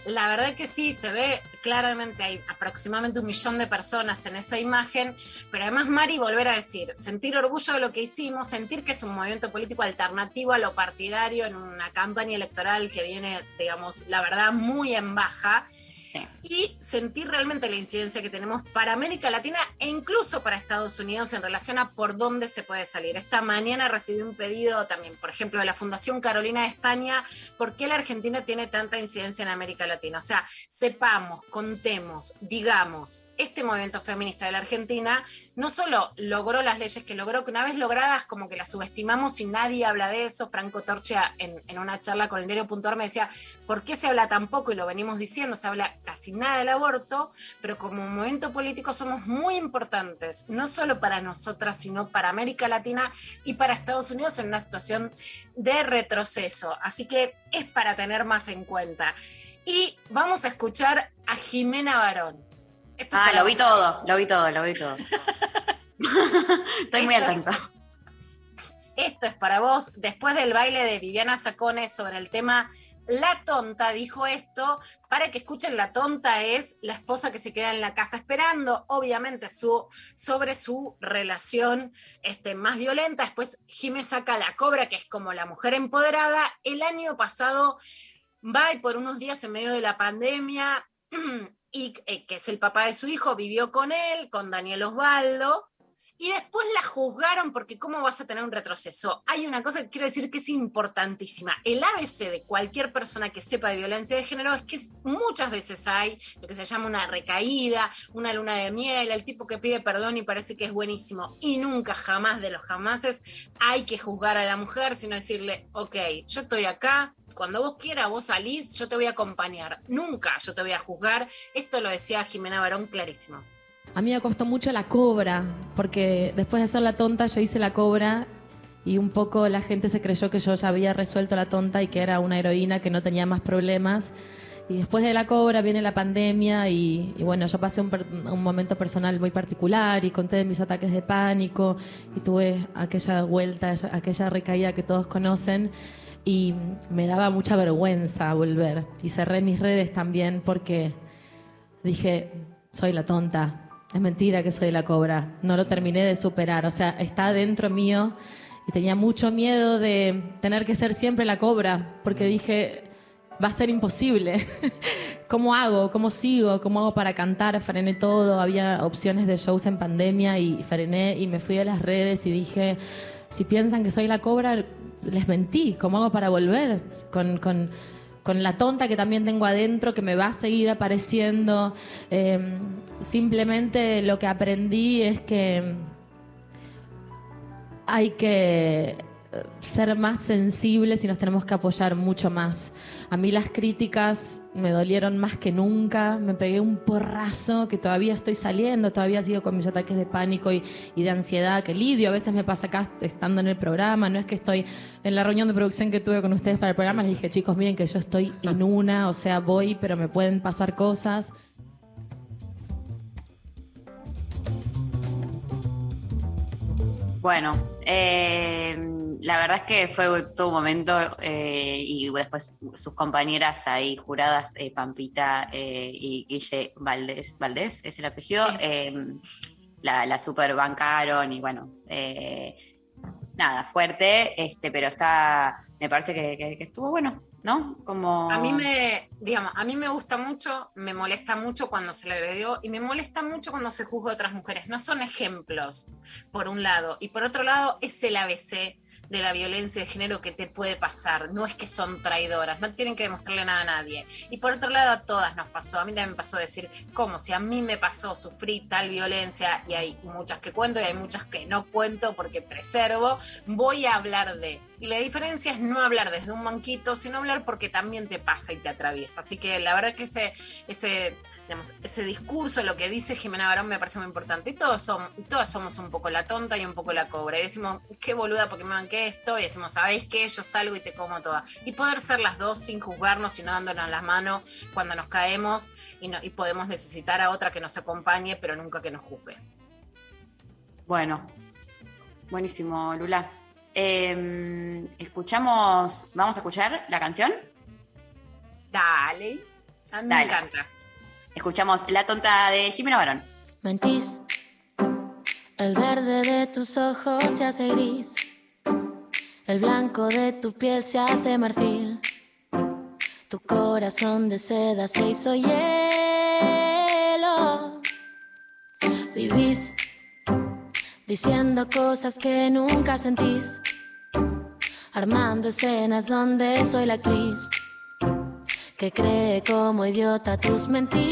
Speaker 3: La verdad que sí, se ve claramente, hay aproximadamente un millón de personas en esa imagen, pero además Mari, volver a decir, sentir orgullo de lo que hicimos, sentir que es un movimiento político alternativo a lo partidario en una campaña electoral que viene, digamos, la verdad, muy en baja. Y sentir realmente la incidencia que tenemos para América Latina e incluso para Estados Unidos en relación a por dónde se puede salir. Esta mañana recibí un pedido también, por ejemplo, de la Fundación Carolina de España, ¿por qué la Argentina tiene tanta incidencia en América Latina? O sea, sepamos, contemos, digamos, este movimiento feminista de la Argentina no solo logró las leyes que logró, que una vez logradas como que las subestimamos y nadie habla de eso. Franco Torcha en, una charla con el diario.ar me decía, ¿por qué se habla tan poco? Y lo venimos diciendo, se habla casi nada del aborto, pero como movimiento político somos muy importantes, no solo para nosotras, sino para América Latina y para Estados Unidos en una situación de retroceso. Así que es para tener más en cuenta. Y vamos a escuchar a Jimena Barón. Esto
Speaker 2: Ah,
Speaker 3: para
Speaker 2: lo vi todo, lo vi todo, lo vi todo. <laughs> Estoy muy
Speaker 3: Esto-
Speaker 2: atenta.
Speaker 3: Esto es para vos. Después del baile de Viviana Sacone sobre el tema La tonta, dijo esto, para que escuchen, la tonta es la esposa que se queda en la casa esperando, obviamente su, sobre su relación este, más violenta. Después Jimé saca la cobra, que es como la mujer empoderada. El año pasado va y por unos días en medio de la pandemia, <clears throat> y eh, que es el papá de su hijo, vivió con él, con Daniel Osvaldo, y después la juzgaron porque cómo vas a tener un retroceso. Hay una cosa que quiero decir que es importantísima. El ABC de cualquier persona que sepa de violencia de género es que muchas veces hay lo que se llama una recaída, una luna de miel, el tipo que pide perdón y parece que es buenísimo. Y nunca, jamás de los jamases hay que juzgar a la mujer, sino decirle, ok, yo estoy acá, cuando vos quieras, vos salís, yo te voy a acompañar. Nunca yo te voy a juzgar. Esto lo decía Jimena Barón clarísimo.
Speaker 34: A mí me costó mucho la cobra, porque después de hacer la tonta yo hice la cobra y un poco la gente se creyó que yo ya había resuelto la tonta y que era una heroína que no tenía más problemas. Y después de la cobra viene la pandemia y, y bueno, yo pasé un, un momento personal muy particular y conté de mis ataques de pánico y tuve aquella vuelta, aquella recaída que todos conocen y me daba mucha vergüenza volver. Y cerré mis redes también porque dije, soy la tonta. Es mentira que soy la cobra. No lo terminé de superar. O sea, está dentro mío y tenía mucho miedo de tener que ser siempre la cobra porque dije, va a ser imposible. <laughs> ¿Cómo hago? ¿Cómo sigo? ¿Cómo hago para cantar? Frené todo. Había opciones de shows en pandemia y frené y me fui a las redes y dije, si piensan que soy la cobra, les mentí. ¿Cómo hago para volver? Con, con, con la tonta que también tengo adentro, que me va a seguir apareciendo. Eh, simplemente lo que aprendí es que hay que ser más sensibles y nos tenemos que apoyar mucho más. A mí las críticas me dolieron más que nunca, me pegué un porrazo que todavía estoy saliendo, todavía sigo con mis ataques de pánico y, y de ansiedad que lidio, a veces me pasa acá estando en el programa, no es que estoy en la reunión de producción que tuve con ustedes para el programa, les dije chicos, miren que yo estoy en <laughs> una, o sea, voy, pero me pueden pasar cosas.
Speaker 2: Bueno, eh, la verdad es que fue todo un momento eh, y después sus compañeras ahí juradas, eh, Pampita eh, y Guille Valdés, Valdés es el apellido, eh, la, la super bancaron y bueno, eh, nada, fuerte, este, pero está, me parece que, que- que estuvo bueno, ¿no? Como...
Speaker 3: A mí me, digamos, a mí me gusta mucho, me molesta mucho cuando se le agredió y me molesta mucho cuando se juzga a otras mujeres. No son ejemplos, por un lado, y por otro lado es el ABC de la violencia de género que te puede pasar. No es que son traidoras, no tienen que demostrarle nada a nadie. Y por otro lado, a todas nos pasó. A mí también me pasó decir, como si a mí me pasó, sufrí tal violencia, y hay muchas que cuento y hay muchas que no cuento porque preservo, voy a hablar de. Y la diferencia es no hablar desde un banquito, sino hablar porque también te pasa y te atraviesa. Así que la verdad que ese, ese, ese discurso, lo que dice Jimena Barón me parece muy importante. Y todos, y todas somos un poco la tonta y un poco la cobra. Y decimos, qué boluda porque me banqué esto. Y decimos, ¿sabéis qué? Yo salgo y te como toda. Y poder ser las dos sin juzgarnos y no dándonos las manos cuando nos caemos y, no, y podemos necesitar a otra que nos acompañe, pero nunca que nos juzgue.
Speaker 2: Bueno, buenísimo, Lula. Eh, escuchamos, vamos a escuchar la canción.
Speaker 3: Dale, a mí me encanta.
Speaker 2: Escuchamos La tonta de Jimena Barón.
Speaker 35: Mentís, el verde de tus ojos se hace gris, el blanco de tu piel se hace marfil, tu corazón de seda se hizo hielo. Vivís diciendo cosas que nunca sentís, armando escenas donde soy la actriz que cree como idiota tus mentiras.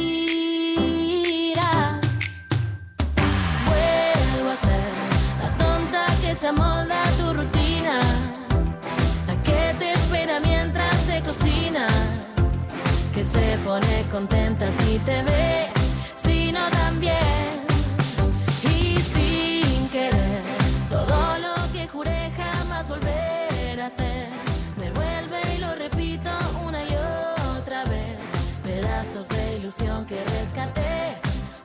Speaker 35: Vuelvo a ser la tonta que se amolda a tu rutina, la que te espera mientras te cocina, que se pone contenta si te ve, si no también. Volver a hacer, me vuelve y lo repito una y otra vez. Pedazos de ilusión que rescaté,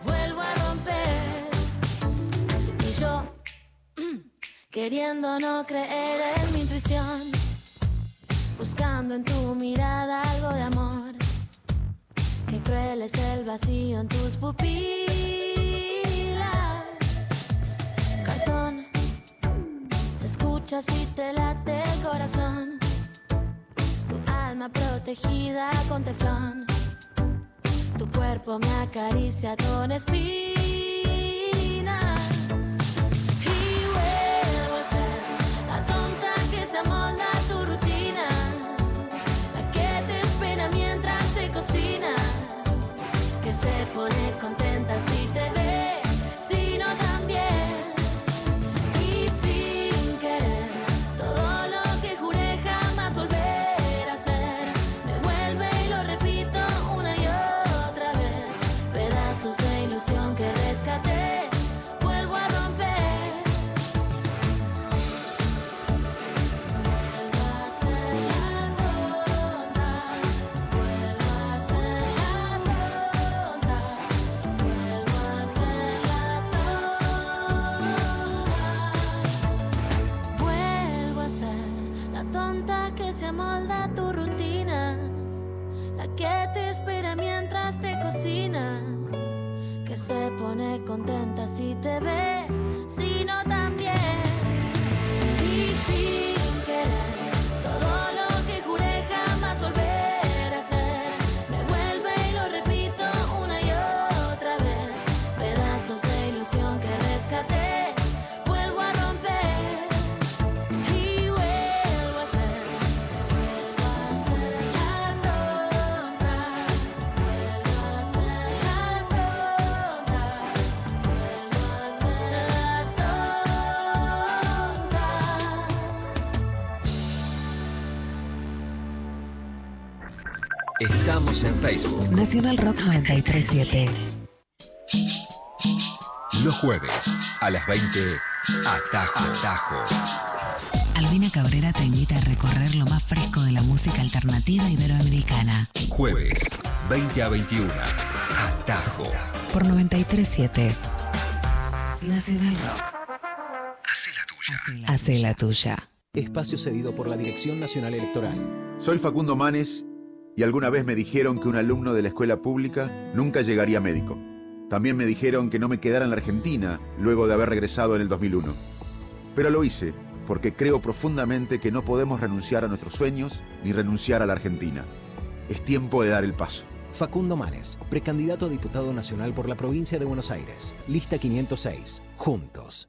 Speaker 35: vuelvo a romper. Y yo, <clears throat> queriendo no creer en mi intuición, buscando en tu mirada algo de amor. Qué cruel es el vacío en tus pupilas. Cartón, se escucha si te late el corazón. Tu alma protegida con teflón. Tu cuerpo me acaricia con espinas. Y vuelvo a ser la tonta que se amolda a tu rutina. La que te espera mientras se cocina. Que se pone contenta pone contenta si te ve,
Speaker 6: En Facebook.
Speaker 8: Nacional Rock 937.
Speaker 6: Los jueves a las 20. Atajo. Atajo.
Speaker 8: Albina Cabrera te invita a recorrer lo más fresco de la música alternativa iberoamericana.
Speaker 6: Jueves, 20 a 21. Atajo.
Speaker 8: Por 937. Nacional Rock. Hace la tuya.
Speaker 36: Espacio cedido por la Dirección Nacional Electoral.
Speaker 37: Soy Facundo Manes y alguna vez me dijeron que un alumno de la escuela pública nunca llegaría médico. También me dijeron que no me quedara en la Argentina luego de haber regresado en el 2001. Pero lo hice porque creo profundamente que no podemos renunciar a nuestros sueños ni renunciar a la Argentina. Es tiempo de dar el paso.
Speaker 36: Facundo Manes, precandidato a diputado nacional por la provincia de Buenos Aires. Lista 506. Juntos.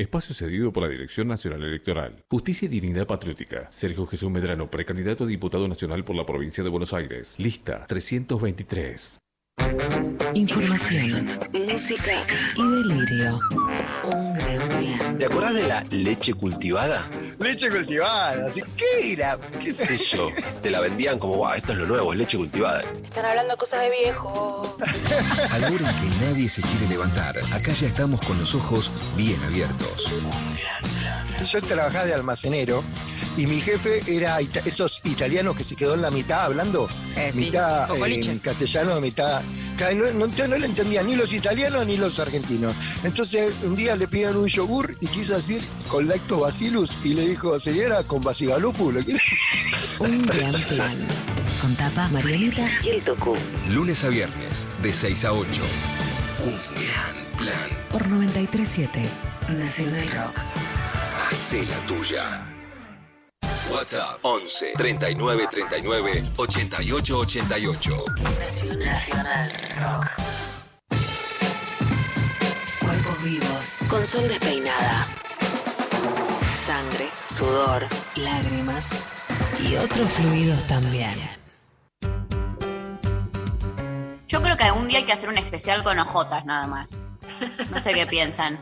Speaker 38: Espacio cedido por la Dirección Nacional Electoral. Justicia y Dignidad Patriótica. Sergio Jesús Medrano, precandidato a diputado nacional por la provincia de Buenos Aires. Lista 323.
Speaker 8: Información, música y delirio. Un gran.
Speaker 39: ¿Te acuerdas de la leche cultivada? Leche cultivada, así ¿qué era? ¿Qué sé yo? Te la vendían como, wow, esto es lo nuevo, es leche cultivada.
Speaker 28: Están hablando cosas de viejo. <laughs>
Speaker 6: Al hora en que nadie se quiere levantar, acá ya estamos con los ojos bien abiertos.
Speaker 40: Yo trabajaba de almacenero y mi jefe era ita- esos italianos que se quedó en la mitad hablando,
Speaker 2: Eh,
Speaker 40: mitad
Speaker 2: Cocoliche.
Speaker 40: en castellano, mitad. No, no, no le entendía ni los italianos ni los argentinos. Entonces un día le pidieron un yogur y quiso decir con lactobacillus y le dijo, señora, con basigalupu. ¿lo quiere?"
Speaker 8: Un gran plan. Con tapa, Marianita y el Tucu.
Speaker 6: Lunes a viernes, de 6 a 8. Un gran plan.
Speaker 8: Por 937 Nacional Rock.
Speaker 6: Hacé la tuya. WhatsApp 11 39 39 88 88.
Speaker 8: Nacional, Rock. Con sol despeinada. Sangre, sudor, lágrimas y otros fluidos también.
Speaker 2: Yo creo que algún día hay que hacer un especial con ojotas nada más. No sé qué piensan.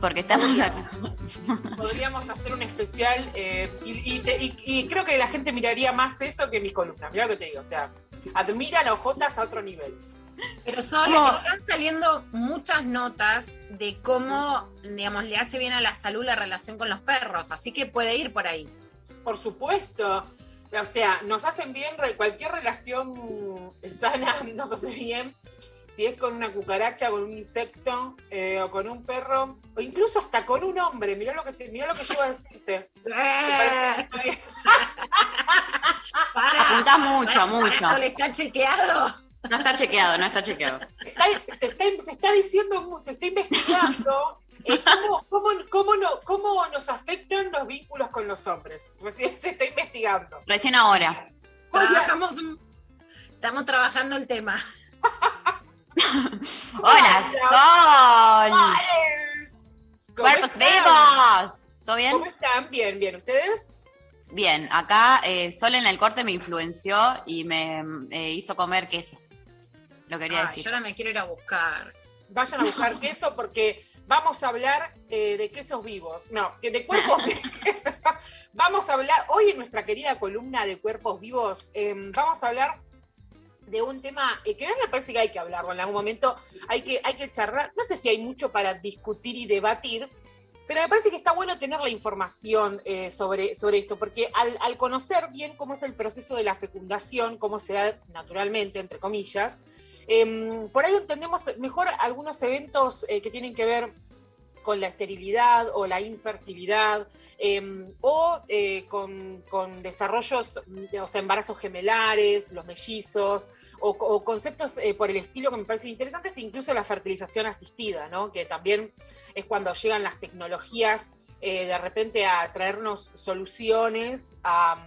Speaker 2: Porque estamos acá.
Speaker 41: Podríamos hacer un especial eh, y, y te- y- y creo que la gente miraría más eso que mis columnas. Mira lo que te digo, o sea, admiran Ojotas a otro nivel.
Speaker 3: Pero
Speaker 41: ¿Cómo?
Speaker 3: están saliendo muchas notas de cómo, digamos, le hace bien a la salud la relación con los perros, así que puede ir por ahí.
Speaker 41: Por supuesto. O sea, nos hacen bien, cualquier relación sana <laughs> nos hace bien. Si es con una cucaracha, con un insecto, eh, o con un perro, o incluso hasta con un hombre. Mirá lo que, te, mirá lo que yo iba a decirte. <laughs> ¿Te parece que estoy-
Speaker 2: Apuntás mucho, mucho.
Speaker 3: ¿Eso le está chequeado?
Speaker 2: No está chequeado, no está chequeado.
Speaker 41: Está- se, está, se está diciendo, se está investigando eh, cómo, cómo, cómo no, cómo nos afectan los vínculos con los hombres. Recién se está investigando.
Speaker 2: Recién ahora.
Speaker 3: Trabajamos, estamos trabajando el tema. <laughs>
Speaker 2: Hola,
Speaker 41: Soles.
Speaker 2: Sol.
Speaker 41: ¿Cómo
Speaker 2: Cuerpos
Speaker 41: están?
Speaker 2: vivos. ¿Todo bien?
Speaker 41: ¿Cómo están? Bien, bien. ¿Ustedes?
Speaker 2: Bien, acá eh, Sol en el corte me influenció y me eh, hizo comer queso. Lo quería
Speaker 3: Ay,
Speaker 2: decir.
Speaker 3: yo ahora me quiero ir a buscar.
Speaker 41: Vayan a buscar <laughs> queso porque vamos a hablar eh, de quesos vivos. No, que de cuerpos vivos. <laughs> vamos a hablar, hoy en nuestra querida columna de cuerpos vivos, eh, vamos a hablar de un tema eh, que a mí me parece que hay que hablarlo en algún momento, hay que, hay que charlar, no sé si hay mucho para discutir y debatir, pero me parece que está bueno tener la información eh, sobre, sobre esto, porque al, al conocer bien cómo es el proceso de la fecundación, cómo se da naturalmente, entre comillas, eh, por ahí entendemos mejor algunos eventos eh, que tienen que ver con la esterilidad o la infertilidad eh, o eh, con, desarrollos, mm, o sea, embarazos gemelares, los mellizos, o, conceptos eh, por el estilo que me parecen interesantes, e incluso la fertilización asistida, ¿no? que también es cuando llegan las tecnologías de repente a traernos soluciones a,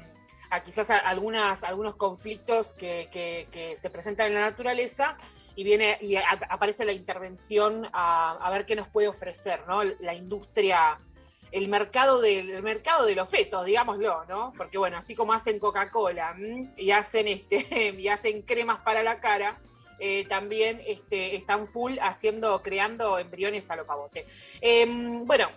Speaker 41: quizás a algunos conflictos que, se presentan en la naturaleza y viene y aparece la intervención a, ver qué nos puede ofrecer, ¿no? La industria, el mercado del el mercado de los fetos, digámoslo, ¿no? Porque bueno, así como hacen Coca-Cola y hacen este <laughs> y hacen cremas para la cara, eh, también este, están full haciendo, creando embriones a lo pavote. Em, bueno,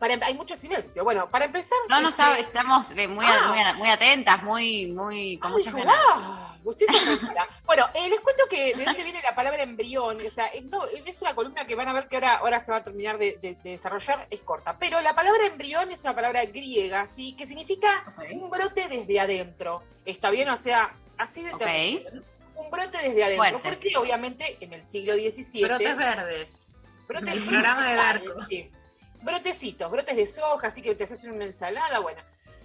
Speaker 41: para- hay mucho silencio. Bueno, para empezar.
Speaker 2: No, no,
Speaker 41: este,
Speaker 2: está- estamos eh, muy,
Speaker 41: Ah.
Speaker 2: muy, muy atentas, muy, muy, con muchas
Speaker 41: ah, Usted se. <laughs> Bueno, eh, les cuento que de dónde viene la palabra embrión. O sea, eh, no, es una columna que van a ver que ahora, ahora se va a terminar de, de- de desarrollar, es corta. Pero la palabra embrión es una palabra griega, ¿sí? Que significa un brote desde adentro. ¿Está bien? O sea, así de
Speaker 2: Ok.
Speaker 41: terrible. Un brote desde adentro.
Speaker 2: Fuerte.
Speaker 41: Porque obviamente en el siglo XVII.
Speaker 3: Brotes verdes.
Speaker 41: Brotes
Speaker 3: El programa de Barco.
Speaker 41: Sí. Brotecitos, brotes de soja, así que te haces una ensalada, bueno.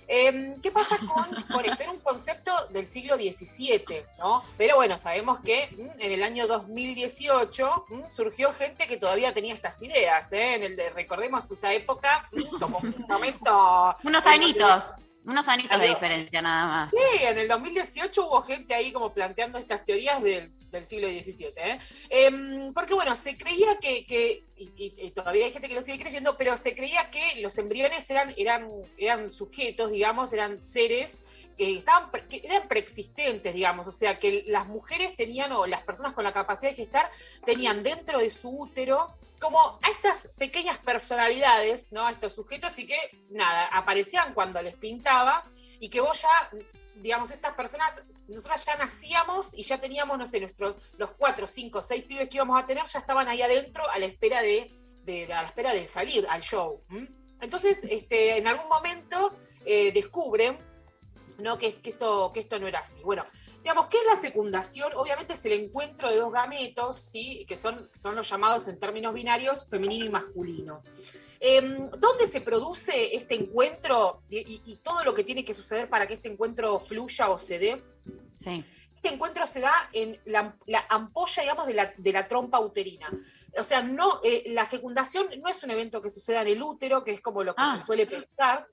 Speaker 41: Em, ¿Qué pasa con, <laughs> con esto? Era un concepto del siglo XVII, ¿no? Pero bueno, sabemos que mm, en el año 2018 mm, surgió gente que todavía tenía estas ideas, ¿eh? En el de, recordemos esa época mm, como un <laughs> momento...
Speaker 2: Unos anitos. Unos anitos de diferencia nada más.
Speaker 41: Sí, en el 2018 hubo gente ahí como planteando estas teorías del, del siglo XVII. ¿eh? Em, porque bueno, se creía que, y, todavía hay gente que lo sigue creyendo, pero se creía que los embriones eran, eran, eran sujetos, digamos, eran seres que, estaban, que eran preexistentes, digamos, o sea, que las mujeres tenían, o las personas con la capacidad de gestar, tenían dentro de su útero como a estas pequeñas personalidades, ¿no? A estos sujetos y que, nada, aparecían cuando les pintaba y que vos ya, digamos, estas personas, nosotros ya nacíamos y ya teníamos, no sé, nuestros, los cuatro, cinco, seis pibes que íbamos a tener ya estaban ahí adentro a la espera de, de, a la espera de salir al show. Entonces, este, en algún momento eh, descubren ¿no? Que, que, esto, que esto no era así. Bueno, digamos, ¿qué es la fecundación? Obviamente es el encuentro de dos gametos, ¿sí? que son, son los llamados en términos binarios femenino y masculino. Eh, ¿Dónde se produce este encuentro y, y, todo lo que tiene que suceder para que este encuentro fluya o se dé?
Speaker 2: Sí.
Speaker 41: Este encuentro se da en la, la ampolla, digamos, de la, de la, trompa uterina. O sea, no, eh, la fecundación no es un evento que suceda en el útero, que es como lo que ah. se suele pensar.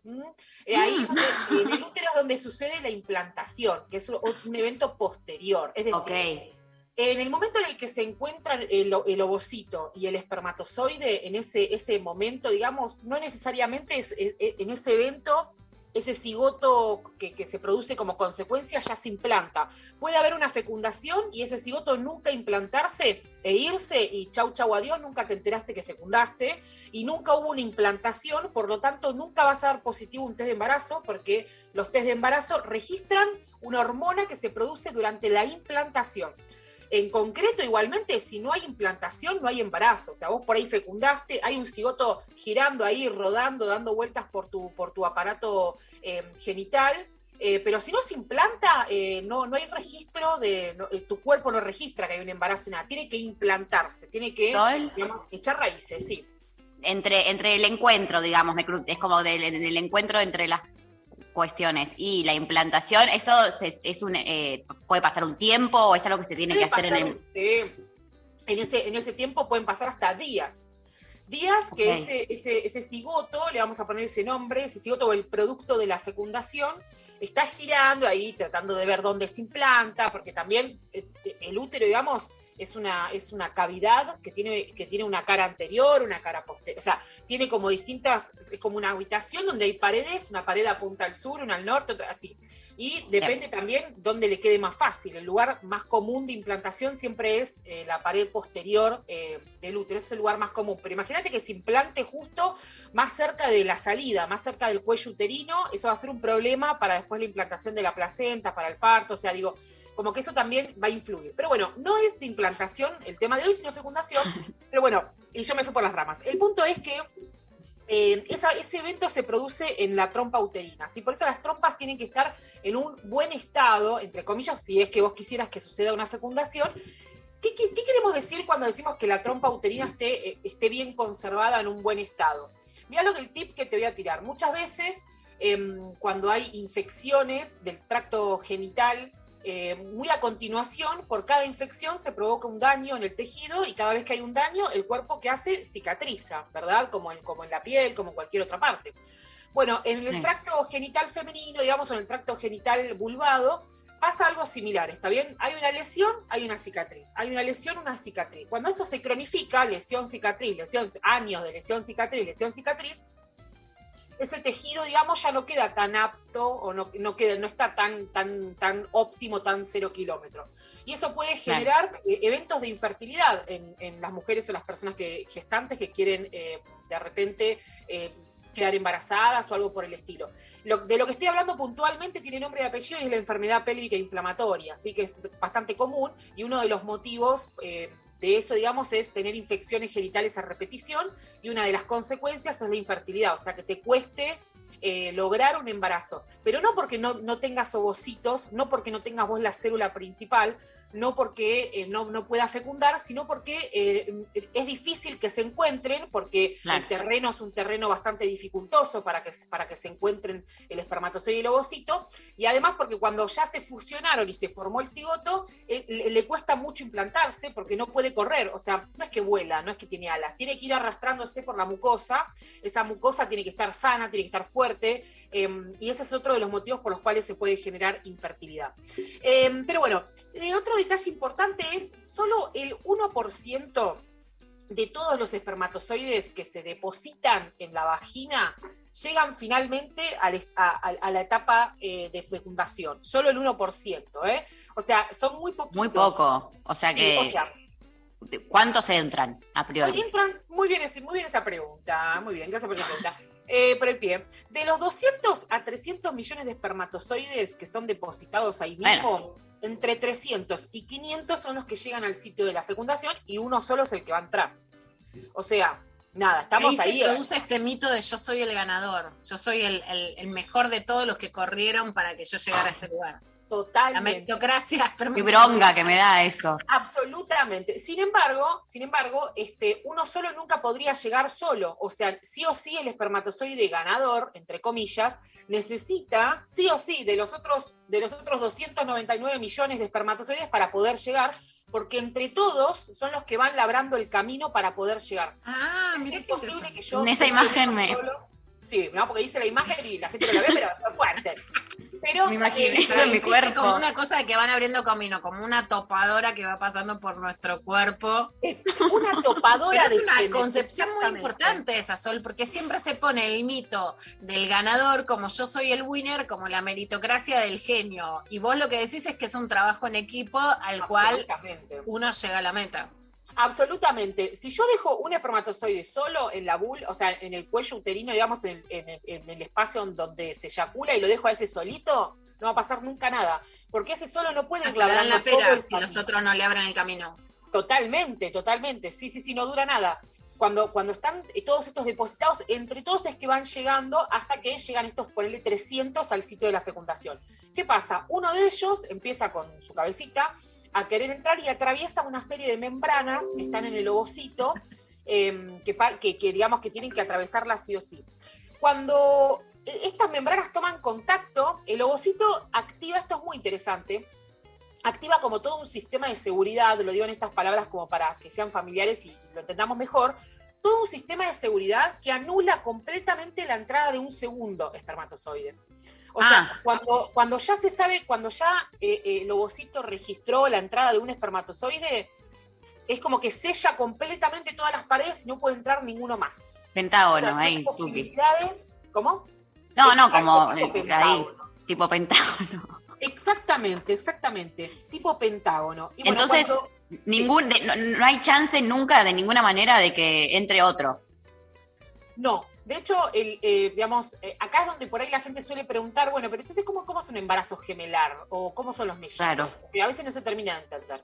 Speaker 41: Eh, ahí donde, en el útero es donde sucede la implantación, que es un, un evento posterior. Es decir,
Speaker 2: okay.
Speaker 41: En el momento en el que se encuentran el, ovocito y el espermatozoide, en ese, momento, digamos, no necesariamente es, es, en ese evento ese cigoto que, que, se produce como consecuencia ya se implanta. Puede haber una fecundación y ese cigoto nunca implantarse e irse y chau chau adiós, nunca te enteraste que fecundaste y nunca hubo una implantación, por lo tanto nunca vas a dar positivo un test de embarazo porque los test de embarazo registran una hormona que se produce durante la implantación. En concreto, igualmente, si no hay implantación, no hay embarazo. O sea, vos por ahí fecundaste, hay un cigoto girando ahí, rodando, dando vueltas por tu, por tu aparato eh, genital. Eh, pero si no se implanta, eh, no, no hay registro de. No, tu cuerpo no registra que hay un embarazo, nada. Tiene que implantarse, tiene que digamos, echar raíces, sí.
Speaker 2: Entre, entre el encuentro, digamos, es como del, el encuentro entre las cuestiones. Y la implantación, ¿eso es, es un, eh, puede pasar un tiempo o es algo que se tiene que hacer en el...
Speaker 41: Sí. En ese, en ese tiempo pueden pasar hasta días. Días que ese, ese, ese cigoto, le vamos a poner ese nombre, ese cigoto o el producto de la fecundación, está girando ahí tratando de ver dónde se implanta, porque también eh, el útero, digamos, es una, es una cavidad que tiene, que tiene una cara anterior, una cara posterior, o sea, tiene como distintas, es como una habitación donde hay paredes, una pared apunta al sur, una al norte, otra así. Y depende también dónde le quede más fácil. El lugar más común de implantación siempre es eh, la pared posterior eh, del útero, ese es el lugar más común. Pero imagínate que se implante justo más cerca de la salida, más cerca del cuello uterino, eso va a ser un problema para después la implantación de la placenta, para el parto, o sea, digo, como que eso también va a influir. Pero bueno, no es de implantación el tema de hoy, sino fecundación. <laughs> Pero bueno, y yo me fui por las ramas. El punto es que eh, esa, ese evento se produce en la trompa uterina. ¿sí? Por eso las trompas tienen que estar en un buen estado, entre comillas, si es que vos quisieras que suceda una fecundación. ¿Qué, qué, qué queremos decir cuando decimos que la trompa uterina esté, eh, esté bien conservada en un buen estado? Mira lo que el tip que te voy a tirar. Muchas veces, eh, cuando hay infecciones del tracto genital, eh, muy a continuación, por cada infección se provoca un daño en el tejido y cada vez que hay un daño, el cuerpo que hace cicatriza, ¿verdad? Como en, como en la piel, como en cualquier otra parte. Bueno, en el
Speaker 2: Sí.
Speaker 41: tracto genital femenino, digamos, en el tracto genital vulvado, pasa algo similar, ¿está bien? Hay una lesión, hay una cicatriz. Hay una lesión, una cicatriz. Cuando esto se cronifica, lesión, cicatriz, lesión, años de lesión, cicatriz, lesión, cicatriz, ese tejido, digamos, ya no queda tan apto o no, no, queda, no está tan, tan, tan óptimo, tan cero kilómetro. Y eso puede generar eh, eventos de infertilidad en, en las mujeres o las personas que, gestantes que quieren eh, de repente eh, quedar embarazadas o algo por el estilo. Lo- de lo que estoy hablando puntualmente tiene nombre y apellido y es la enfermedad pélvica inflamatoria, así que es bastante común y uno de los motivos eh, de eso, digamos, es tener infecciones genitales a repetición y una de las consecuencias es la infertilidad, o sea, que te cueste eh, lograr un embarazo. Pero no porque no, no tengas ovocitos, no porque no tengas vos la célula principal, no porque eh, no, no, pueda fecundar, sino porque eh, es difícil que se encuentren, porque el terreno es un terreno bastante dificultoso para que, para que se encuentren el espermatozoide y el ovocito, y además porque cuando ya se fusionaron y se formó el cigoto, eh, le, cuesta mucho implantarse porque no puede correr, o sea, no es que vuela, no es que tiene alas, tiene que ir arrastrándose por la mucosa, esa mucosa tiene que estar sana, tiene que estar fuerte, em, y ese es otro de los motivos por los cuales se puede generar infertilidad. Em, pero bueno, otro detalle importante es, solo el 1% de todos los espermatozoides que se depositan en la vagina llegan finalmente a, la etapa eh, de fecundación. Solo el 1%, ¿eh? O sea, son muy poquitos.
Speaker 2: Muy poco. O sea que... ¿Cuántos entran a priori?
Speaker 41: Entran, muy bien, muy bien esa pregunta. Muy bien, gracias por la pregunta. Eh, por el pie. De los 200 a 300 millones de espermatozoides que son depositados ahí mismo, entre 300 y 500 son los que llegan al sitio de la fecundación y uno solo es el que va a entrar. O sea, nada, estamos ahí.
Speaker 3: Se produce este mito de yo soy el ganador, yo soy el, el, mejor de todos los que corrieron para que yo llegara a este lugar.
Speaker 41: Totalmente.
Speaker 3: La meritocracia. <laughs>
Speaker 2: Qué bronca que me da eso.
Speaker 41: Absolutamente. Sin embargo, sin embargo, este, uno solo nunca podría llegar solo. O sea, sí o sí el espermatozoide ganador, entre comillas, necesita sí o sí de los otros, de los otros 299 millones de espermatozoides para poder llegar, porque entre todos son los que van labrando el camino para poder llegar.
Speaker 3: Ah, mira qué
Speaker 41: posible que yo.
Speaker 2: En esa imagen me.
Speaker 41: Sí, no, porque hice la imagen y la gente no la ve, pero es fuerte. Pero
Speaker 2: me imagino eso en mi cuerpo.
Speaker 3: Como una cosa de que van abriendo camino, como una topadora que va pasando por nuestro cuerpo.
Speaker 41: Una topadora
Speaker 3: de Es una concepción muy importante esa, Sol, porque siempre se pone el mito del ganador como yo soy el winner, como la meritocracia del genio. Y vos lo que decís es que es un trabajo en equipo al cual uno llega a la meta.
Speaker 41: Absolutamente. Si yo dejo un espermatozoide solo en la bul, o sea, en el cuello uterino, digamos, en, el espacio donde se eyacula y lo dejo a ese solito, no va a pasar nunca nada. Porque ese solo no puede
Speaker 3: clavar la pera si los otros no le abren el camino.
Speaker 41: Totalmente, totalmente. Sí, sí, sí, no dura nada. Cuando, cuando están todos estos depositados, entre todos es que van llegando hasta que llegan estos, ponele 300 al sitio de la fecundación. ¿Qué pasa? Uno de ellos empieza con su cabecita, a querer entrar y atraviesa una serie de membranas que están en el ovocito, em, que, digamos que tienen que atravesarla sí o sí. Cuando eh, estas membranas toman contacto, el ovocito activa, esto es muy interesante, activa como todo un sistema de seguridad, lo digo en estas palabras como para que sean familiares y lo entendamos mejor, todo un sistema de seguridad que anula completamente la entrada de un segundo espermatozoide. O sea, ah. cuando, cuando ya se sabe, cuando ya eh, eh, el ovocito registró la entrada de un espermatozoide, es como que sella completamente todas las paredes y no puede entrar ninguno más.
Speaker 2: Pentágono, ahí.
Speaker 41: Posibilidades, ¿Cómo?
Speaker 2: No, no, como tipo ahí, tipo pentágono.
Speaker 41: Exactamente, exactamente, tipo pentágono.
Speaker 2: Entonces, ningún, no, hay chance nunca de ninguna manera de que entre otro.
Speaker 41: No, de hecho, el, eh, digamos, eh, acá es donde por ahí la gente suele preguntar, bueno, pero entonces, ¿cómo, cómo es un embarazo gemelar? ¿O cómo son los mellizos? Claro. a veces no se termina de entender.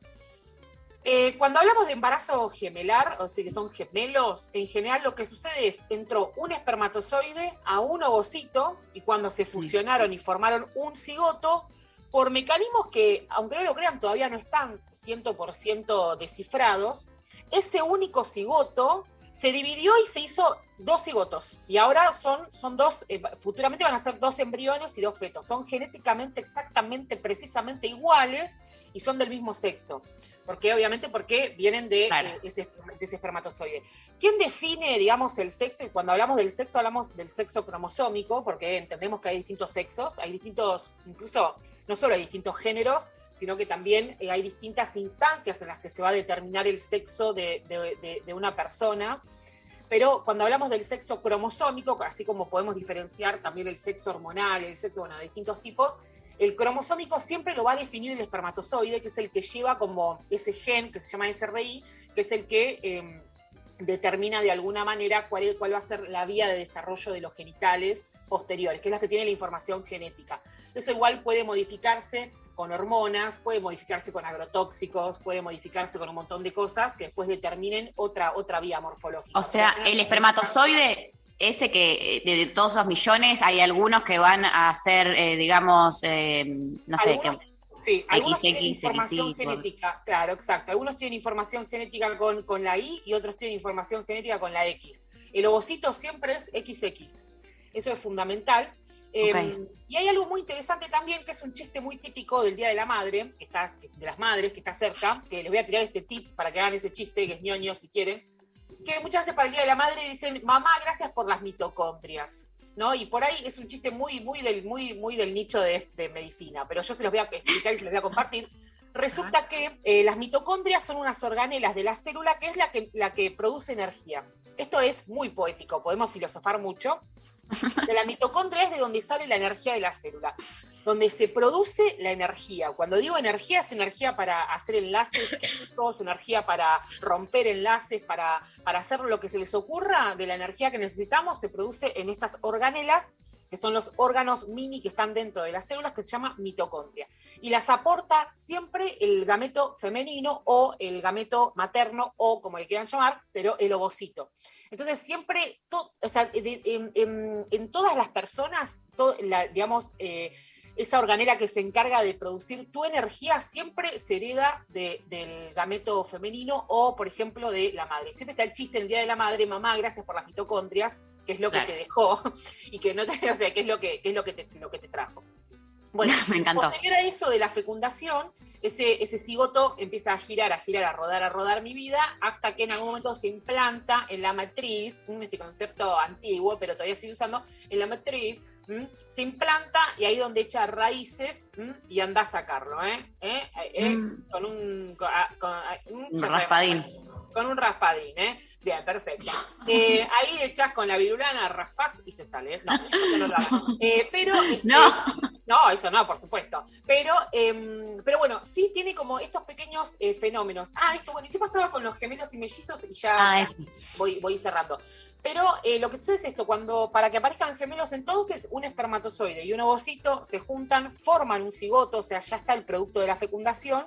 Speaker 41: Eh, cuando hablamos de embarazo gemelar, o sea, que son gemelos, en general lo que sucede es, entró un espermatozoide a un ovocito y cuando se fusionaron y formaron un cigoto, por mecanismos que, aunque no lo crean, todavía no están 100% descifrados, ese único cigoto se dividió y se hizo dos cigotos. Y ahora son, son dos, eh, futuramente van a ser dos embriones y dos fetos. Son genéticamente exactamente, precisamente iguales y son del mismo sexo. Porque obviamente porque vienen de, eh, ese, espermatozoide. ¿Quién define, digamos, el sexo? Y cuando hablamos del sexo, hablamos del sexo cromosómico, porque entendemos que hay distintos sexos, hay distintos, incluso no solo hay distintos géneros, sino que también eh, hay distintas instancias en las que se va a determinar el sexo de, una persona. Pero cuando hablamos del sexo cromosómico, así como podemos diferenciar también el sexo hormonal, el sexo, bueno, de distintos tipos, el cromosómico siempre lo va a definir el espermatozoide, que es el que lleva como ese gen que se llama SRI, que es el que em, determina de alguna manera cuál, cuál, va a ser la vía de desarrollo de los genitales posteriores, que es la que tiene la información genética. Eso igual puede modificarse con hormonas, puede modificarse con agrotóxicos, puede modificarse con un montón de cosas que después determinen otra, otra vía morfológica.
Speaker 2: O sea, el espermatozoide ese que de, todos esos millones hay algunos que van a ser, eh, digamos, eh, no sé,
Speaker 41: Sí, algunos tienen
Speaker 2: XX,
Speaker 41: información
Speaker 2: XY,
Speaker 41: genética, claro, exacto. Algunos tienen información genética con, con la Y y otros tienen información genética con la X. El ovocito siempre es XX. Eso es fundamental. Eh,
Speaker 2: Ok.
Speaker 41: y hay algo muy interesante también, que es un chiste muy típico del Día de la Madre, que está, de las madres, que está cerca, que les voy a tirar este tip para que hagan ese chiste, que es ñoño si quieren, que muchas veces para el Día de la Madre dicen, mamá, gracias por las mitocondrias. ¿No? Y por ahí es un chiste muy, muy, del, muy, muy del nicho de, de medicina, pero yo se los voy a explicar y se los voy a compartir. Resulta que eh, las mitocondrias son unas organelas de la célula que es la que, la que produce energía. Esto es muy poético, podemos filosofar mucho. <laughs> De la mitocondria es de donde sale la energía de la célula, donde se produce la energía. Cuando digo energía, es energía para hacer enlaces químicos, <laughs> energía para romper enlaces, para, para hacer lo que se les ocurra de la energía que necesitamos, se produce en estas organelas que son los órganos mini que están dentro de las células, que se llama mitocondria. Y las aporta siempre el gameto femenino o el gameto materno o como le quieran llamar, pero el ovocito. Entonces siempre, o sea, en, todas las personas, digamos, eh, esa organela que se encarga de producir tu energía siempre se hereda de- del gameto femenino o, por ejemplo, de la madre. Siempre está el chiste en el Día de la Madre, mamá, gracias por las mitocondrias, que es lo que te dejó <laughs> y que no te, <laughs> o sea, que es lo que, que es lo que te, lo que te trajo. Bueno, <laughs>
Speaker 2: Me encantó.
Speaker 41: posterior a eso de la fecundación, ese, ese cigoto empieza a girar, a girar, a rodar, a rodar mi vida, hasta que en algún momento se implanta en la matriz, este concepto antiguo, pero todavía sigue usando, en la matriz, mm, se implanta y ahí donde echa raíces mm, y anda a sacarlo, ¿eh? ¿Eh? ¿Eh?
Speaker 2: Mm.
Speaker 41: Con un... con- ah, con- ah,
Speaker 2: Un
Speaker 41: sabemos.
Speaker 2: raspadín.
Speaker 41: Con un raspadín, ¿eh? Bien, perfecto. Eh, ahí echás con la virulana, raspás y se sale. ¿eh? No, eso no lo. <laughs> Eh, pero este,
Speaker 2: No.
Speaker 41: no, eso no, por supuesto. Pero, em, pero bueno, sí tiene como estos pequeños eh, fenómenos. Ah, esto, bueno, ¿y qué pasaba con los gemelos y mellizos? Y ya,
Speaker 2: Ah,
Speaker 41: ya voy, voy cerrando. Pero eh, lo que sucede es esto, cuando para que aparezcan gemelos, entonces un espermatozoide y un ovocito se juntan, forman un cigoto, o sea, ya está el producto de la fecundación,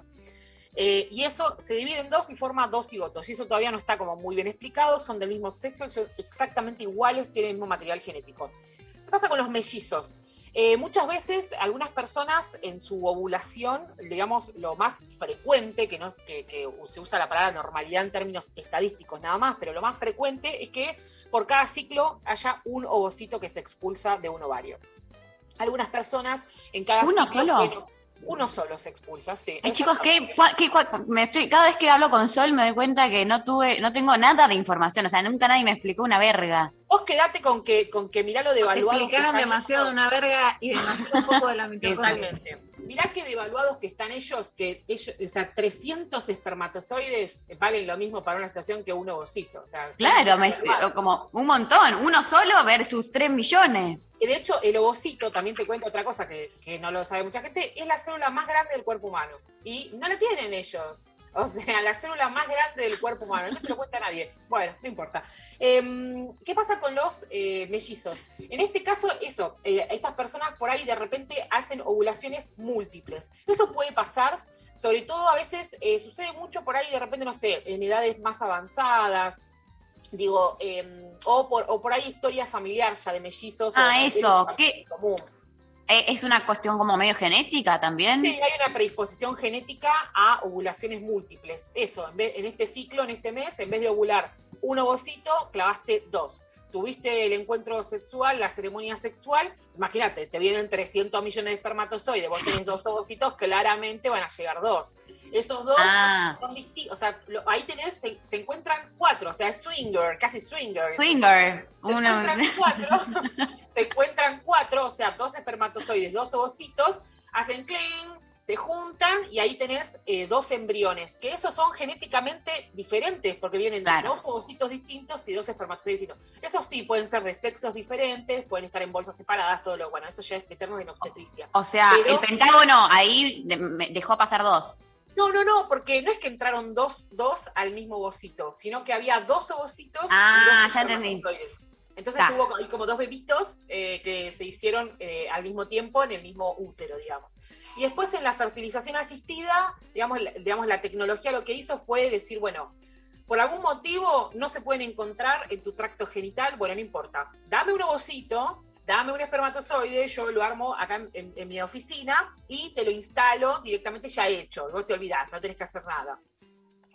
Speaker 41: eh, y eso se divide en dos y forma dos cigotos. Y eso todavía no está como muy bien explicado, son del mismo sexo, son exactamente iguales, tienen el mismo material genético. ¿Qué pasa con los mellizos? Eh, muchas veces algunas personas en su ovulación, digamos, lo más frecuente, que, no, que, que se usa la palabra normalidad en términos estadísticos nada más, pero lo más frecuente es que por cada ciclo haya un ovocito que se expulsa de un ovario. Algunas personas en cada
Speaker 2: ¿Uno
Speaker 41: ciclo...
Speaker 2: solo?
Speaker 41: bueno, uno solo se expulsa, sí.
Speaker 2: Ay, chicos, ¿qué, cua- qué- cua- me estoy, cada vez que hablo con Sol me doy cuenta que no tuve, no tengo nada de información, o sea, nunca nadie me explicó una verga.
Speaker 41: Vos quedate con que, con que mirá lo
Speaker 3: Te
Speaker 41: devaluado.
Speaker 3: explicaron demasiado de una verga y demasiado poco de la <laughs> mitocondria.
Speaker 41: Totalmente. Mirá que devaluados que están ellos, que ellos, o sea, 300 espermatozoides valen lo mismo para una situación que un ovocito. O sea,
Speaker 2: Claro, me- como un montón, uno solo versus 3 millones.
Speaker 41: Y de hecho, el ovocito, también te cuento otra cosa que, que no lo sabe mucha gente, es la célula más grande del cuerpo humano. Y no la tienen ellos. O sea, la célula más grande del cuerpo humano. No te lo cuenta nadie. Bueno, no importa. Em, ¿Qué pasa con los eh, mellizos? En este caso, eso, eh, estas personas por ahí de repente hacen ovulaciones múltiples. Eso puede pasar, sobre todo a veces eh, sucede mucho por ahí de repente, no sé, en edades más avanzadas, digo, em, o, por, o por ahí historia familiar ya de mellizos.
Speaker 2: Ah,
Speaker 41: o-
Speaker 2: eso, ¿qué?
Speaker 41: común.
Speaker 2: Eh, ¿Es una cuestión como medio genética también?
Speaker 41: Sí, hay una predisposición genética a ovulaciones múltiples. Eso, en, vez- en este ciclo, en este mes, en vez de ovular un ovocito, clavaste dos. Tuviste el encuentro sexual, la ceremonia sexual, imagínate, te vienen 300 millones de espermatozoides, vos tenés dos ovocitos, claramente van a llegar dos. Esos dos
Speaker 2: Ah.
Speaker 41: son distintos, o sea, lo- ahí tenés, se, se encuentran cuatro, o sea, es swinger, casi swinger.
Speaker 2: Swinger.
Speaker 41: Se
Speaker 2: Uno-
Speaker 41: encuentran <laughs> cuatro, se encuentran cuatro, o sea, dos espermatozoides, dos ovocitos, hacen clean, se juntan y ahí tenés eh, dos embriones, que esos son genéticamente diferentes, porque vienen de dos ovocitos distintos y dos espermatozoides distintos. Esos sí pueden ser de sexos diferentes, pueden estar en bolsas separadas, todo lo bueno, eso ya es eterno en obstetricia.
Speaker 2: O sea,
Speaker 41: Pero-
Speaker 2: el Pentágono ahí dejó pasar dos.
Speaker 41: No, no, no, porque no es que entraron dos, dos al mismo ovocito, sino que había dos ovocitos
Speaker 2: Ah,
Speaker 41: y dos
Speaker 2: ya entendí.
Speaker 41: Entonces
Speaker 2: Ta.
Speaker 41: hubo como dos bebitos eh, que se hicieron eh, al mismo tiempo en el mismo útero, digamos. Y después en la fertilización asistida, digamos, la, digamos, la tecnología lo que hizo fue decir, bueno, por algún motivo no se pueden encontrar en tu tracto genital, bueno, no importa. Dame un ovocito, dame un espermatozoide, yo lo armo acá en, en mi oficina y te lo instalo directamente ya hecho. Vos te olvidás, no tenés que hacer nada.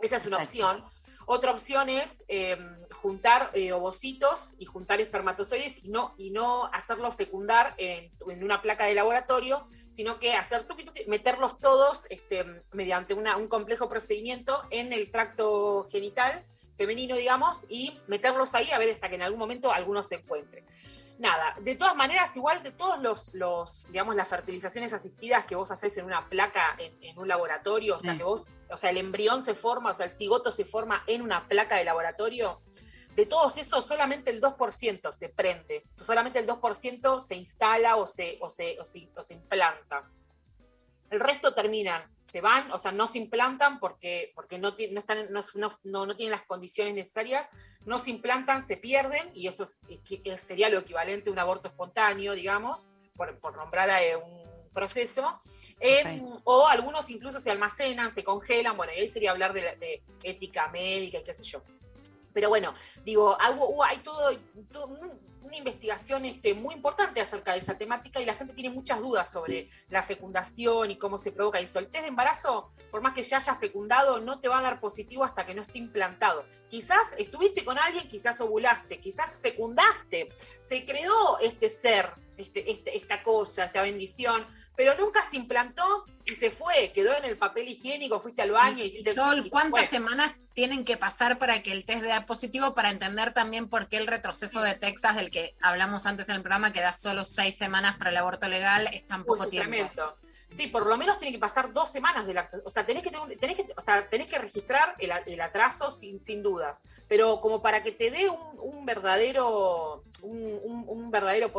Speaker 41: Esa es una opción. Otra opción es eh, juntar eh, ovocitos y juntar espermatozoides y no, y no hacerlos fecundar en, una placa de laboratorio, sino que hacer tuqui, tuqui, meterlos todos este, mediante un complejo procedimiento en el tracto genital femenino, digamos, y meterlos ahí a ver hasta que en algún momento alguno se encuentre. Nada, de todas maneras, igual de todos los, los, digamos, las fertilizaciones asistidas que vos haces en una placa, en, en un laboratorio, o sea, que vos, o sea, el embrión se forma, o sea, el cigoto se forma en una placa de laboratorio, de todos esos, solamente el 2% se prende, solamente el 2% se instala o se, o se, o se, o se implanta. El resto terminan, se van, o sea, no se implantan porque, porque no, ti- no, están, no, no- no- no tienen las condiciones necesarias, no se implantan, se pierden, y eso es- es- sería lo equivalente a un aborto espontáneo, digamos, por, por nombrar a un proceso. Eh, O algunos incluso se almacenan, se congelan, bueno, y ahí sería hablar de, de ética médica y qué sé yo. Pero bueno, digo, hay, hubo- hay todo, una investigación este, muy importante acerca de esa temática y la gente tiene muchas dudas sobre la fecundación y cómo se provoca eso. El test de embarazo, por más que ya hayas fecundado, no te va a dar positivo hasta que no esté implantado. Quizás estuviste con alguien, quizás ovulaste, quizás fecundaste, se creó este ser, este, este- esta cosa, esta bendición, pero nunca se implantó y se fue, quedó en el papel higiénico, fuiste al baño y hiciste
Speaker 3: Sol,
Speaker 41: y
Speaker 3: ¿cuántas
Speaker 41: fue.
Speaker 3: semanas tienen que pasar para que el test dé positivo para entender también por qué el retroceso de Texas, del que hablamos antes en el programa, que da solo seis semanas para el aborto legal, es tan poco tiempo?
Speaker 41: tremendo. Sí, por lo menos tiene que pasar dos semanas del acto. O sea, tenés que, tener tenés que, o sea, tenés que registrar el, el atraso sin, sin dudas. Pero como para que te dé un, un verdadero, un, un- un verdadero,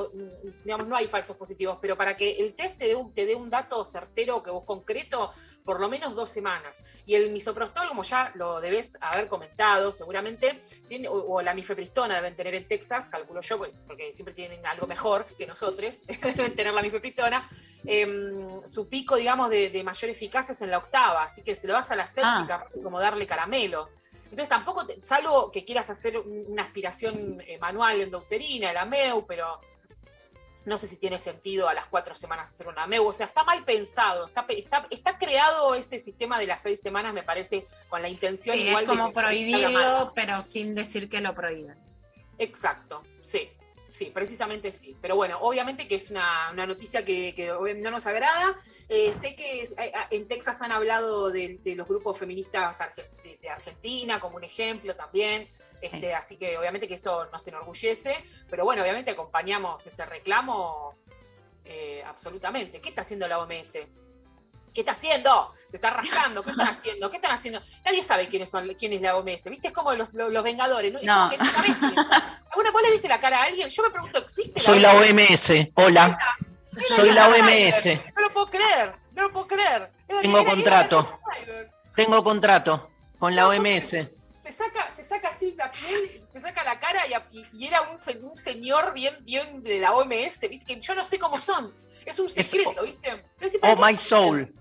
Speaker 41: digamos, no hay falsos positivos, pero para que el test te dé un, te dé un dato certero, que vos concreto, por lo menos dos semanas. Y el misoprostol, como ya lo debes haber comentado, seguramente, tiene, o, o la mifepristona deben tener en Texas, calculo yo, porque- siempre tienen algo mejor que nosotros, <laughs> deben tener la mifepristona. Em, su pico, digamos, de, de mayor eficacia es en la octava, así que se lo das a la séptica, como darle caramelo. Entonces tampoco, te- salvo que quieras hacer un- una aspiración eh, manual endouterina, el AMEU, pero no sé si tiene sentido a las cuatro semanas hacer una AMEU. O sea, está mal pensado, está, está, está creado ese sistema de las seis semanas, me parece, con la intención
Speaker 3: Sí,
Speaker 41: igual
Speaker 3: es como prohibirlo, pero sin decir que lo prohíben.
Speaker 41: Exacto, sí, sí, precisamente sí. Pero bueno, obviamente que es una, una noticia que, que no nos agrada. Eh, sé que eh, en Texas han hablado de, de los grupos feministas de Argentina como un ejemplo también. Este, Así que obviamente que eso nos enorgullece. Pero bueno, obviamente acompañamos ese reclamo eh, absolutamente. ¿Qué está haciendo la OMS? ¿Qué está haciendo? Se está rascando. ¿Qué están haciendo? ¿Qué están haciendo? Nadie sabe quiénes son, quién es la OMS. ¿Viste? Es como los, los, los Vengadores. ¿no? Es
Speaker 2: No.
Speaker 41: como que. ¿Alguna vez le viste la cara a alguien? Yo me pregunto, ¿existe
Speaker 42: Soy la OMS. Hola.
Speaker 41: Era
Speaker 42: Soy la OMS.
Speaker 41: Driver. No lo puedo creer. No lo puedo creer. Era
Speaker 42: Tengo contrato. Tengo contrato con la OMS.
Speaker 41: Se saca, saca así la piel, se saca la cara y, y- y era un, un señor bien, bien de la OMS, ¿viste? Que yo no sé cómo son. Es un secreto, ¿viste? Es decir, ¿para
Speaker 42: Oh my soul.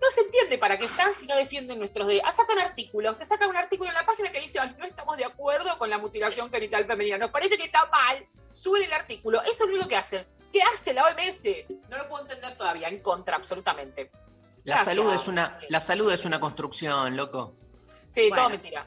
Speaker 41: No se entiende para qué están si no defienden nuestros derechos. Ah, sacan artículos. Te sacan un artículo en la página que dice, "Ay, no estamos de acuerdo con la mutilación genital femenina. Nos parece que está mal. Suben el artículo. Eso es lo único que hacen. ¿Qué hace la OMS? No lo puedo entender todavía. En contra, absolutamente.
Speaker 42: La
Speaker 41: Gracias.
Speaker 42: salud es una, la salud es una construcción, loco.
Speaker 41: Sí,
Speaker 2: Bueno,
Speaker 41: todo mentira.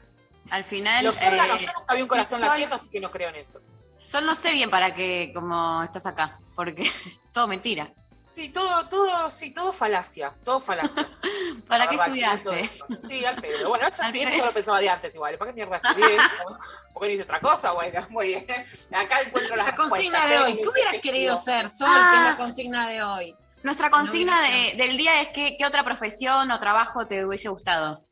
Speaker 2: Al final.
Speaker 41: Los órganos,
Speaker 2: eh,
Speaker 41: yo nunca vi un corazón
Speaker 2: sí, Sol-
Speaker 41: latiendo, así que no creo en eso.
Speaker 2: Sol no sé bien para qué, como estás acá, porque <laughs> todo mentira.
Speaker 41: Sí, todo, todo, sí, todo falacia, todo falacia. <laughs>
Speaker 2: ¿Para
Speaker 41: La
Speaker 2: qué
Speaker 41: verdad,
Speaker 2: estudiaste?
Speaker 41: Sí, al pedo. Bueno, eso sí, eso
Speaker 2: pedo.
Speaker 41: yo lo pensaba de antes igual. ¿Para qué mierda estudié eso? <laughs> ¿Por qué no hice otra cosa? Bueno, muy bien. Acá encuentro las
Speaker 3: La consigna de hoy. ¿Qué hubieras querido ser, Sol?
Speaker 2: Ah.
Speaker 3: la consigna de hoy?
Speaker 2: Nuestra
Speaker 3: Si
Speaker 2: consigna de- del día es que, qué otra profesión o trabajo te hubiese gustado.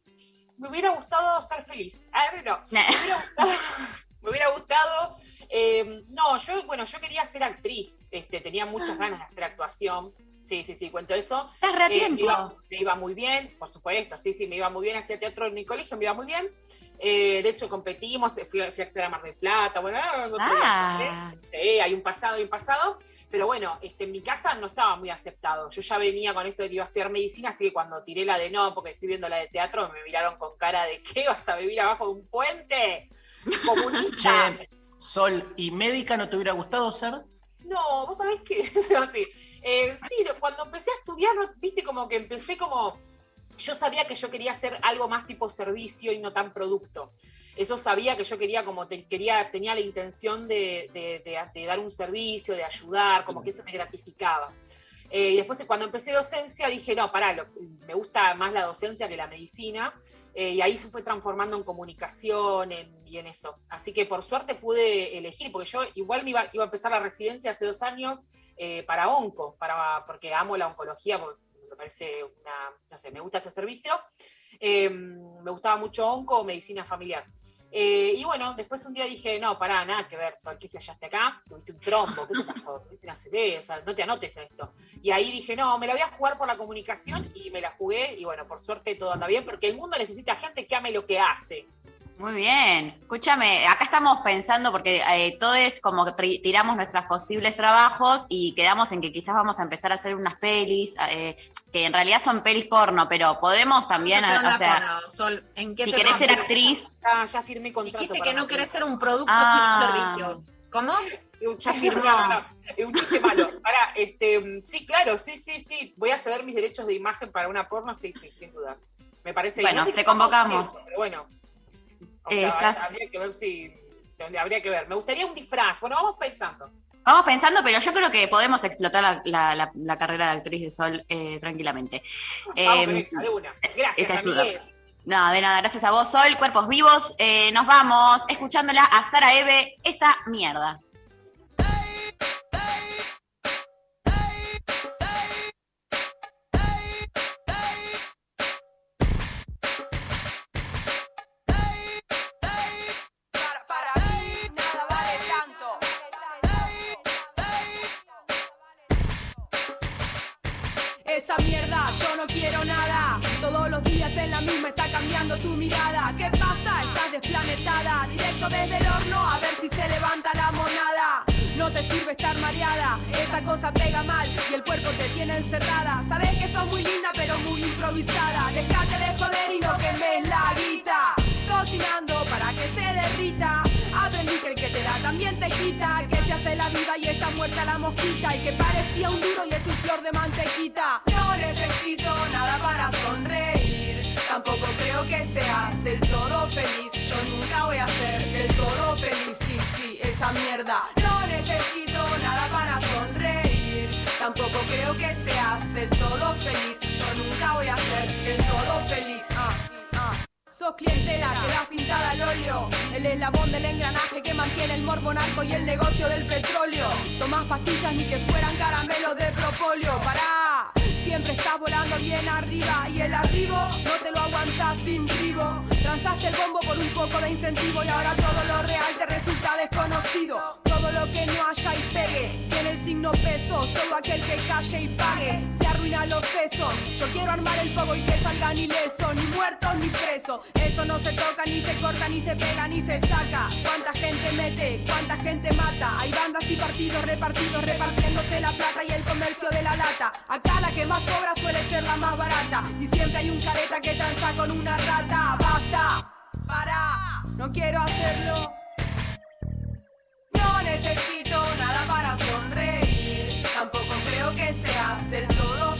Speaker 41: Me hubiera gustado ser feliz. Ah, no. Me hubiera gustado. <laughs> me hubiera gustado, eh, no, yo, bueno, yo quería ser actriz. Este, tenía muchas ganas de hacer actuación. Sí, sí, sí, cuento eso.
Speaker 2: Estás re a
Speaker 41: Eh, me, iba, me iba muy bien, por supuesto, sí, sí, me iba muy bien, hacía teatro en mi colegio, me iba muy bien. Eh, de hecho, competimos, eh, fui, fui a actuar a Mar del Plata, bueno, ah,
Speaker 2: Ah.
Speaker 41: ¿eh? sí, hay un pasado, hay un pasado, pero bueno, este, en mi casa no estaba muy aceptado. Yo ya venía con esto de que iba a estudiar medicina, así que cuando tiré la de no, porque estoy viendo la de teatro, me miraron con cara de ¿qué vas a vivir abajo de un puente? Comunista. <laughs>
Speaker 42: Sol, ¿y médica no te hubiera gustado ser?
Speaker 41: No, vos sabés que, <laughs> sí, eh, sí, cuando empecé a estudiar, viste, como que empecé como, yo sabía que yo quería hacer algo más tipo servicio y no tan producto. Eso sabía que yo quería, como quería, tenía la intención de, dar un servicio, de ayudar, como que eso me gratificaba. Eh, y después cuando empecé docencia dije, no, pará, lo- me gusta más la docencia que la medicina. Eh, y ahí se fue transformando en comunicación y en eso. Así que por suerte pude elegir, porque yo igual me iba, iba a empezar la residencia hace dos años eh, para onco, para, porque amo la oncología, me parece una, no sé, me gusta ese servicio. Eh, me gustaba mucho onco, medicina familiar. Eh, y bueno, después un día dije, no, pará, nada que ver, Sol, ¿qué flashaste acá? Tuviste un trombo, ¿qué te pasó? <laughs> Tuviste una CB, o sea, no te anotes a esto. Y ahí dije, no, me la voy a jugar por la comunicación y me la jugué y bueno, por suerte todo anda bien, porque el mundo necesita gente que ame lo que hace.
Speaker 2: Muy bien. Escúchame, acá estamos pensando, porque eh, todos como tiramos nuestros posibles trabajos y quedamos en que quizás vamos a empezar a hacer unas pelis, eh, que en realidad son pelis porno, pero podemos también,
Speaker 3: hacer
Speaker 2: o
Speaker 3: una
Speaker 2: sea,
Speaker 3: porno, Sol, ¿en qué
Speaker 2: si
Speaker 3: te
Speaker 2: querés ser actriz,
Speaker 41: Ya, ya firmé contrato.
Speaker 3: Dijiste
Speaker 41: para
Speaker 3: que no querés ser un producto
Speaker 2: Ah.
Speaker 3: sino un servicio. ¿Cómo?
Speaker 41: Ya firmó. un chiste malo. Pará, este, sí, claro, sí, sí, sí. Voy a ceder mis derechos de imagen para una porno, sí, sí, sin dudas. Me parece
Speaker 2: Bueno,
Speaker 41: no sé
Speaker 2: te convocamos.
Speaker 41: Pero bueno. O
Speaker 2: Eh,
Speaker 41: sea,
Speaker 2: estás-
Speaker 41: habría que ver si. Habría que ver. Me gustaría un disfraz. Bueno, vamos pensando.
Speaker 2: Vamos pensando, pero yo creo que podemos explotar la, la- la- la carrera de actriz de Sol eh, tranquilamente.
Speaker 41: Vamos,
Speaker 2: Eh,
Speaker 41: Teresa, de una. Gracias, amigues.
Speaker 2: No, de nada, gracias a vos, Sol, Cuerpos Vivos. Eh, nos vamos escuchándola a Sara Eve, esa mierda.
Speaker 43: Improvisada. De joder y no quemes la guita. Cocinando para que se derrita. Aprendí que el que te da también te quita. Que se hace la viva y está muerta la mosquita. Y que parecía un duro y es un flor de mantequita. No necesito nada para sonreír. Tampoco creo que seas del todo feliz. Yo nunca voy a ser del todo feliz. Sí, sí, esa mierda. No necesito nada para sonreír. Tampoco creo que seas del todo feliz. Sos clientela, quedás pintada al óleo. El eslabón del engranaje que mantiene el morbo narco y el negocio del petróleo. Tomás pastillas ni que fueran caramelos de propóleo. Pará, siempre estás volando bien arriba. Y el arribo no te lo aguantás sin ribo. Transaste el bombo por un poco de incentivo. Y ahora todo lo real te resulta desconocido. Todo lo que no haya y pegue tiene el signo peso. Todo aquel que calle y pague se arruina los sesos. Yo quiero armar el pogo y que salgan ilesos, ni muertos ni presos. Eso no se toca, ni se corta, ni se pega, ni se saca. Cuánta gente mete, cuánta gente mata. Hay bandas y partidos repartidos repartiéndose la plata y el comercio de la lata. Acá la que más cobra suele ser la más barata. Y siempre hay un careta que tranza con una rata. Basta, para, no quiero hacerlo. No necesito nada para sonreír. Tampoco creo que seas del todo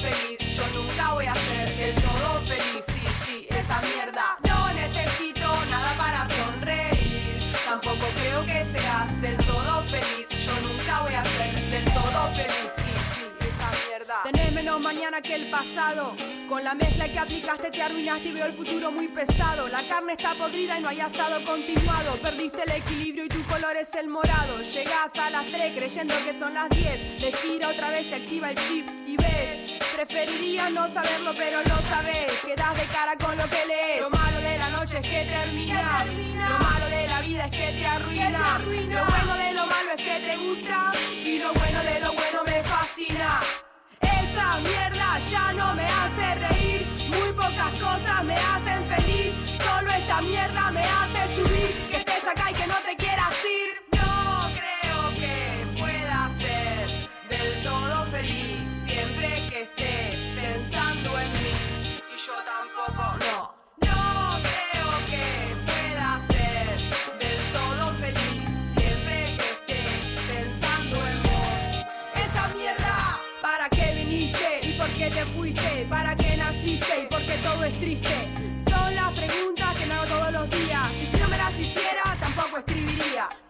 Speaker 43: mañana que el pasado. Con la mezcla que aplicaste te arruinaste y veo el futuro muy pesado. La carne está podrida y no hay asado continuado. Perdiste el equilibrio y tu color es el morado. Llegás a las 3 creyendo que son las 10. De gira otra vez se activa el chip y ves. Preferirías no saberlo, pero lo sabes. Quedas de cara con lo que lees. Lo malo de la noche es que termina. Lo malo de la vida es que te arruina. Lo bueno de lo malo es que te gusta. Y lo bueno de lo bueno me fascina. Esa mierda ya no me hace reír. Muy pocas cosas me hacen feliz. Solo esta mierda me hace subir. Que estés acá y que no te quieras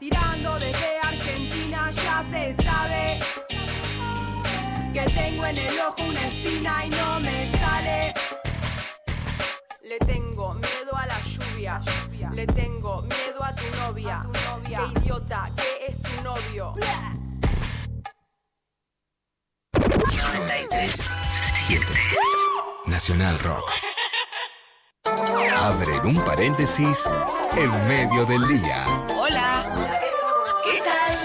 Speaker 43: Tirando desde Argentina ya se sabe que tengo en el ojo una espina y no me sale. Le tengo miedo a la lluvia. Le tengo miedo a tu novia. Qué idiota, que es tu novio.
Speaker 6: 93 7 Nacional Rock. Abren un paréntesis en medio del día.
Speaker 44: Hola. ¿Qué tal?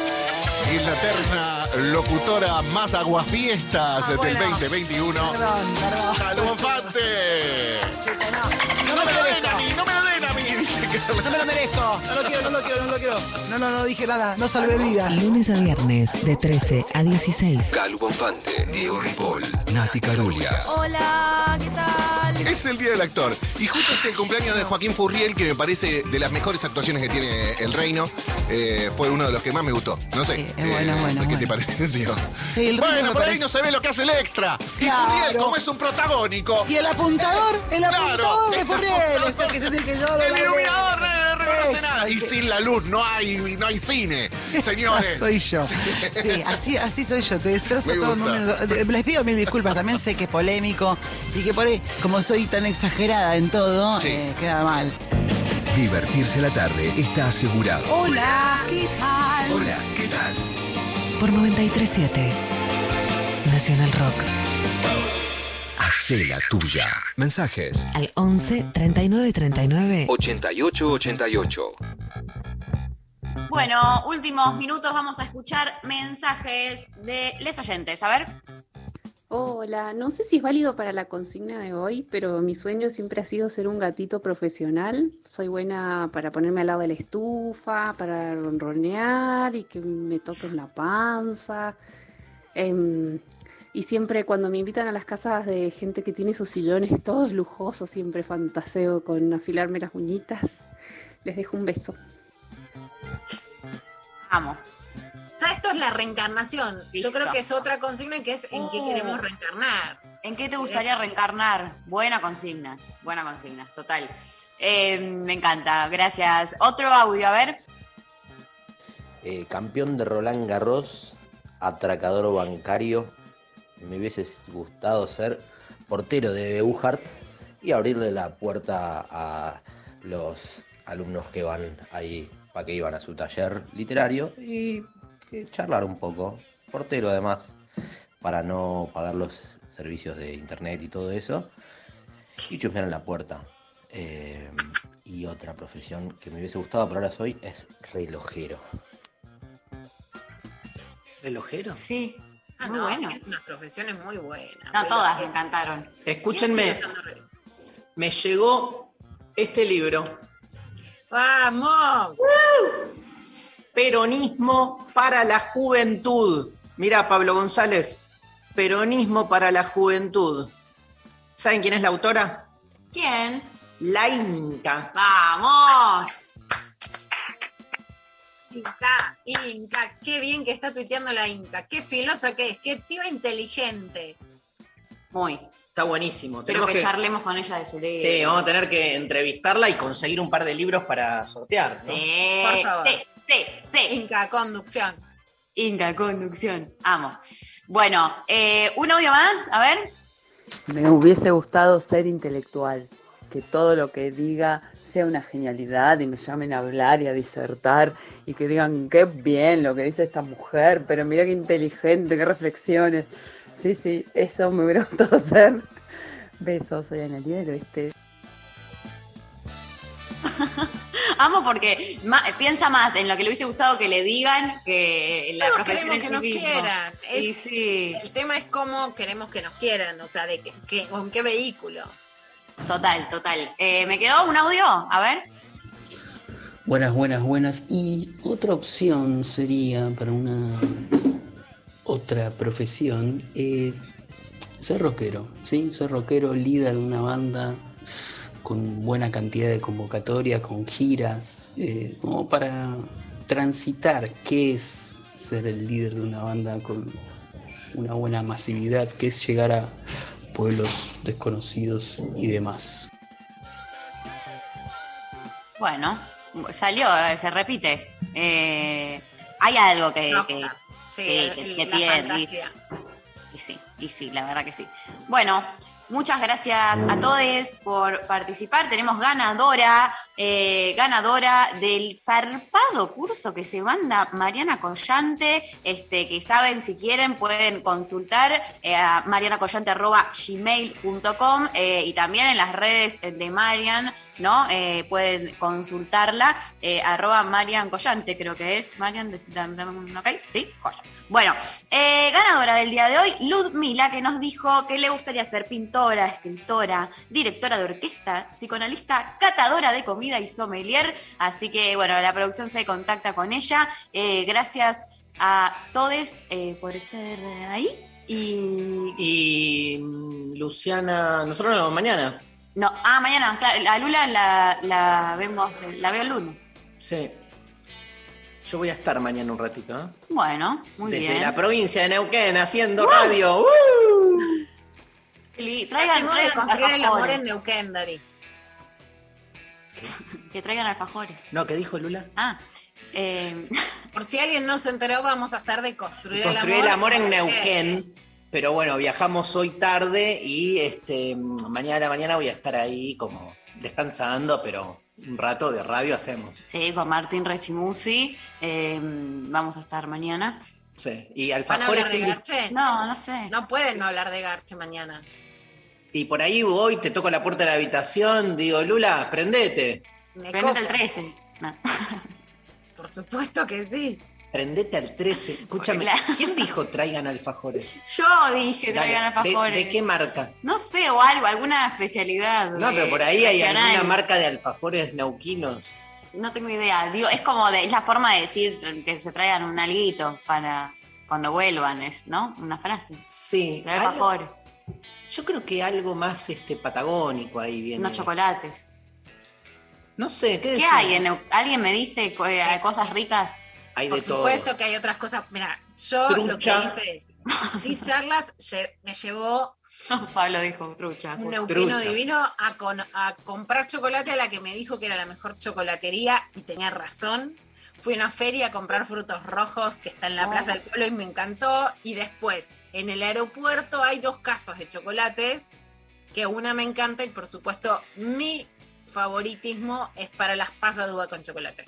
Speaker 45: Y la terna locutora más aguafiestas del 2021.
Speaker 44: Perdón, perdón.
Speaker 45: ¡Salud, No me lo
Speaker 44: merezco. No lo quiero, no lo quiero, no lo quiero. No, no, no dije nada. No salvé vidas.
Speaker 8: Lunes a viernes de 13 a 16.
Speaker 6: Calu Bonfante, Diego Ripoll, Nati Carulias.
Speaker 46: Hola, ¿qué tal?
Speaker 45: Es el Día del Actor. Y justo es el cumpleaños de Joaquín Furriel, que me parece de las mejores actuaciones que tiene El Reino. Eh, fue uno de los que más me gustó. No sé.
Speaker 44: es bueno,
Speaker 45: eh,
Speaker 44: bueno,
Speaker 45: ¿Qué te pareció?
Speaker 44: Sí, el
Speaker 45: bueno, por ahí
Speaker 44: parece-
Speaker 45: no se ve lo que hace el extra. Y
Speaker 44: Claro.
Speaker 45: Furriel, como es un protagónico.
Speaker 44: Y el apuntador, el
Speaker 45: Claro.
Speaker 44: apuntador de Furriel. El que se tiene que yo lo
Speaker 45: El
Speaker 44: logré.
Speaker 45: iluminador no no reconoce
Speaker 44: Ese,
Speaker 45: nada. Y
Speaker 44: que-
Speaker 45: sin la luz no hay, no hay cine, <laughs> señores.
Speaker 44: Soy yo. Sí, así, así soy yo. Te destrozo
Speaker 45: Me
Speaker 44: todo en un
Speaker 45: gusta.
Speaker 44: minuto. Eh, Les pido mil disculpas. También sé que es polémico y que por ahí, como soy tan exagerada en todo, eh, queda mal.
Speaker 6: Divertirse la tarde está asegurado.
Speaker 46: Hola, ¿qué tal?
Speaker 6: Hola, ¿qué tal?
Speaker 8: Por 93.7. Nacional Rock.
Speaker 6: Hacé la tuya. Mensajes
Speaker 8: Al 11 39 39.
Speaker 6: 8888.
Speaker 2: Bueno, últimos minutos vamos a escuchar mensajes de les oyentes. A ver.
Speaker 47: Hola, no sé si es válido para la consigna de hoy, pero mi sueño siempre ha sido ser un gatito profesional. Soy buena para ponerme al lado de la estufa, para ronronear y que me toquen la panza. Em, y siempre cuando me invitan a las casas de gente que tiene sus sillones todos lujosos, siempre fantaseo con afilarme las uñitas. Les dejo un beso.
Speaker 2: Amo.
Speaker 3: Ya esto es la reencarnación.
Speaker 2: Listo.
Speaker 3: Yo creo que es otra consigna que es en qué
Speaker 2: Oh.
Speaker 3: queremos reencarnar.
Speaker 2: ¿En qué te gustaría reencarnar? Buena consigna, buena consigna, total. Eh, me encanta, gracias. Otro audio, a ver.
Speaker 48: Eh, campeón de Roland Garros, atracador bancario. Me hubiese gustado ser portero de Uhart y abrirle la puerta a los alumnos que van ahí para que iban a su taller literario y que charlar un poco. Portero además, para no pagar los servicios de internet y todo eso. Y chusmear en la puerta. Eh, y otra profesión que me hubiese gustado, pero ahora soy, es relojero.
Speaker 42: ¿Relojero?
Speaker 2: Sí,
Speaker 3: Ah,
Speaker 2: muy
Speaker 3: no,
Speaker 2: bueno.
Speaker 3: tiene unas profesiones muy buenas.
Speaker 2: No, todas me encantaron.
Speaker 42: Escúchenme, me llegó este libro.
Speaker 3: ¡Vamos!
Speaker 42: Peronismo para la juventud. Mira, Pablo González, Peronismo para la juventud. ¿Saben quién es la autora?
Speaker 2: ¿Quién?
Speaker 42: La Inca.
Speaker 2: ¡Vamos!
Speaker 3: Inca, Inca, qué bien que está tuiteando la Inca, qué filosa que es, qué piba inteligente.
Speaker 2: Muy.
Speaker 42: Está buenísimo.
Speaker 2: Quiero
Speaker 42: Tenemos
Speaker 2: que, charlemos con ella de su libro.
Speaker 42: Sí, vamos a tener que entrevistarla y conseguir un par de libros para sortear. ¿no?
Speaker 2: Sí,
Speaker 3: Por favor.
Speaker 2: sí, sí, sí.
Speaker 3: Inca, conducción.
Speaker 2: Inca Conducción. Amo. Bueno, eh, un audio más, a ver.
Speaker 49: Me hubiese gustado ser intelectual, que todo lo que diga sea una genialidad y me llamen a hablar y a disertar y que digan qué bien lo que dice esta mujer, pero mira qué inteligente, qué reflexiones. Sí, sí, eso me hubiera <laughs> gustado ser. Besos, soy Analia del Oeste. <laughs>
Speaker 2: Amo porque ma- piensa más en lo que le hubiese gustado que le digan que la
Speaker 3: Todos queremos que nos
Speaker 2: mismo.
Speaker 3: quieran.
Speaker 2: Sí,
Speaker 3: El tema es cómo queremos que nos quieran, o sea, de que, que- con qué vehículo.
Speaker 2: Total, total. Eh, ¿Me quedó un audio? A ver.
Speaker 50: Buenas, buenas, buenas. Y otra opción sería para una otra profesión eh, ser rockero, ¿sí? Ser rockero, líder de una banda con buena cantidad de convocatoria, con giras, eh, como para transitar qué es ser el líder de una banda con una buena masividad, qué es llegar a pueblos desconocidos y demás.
Speaker 2: Bueno, salió, se repite. Eh, hay algo que, que-.
Speaker 3: Sí,
Speaker 2: sí,
Speaker 3: el-
Speaker 2: que, que
Speaker 3: la
Speaker 2: tiene. Y sí, y sí, la verdad que sí. Bueno, muchas gracias a todos por participar. Tenemos ganadora, eh, ganadora del zarpado curso que se manda Mariana Collante, este, que saben, si quieren, pueden consultar eh, a marianacollante.gmail.com eh, y también en las redes de Marian, ¿no? Eh, pueden consultarla, eh, Marian Collante, creo que es. Marian, ¿ok? ¿Sí? Joya. Bueno, eh, ganadora del día de hoy, Ludmila, que nos dijo que le gustaría ser pintora, escritora, directora de orquesta, psicoanalista, catadora de comida y sommelier. Así que, bueno, la producción se contacta con ella. Eh, gracias a todos por estar ahí. Y.
Speaker 1: Y mm, Luciana, nosotros nos vemos mañana.
Speaker 2: No, ah, mañana, claro, a Lula la, la vemos, eh, la veo el lunes.
Speaker 1: Sí. Yo voy a estar mañana un ratito, ¿eh?
Speaker 2: Bueno, muy
Speaker 1: Desde
Speaker 2: bien.
Speaker 1: la provincia de Neuquén, haciendo
Speaker 2: ¡Uh!
Speaker 1: radio. ¡Uh!
Speaker 2: Y
Speaker 3: Traigan,
Speaker 2: traigan, traigan
Speaker 3: construir el amor en Neuquén, Dari.
Speaker 2: Que traigan alfajores.
Speaker 1: No, ¿qué dijo Lula?
Speaker 2: Ah, eh,
Speaker 3: Por si alguien no se enteró, vamos a hacer de construir,
Speaker 1: Construir
Speaker 3: el
Speaker 1: el
Speaker 3: amor.
Speaker 1: amor en Neuquén. Pero bueno, viajamos hoy tarde y este mañana a la mañana voy a estar ahí como descansando, pero un rato de radio hacemos.
Speaker 2: sí, con Martín Rechimusi. eh, vamos a estar mañana.
Speaker 1: Sí. Y
Speaker 3: ¿Van a
Speaker 1: alfajores
Speaker 3: hablar de Garche?
Speaker 2: No, no sé.
Speaker 3: No pueden no hablar de Garche mañana.
Speaker 1: Y por ahí voy, te toco la puerta de la habitación, digo, Lula, prendete.
Speaker 3: Me
Speaker 2: Prendete el
Speaker 3: copa.
Speaker 2: 13. No.
Speaker 3: Por supuesto que sí.
Speaker 1: Prendete al 13. Escúchame,
Speaker 2: La-
Speaker 1: ¿quién dijo traigan alfajores? <laughs>
Speaker 2: Yo dije traigan
Speaker 1: ¿de-
Speaker 2: alfajores.
Speaker 1: ¿De, qué marca?
Speaker 2: No sé, o algo, alguna especialidad.
Speaker 1: No,
Speaker 2: eh,
Speaker 1: pero por ahí hay alguna marca de alfajores neuquinos.
Speaker 2: No tengo idea. Digo, es como de, es la forma de decir que se traigan un alguito para cuando vuelvan, es, ¿no? Una frase.
Speaker 1: Sí.
Speaker 2: Traer alfajores,
Speaker 1: Yo creo que algo más este patagónico ahí viene.
Speaker 2: unos chocolates.
Speaker 1: No sé, ¿qué
Speaker 2: ¿Qué hay? en ¿Alguien me dice eh, cosas ricas?
Speaker 1: Hay
Speaker 3: Por
Speaker 1: de todo.
Speaker 3: supuesto que hay otras cosas. Mira, yo lo que hice es. Mis charlas me llevó
Speaker 2: Pablo dijo trucha.
Speaker 3: un neuquino
Speaker 1: Trucha.
Speaker 3: divino a, con- a comprar chocolate a la que me dijo que era la mejor chocolatería y tenía razón. Fui a una feria a comprar frutos rojos que está en la
Speaker 2: Oh.
Speaker 3: Plaza del Pueblo y me encantó. Y después, en el aeropuerto hay dos casas de chocolates, que una me encanta y por supuesto mi favoritismo es para las pasas de uva con chocolate.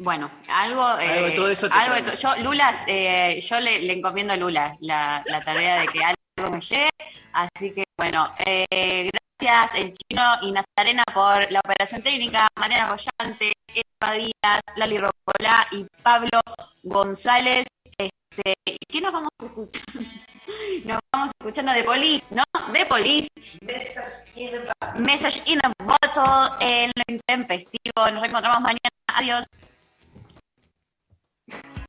Speaker 2: Bueno, algo.
Speaker 1: Algo de
Speaker 2: eh,
Speaker 1: todo eso te
Speaker 2: algo de yo, Lula, eh, yo le, le encomiendo a Lula la, la tarea de que algo me llegue. Así que, bueno, eh, gracias el chino y Nazarena por la operación técnica, Mariana Collante, Eva Díaz, Lali Rocolá y Pablo González. Este, ¿y ¿Qué nos vamos a escuchar? <laughs> Nos vamos escuchando de Police, ¿no? De Police. Message in a Bottle, el intempestivo. Nos reencontramos mañana. Adiós. you <laughs>